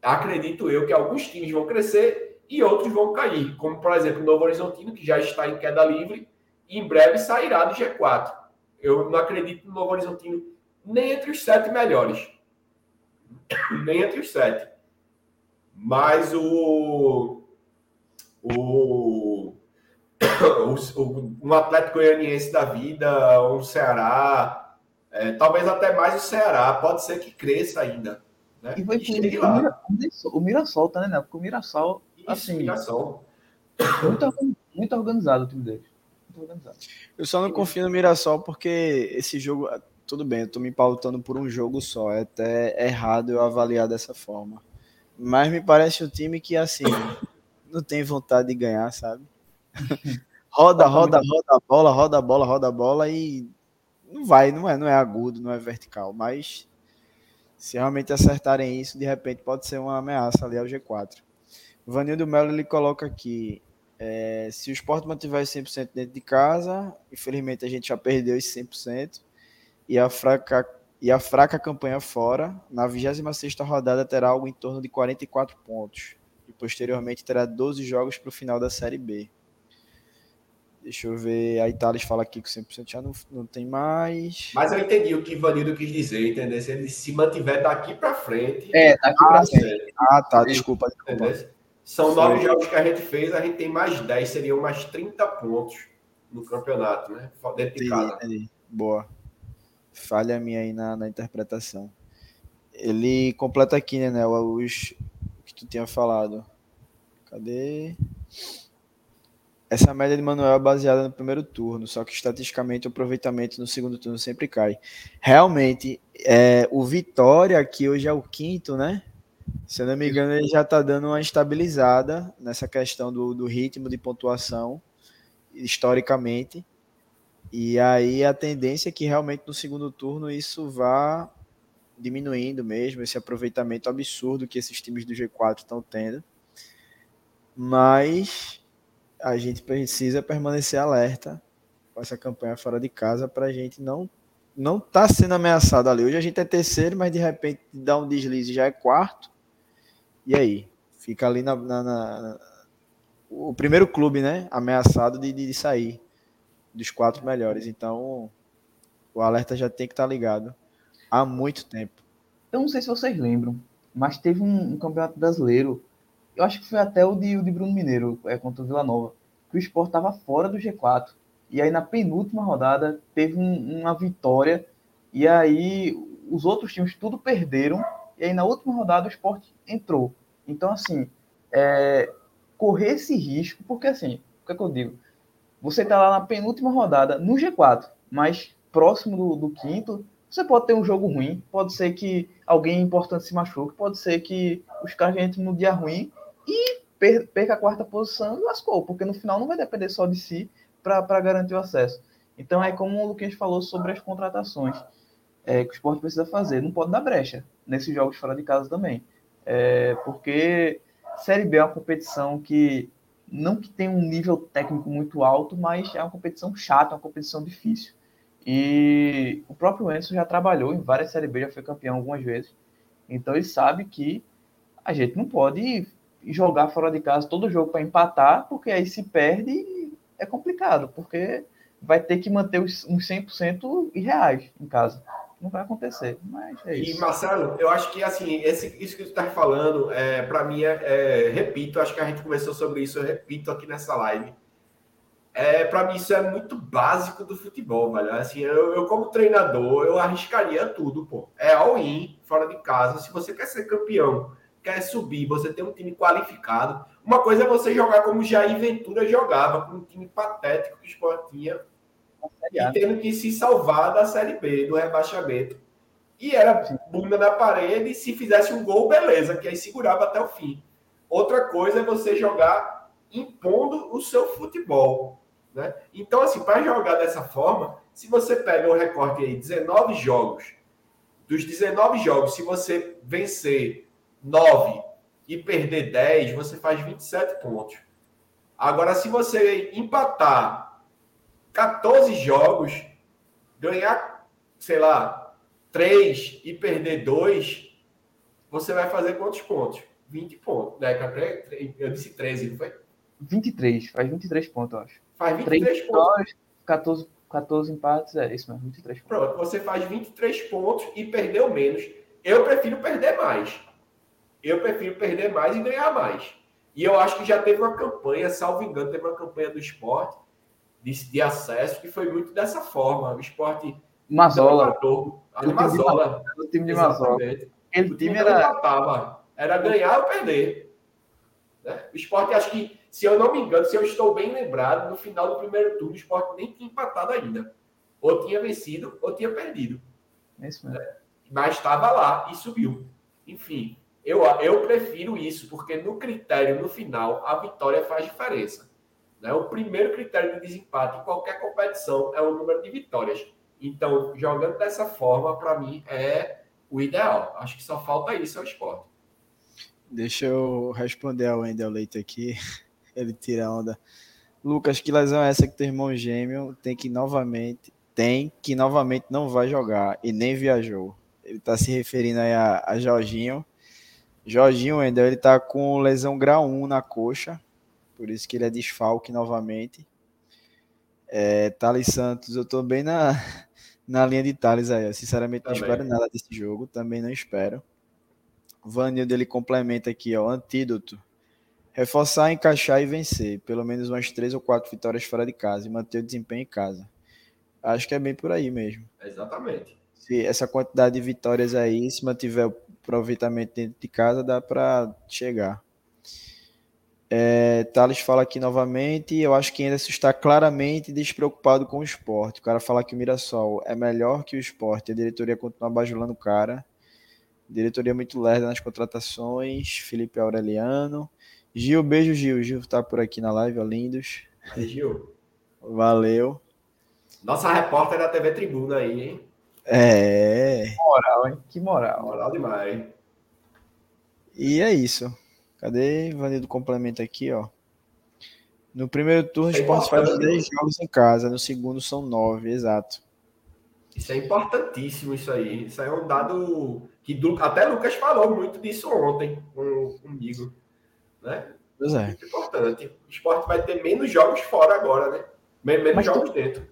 Acredito eu que alguns times vão crescer e outros vão cair, como por exemplo o Novo Horizontino, que já está em queda livre e em breve sairá do G4. Eu não acredito no Novo Horizontino nem entre os sete melhores. nem entre os sete. Mas o. O um Atlético Goianiense da vida, um Ceará, é, talvez até mais o Ceará, pode ser que cresça ainda. Né? E vai ter o, Mirassol, o Mirassol, tá, né? Porque o Mirassol, Isso, assim, Mirassol. Muito, muito organizado o time dele. Eu só não confio no Mirassol porque esse jogo, tudo bem, eu tô me pautando por um jogo só, é até errado eu avaliar dessa forma. Mas me parece um time que, assim, não tem vontade de ganhar, sabe? roda, roda, roda a bola, roda a bola, roda a bola e não vai, não é, não é agudo, não é vertical, mas se realmente acertarem isso, de repente pode ser uma ameaça ali ao G4. O Vanildo Melo ele coloca aqui, é, se o esporte mantiver 100% dentro de casa, infelizmente a gente já perdeu esse 100%, e a fraca, e a fraca campanha fora, na 26 rodada terá algo em torno de 44 pontos, e posteriormente terá 12 jogos para o final da Série B. Deixa eu ver. A Itália fala aqui que 100% já não, não tem mais. Mas eu entendi o que Vanildo quis dizer, entendeu? Se ele se mantiver daqui para frente. É, daqui para frente. Ah, tá. Desculpa. desculpa. São Foi. nove jogos que a gente fez, a gente tem mais 10, seriam mais 30 pontos no campeonato, né? Dentro de casa. Boa. Falha minha aí na, na interpretação. Ele completa aqui, né, Nel, os que tu tinha falado. Cadê? Essa média de Manuel é baseada no primeiro turno, só que estatisticamente o aproveitamento no segundo turno sempre cai. Realmente, é, o Vitória, que hoje é o quinto, né? Se eu não me engano, ele já está dando uma estabilizada nessa questão do, do ritmo de pontuação, historicamente. E aí a tendência é que realmente no segundo turno isso vá diminuindo mesmo, esse aproveitamento absurdo que esses times do G4 estão tendo. Mas a gente precisa permanecer alerta com essa campanha fora de casa para a gente não não tá sendo ameaçado ali. Hoje a gente é terceiro, mas de repente dá um deslize já é quarto. E aí? Fica ali na, na, na o primeiro clube, né? Ameaçado de, de, sair dos quatro melhores. Então o alerta já tem que estar tá ligado há muito tempo. Eu não sei se vocês lembram, mas teve um, um campeonato brasileiro eu acho que foi até o de, o de Bruno Mineiro, é, contra o Vila Nova, que o Sport estava fora do G4. e aí na penúltima rodada teve um, uma vitória, e aí os outros times tudo perderam, e aí na última rodada o esporte entrou. Então, assim, é, correr esse risco, porque assim, o que, é que eu digo? Você está lá na penúltima rodada, no G4, mas próximo do, do, quinto, você pode ter um jogo ruim, pode ser que alguém importante se machuque, pode ser que os caras entrem no dia ruim e perca a quarta posição e lascou, porque no final não vai depender só de si para garantir o acesso. Então é como o Luquinhas falou sobre as contratações é, que o esporte precisa fazer. Não pode dar brecha nesses jogos fora de casa também. É, porque Série B é uma competição que não que tem um nível técnico muito alto, mas é uma competição chata, uma competição difícil. E o próprio Enzo já trabalhou em várias Série B, já foi campeão algumas vezes. Então ele sabe que a gente não pode jogar fora de casa todo jogo para empatar, porque aí se perde é complicado, porque vai ter que manter uns 100% irreais em casa. Não vai acontecer, mas é isso. E Marcelo, eu acho que assim, esse, isso que tu está falando, é, para mim, é, é, repito, acho que a gente conversou sobre isso, eu repito aqui nessa live. É, para mim, isso é muito básico do futebol, velho. Assim, eu, eu, como treinador, eu arriscaria tudo, pô. É all-in, fora de casa. Se você quer ser campeão, quer subir, você tem um time qualificado. Uma coisa é você jogar como Jair Ventura jogava, com um time patético que o Sport tinha, e tendo que se salvar da Série B, do rebaixamento. E era bunda na parede, se fizesse um gol, beleza, que aí segurava até o fim. Outra coisa é você jogar impondo o seu futebol. Né? Então, assim, para jogar dessa forma, se você pega o recorte aí, 19 jogos, dos 19 jogos, se você vencer 9 e perder 10, você faz 27 pontos. Agora, se você empatar 14 jogos, ganhar, sei lá, 3 e perder 2, você vai fazer quantos pontos? 20 pontos. Né? Eu disse 13, não foi? 23, faz 23 pontos, eu acho. Faz 23 3 pontos. 14, 14 empates, é isso mesmo, 23 pontos. Pronto, você faz 23 pontos e perdeu menos. Eu prefiro perder mais. Eu prefiro perder mais e ganhar mais. E eu acho que já teve uma campanha, salvo engano, teve uma campanha do esporte de, de acesso que foi muito dessa forma. O esporte. Mazola. Mazola. O time de Mazola. Aquele time, era. Era ganhar ou perder. Né? O esporte, acho que, se eu não me engano, se eu estou bem lembrado, no final do primeiro turno, o esporte nem tinha empatado ainda. Ou tinha vencido, ou tinha perdido. É isso mesmo. Né? Mas estava lá e subiu. Enfim, eu, eu prefiro isso, porque no critério, no final, a vitória faz diferença. Né? O primeiro critério de desempate em qualquer competição é o número de vitórias. Então, jogando dessa forma, para mim, é o ideal. Acho que só falta isso ao esporte. Deixa eu responder ao Wendel Leite aqui. Ele tira onda. Lucas, que lesão é essa que teu irmão gêmeo tem que novamente tem que novamente não vai jogar e nem viajou. Ele está se referindo aí a, a Jorginho. Jorginho Wendel, ele tá com lesão grau 1 na coxa, por isso que ele é desfalque novamente. É, Thales Santos, eu tô bem na, na linha de Thales aí. Eu, sinceramente, também. não espero nada desse jogo, também não espero. Vanildo ele complementa aqui, ó, antídoto. Reforçar, encaixar e vencer. Pelo menos umas três ou quatro vitórias fora de casa e manter o desempenho em casa. Acho que é bem por aí mesmo. Exatamente. Se essa quantidade de vitórias aí, se mantiver o aproveitamento dentro de casa, dá para chegar. É, Thales fala aqui novamente, eu acho que ainda está claramente despreocupado com o esporte. O cara fala que o Mirassol é melhor que o esporte, a diretoria continua bajulando o cara. Diretoria muito lerda nas contratações. Felipe Aureliano. Gil, beijo, Gil. Gil tá por aqui na live, ó, lindos. Gil. Valeu. Nossa repórter da TV Tribuna aí, hein? É. Que moral, hein? Que moral. Moral demais. E é isso. Cadê Vanildo complemento aqui, ó? No primeiro turno, o Sport faz 10 jogos em casa, no segundo são 9, exato. Isso é importantíssimo, isso aí. Isso é um dado que até Lucas falou muito disso ontem com, comigo. Né? Pois é. Muito importante. O esporte vai ter menos jogos fora agora, né? Menos Mas jogos tem, dentro.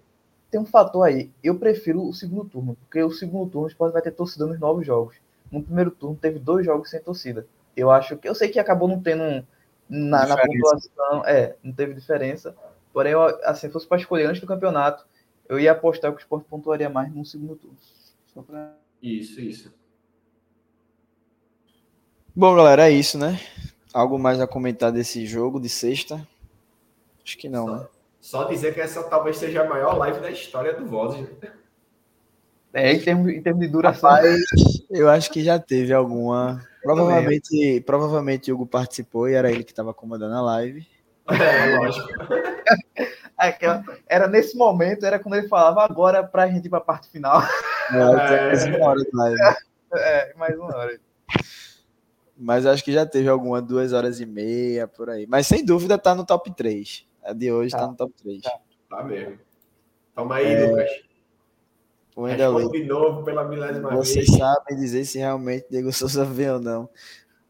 Tem um fator aí. Eu prefiro o segundo turno, porque o segundo turno o esporte vai ter torcida nos novos jogos. No primeiro turno teve dois jogos sem torcida. Eu acho que eu sei que acabou não tendo na, na pontuação, é, não teve diferença. Porém, eu, assim, se fosse para escolher antes do campeonato, eu ia apostar que o Sport pontuaria mais no segundo turno. Pra... Isso, isso. Bom, galera, é isso, né? Algo mais a comentar desse jogo de sexta? Acho que não, só, né? Só dizer que essa talvez seja a maior live da história do Vozes. Né? É, em termos, em termos de duração. Rapaz, eu acho que já teve alguma. Provavelmente, provavelmente o Hugo participou e era ele que estava comandando a live. É, lógico. É era nesse momento, era quando ele falava agora pra gente ir pra parte final. É, mais uma hora de live. É, mais uma hora. Mas acho que já teve alguma duas horas e meia por aí. Mas sem dúvida tá no top 3. A de hoje tá, tá no top 3. Tá, tá mesmo. Toma aí, é... Lucas. O Wendel de novo pela milésima Vocês vez. sabem dizer se realmente Diego Souza veio ou não.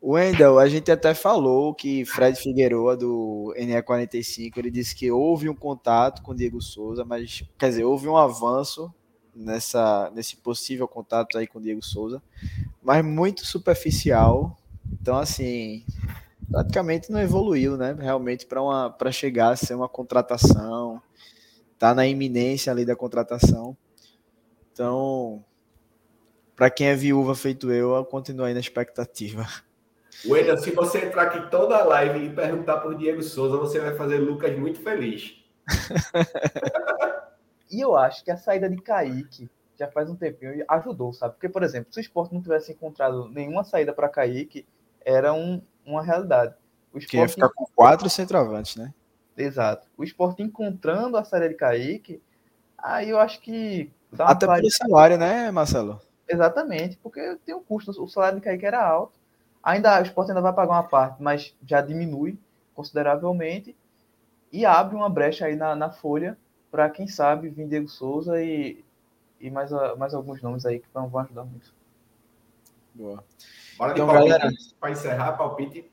Wendel, a gente até falou que Fred Figueroa do NE45, ele disse que houve um contato com Diego Souza, mas quer dizer, houve um avanço nessa nesse possível contato aí com Diego Souza, mas muito superficial. Então assim, praticamente não evoluiu, né? Realmente para uma para chegar a ser uma contratação, tá na iminência ali da contratação. Então, para quem é viúva feito eu, eu continuo aí na expectativa. Wendel, se você entrar aqui toda a live e perguntar por Diego Souza, você vai fazer Lucas muito feliz. e eu acho que a saída de Kaique já faz um tempinho ajudou, sabe? Porque, por exemplo, se o esporte não tivesse encontrado nenhuma saída para Kaique, era um, uma realidade. O esporte... Que ia ficar com quatro centroavantes, né? Exato. O esporte encontrando a saída de Kaique, aí eu acho que. Até pelo salário, né, Marcelo? Exatamente, porque tem um custo. O salário de Kaique era alto. Ainda o esporte ainda vai pagar uma parte, mas já diminui consideravelmente e abre uma brecha aí na, na folha para quem sabe vir Diego Souza e, e mais, mais alguns nomes aí que vão, vão ajudar muito. Boa. Bora então, galera, para encerrar, palpite.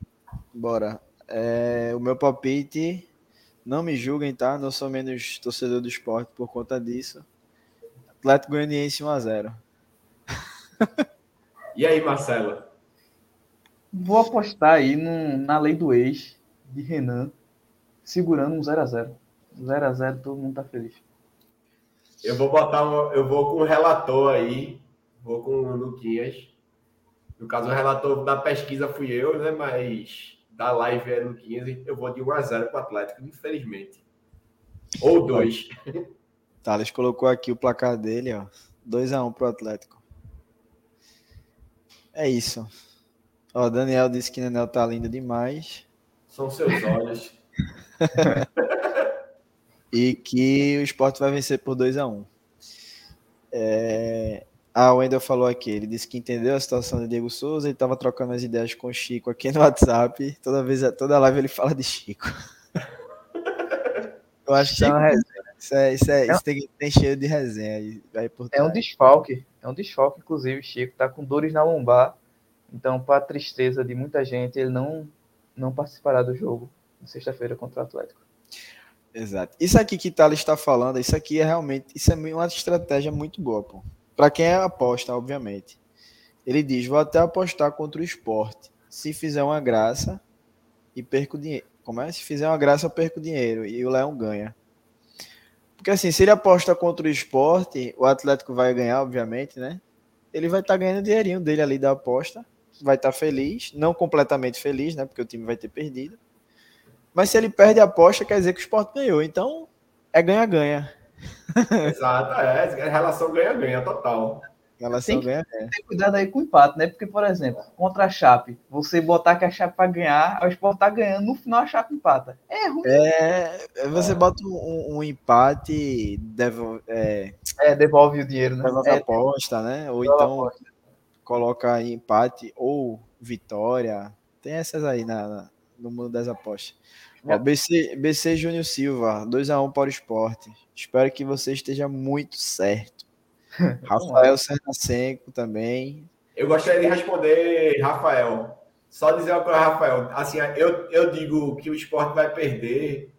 Bora. É, o meu palpite, não me julguem, tá? Não sou menos torcedor do esporte por conta disso. Atlético Goianiense 1x0. e aí, Marcelo? Vou apostar aí no, na lei do ex de Renan, segurando um 0x0. 0x0, todo mundo tá feliz. Eu vou botar um, eu vou com o relator aí, vou com o Luquinhas. No caso, o relator da pesquisa fui eu, né? Mas da live é Luquinhas, eu vou de 1x0 pro Atlético, infelizmente. Ou 2. Thales colocou aqui o placar dele, ó. 2x1 pro Atlético. É isso. Ó, Daniel disse que Nenel tá lindo demais. São seus olhos. e que o esporte vai vencer por 2 a 1 um. é... Ah, o Wendel falou aqui, ele disse que entendeu a situação de Diego Souza, ele estava trocando as ideias com o Chico aqui no WhatsApp. Toda vez, toda live ele fala de Chico. Eu acho que Chico... é uma resenha. Isso, é, isso, é, isso tem, tem cheio de resenha. Aí por é um desfalque. É um desfalque, inclusive, o Chico tá com dores na lombar então, para a tristeza de muita gente, ele não, não participará do jogo na sexta-feira contra o Atlético. Exato. Isso aqui que Thales está falando, isso aqui é realmente, isso é uma estratégia muito boa, pô. Para quem é aposta, obviamente. Ele diz: vou até apostar contra o esporte. Se fizer uma graça e perco dinheiro. Como é? Se fizer uma graça, eu perco dinheiro e o Leão ganha. Porque assim, se ele aposta contra o esporte, o Atlético vai ganhar, obviamente, né? Ele vai estar tá ganhando dinheirinho dele ali da aposta vai estar tá feliz, não completamente feliz, né? Porque o time vai ter perdido. Mas se ele perde a aposta, quer dizer que o Sport ganhou. Então, é ganha-ganha. Exato, é, é relação ganha-ganha total. Relação ganha-ganha. Tem cuidado aí com o empate, né? Porque, por exemplo, contra a Chape, você botar que a Chape vai ganhar, o Sport tá ganhando, no final a Chape empata. É ruim. É, você é. bota um, um empate, devolve, é, é, devolve o dinheiro, né? Devolve é, a aposta, né? Ou então. Coloca empate ou vitória. Tem essas aí na, na no mundo das apostas. Ó, BC, BC Júnior Silva, 2x1 para o esporte. Espero que você esteja muito certo. Rafael Sernacenco também. Eu gostaria de responder, Rafael. Só dizer uma coisa, Rafael. Assim, eu, eu digo que o esporte vai perder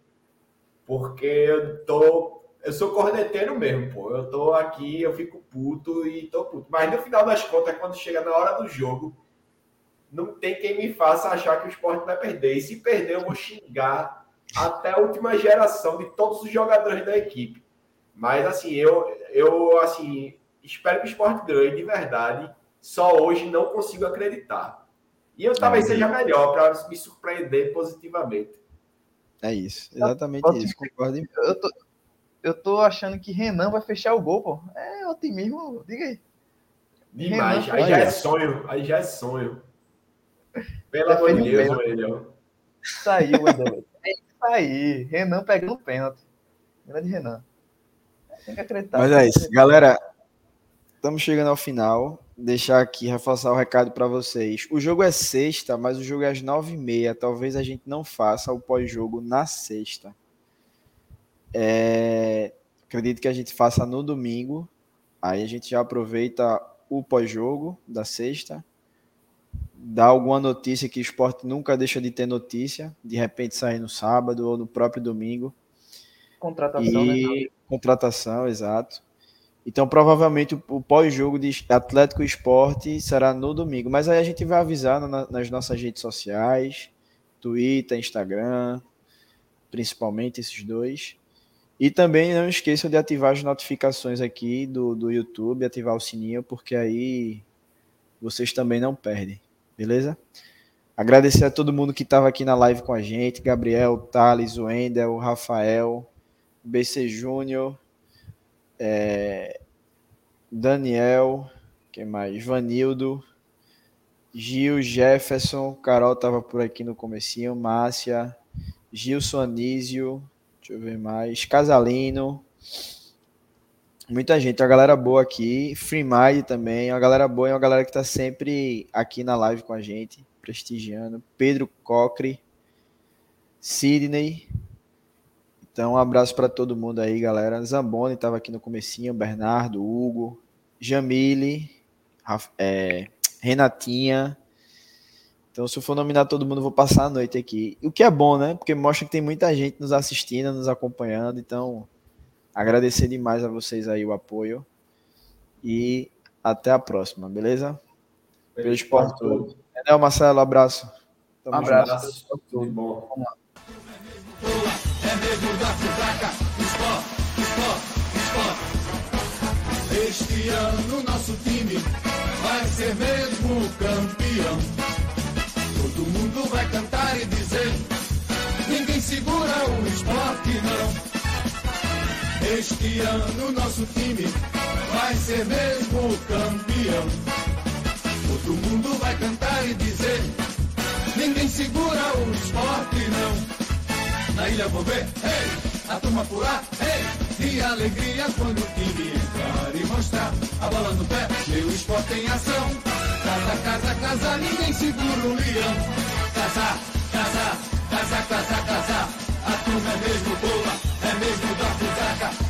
porque eu tô eu sou corneteiro mesmo, pô. Eu tô aqui, eu fico puto e tô puto. Mas no final das contas, quando chega na hora do jogo, não tem quem me faça achar que o esporte vai perder. E se perder, eu vou xingar até a última geração de todos os jogadores da equipe. Mas assim, eu, eu assim, espero que o esporte ganhe de verdade. Só hoje não consigo acreditar. E eu talvez é. seja melhor para me surpreender positivamente. É isso, exatamente isso. Concordo. Eu tô, eu tô achando que Renan vai fechar o gol, pô. É otimismo, diga aí. Demais, Renan, aí já é sonho, aí já é sonho. Pelo amor de Deus. Saiu. É isso aí. Renan pegando o pênalti. Grande Renan. Tem que acreditar. Mas é isso. Galera, estamos chegando ao final. Deixar aqui, reforçar o recado para vocês. O jogo é sexta, mas o jogo é às nove e meia. Talvez a gente não faça o pós-jogo na sexta. É... Acredito que a gente faça no domingo. Aí a gente já aproveita o pós-jogo da sexta dá alguma notícia que o esporte nunca deixa de ter notícia, de repente sair no sábado ou no próprio domingo. Contratação, e... né? Contratação, exato. Então, provavelmente, o pós-jogo de Atlético Esporte será no domingo. Mas aí a gente vai avisar nas nossas redes sociais, Twitter, Instagram, principalmente esses dois. E também não esqueçam de ativar as notificações aqui do, do YouTube, ativar o sininho, porque aí vocês também não perdem. Beleza? Agradecer a todo mundo que estava aqui na live com a gente: Gabriel, Thales, Wendel, Rafael, BC Júnior, é, Daniel, quem mais? Vanildo, Gil, Jefferson, Carol estava por aqui no comecinho, Márcia, Gilson Anísio, deixa eu ver mais, Casalino, Muita gente, a galera boa aqui, Free Mind também, uma galera boa e uma galera que está sempre aqui na live com a gente, prestigiando. Pedro Cocre, Sidney. Então, um abraço para todo mundo aí, galera. Zamboni estava aqui no comecinho, Bernardo, Hugo, Jamile, é, Renatinha. Então, se eu for nominar todo mundo, vou passar a noite aqui. O que é bom, né? Porque mostra que tem muita gente nos assistindo, nos acompanhando. Então, Agradecer demais a vocês aí o apoio. E até a próxima, beleza? Pelo esporte todo. Enel Marcelo, abraço. Tamo um abraço. Junto. Tudo bom. Vamos lá. É mesmo da Fusaca, esporte, esporte, esporte. Este ano nosso time vai ser mesmo campeão. Todo mundo vai cantar e dizer: ninguém segura o esporte, não. Este ano nosso time vai ser mesmo campeão. Todo mundo vai cantar e dizer: ninguém segura o esporte não. Na ilha ver, hey, a turma pular, hey, e alegria quando o time entrar e mostrar a bola no pé, meu esporte em ação. Casa, casa, casa, ninguém segura o leão. Casa, casa, casa, casa, casa, a turma é mesmo boa, é mesmo da fusaca.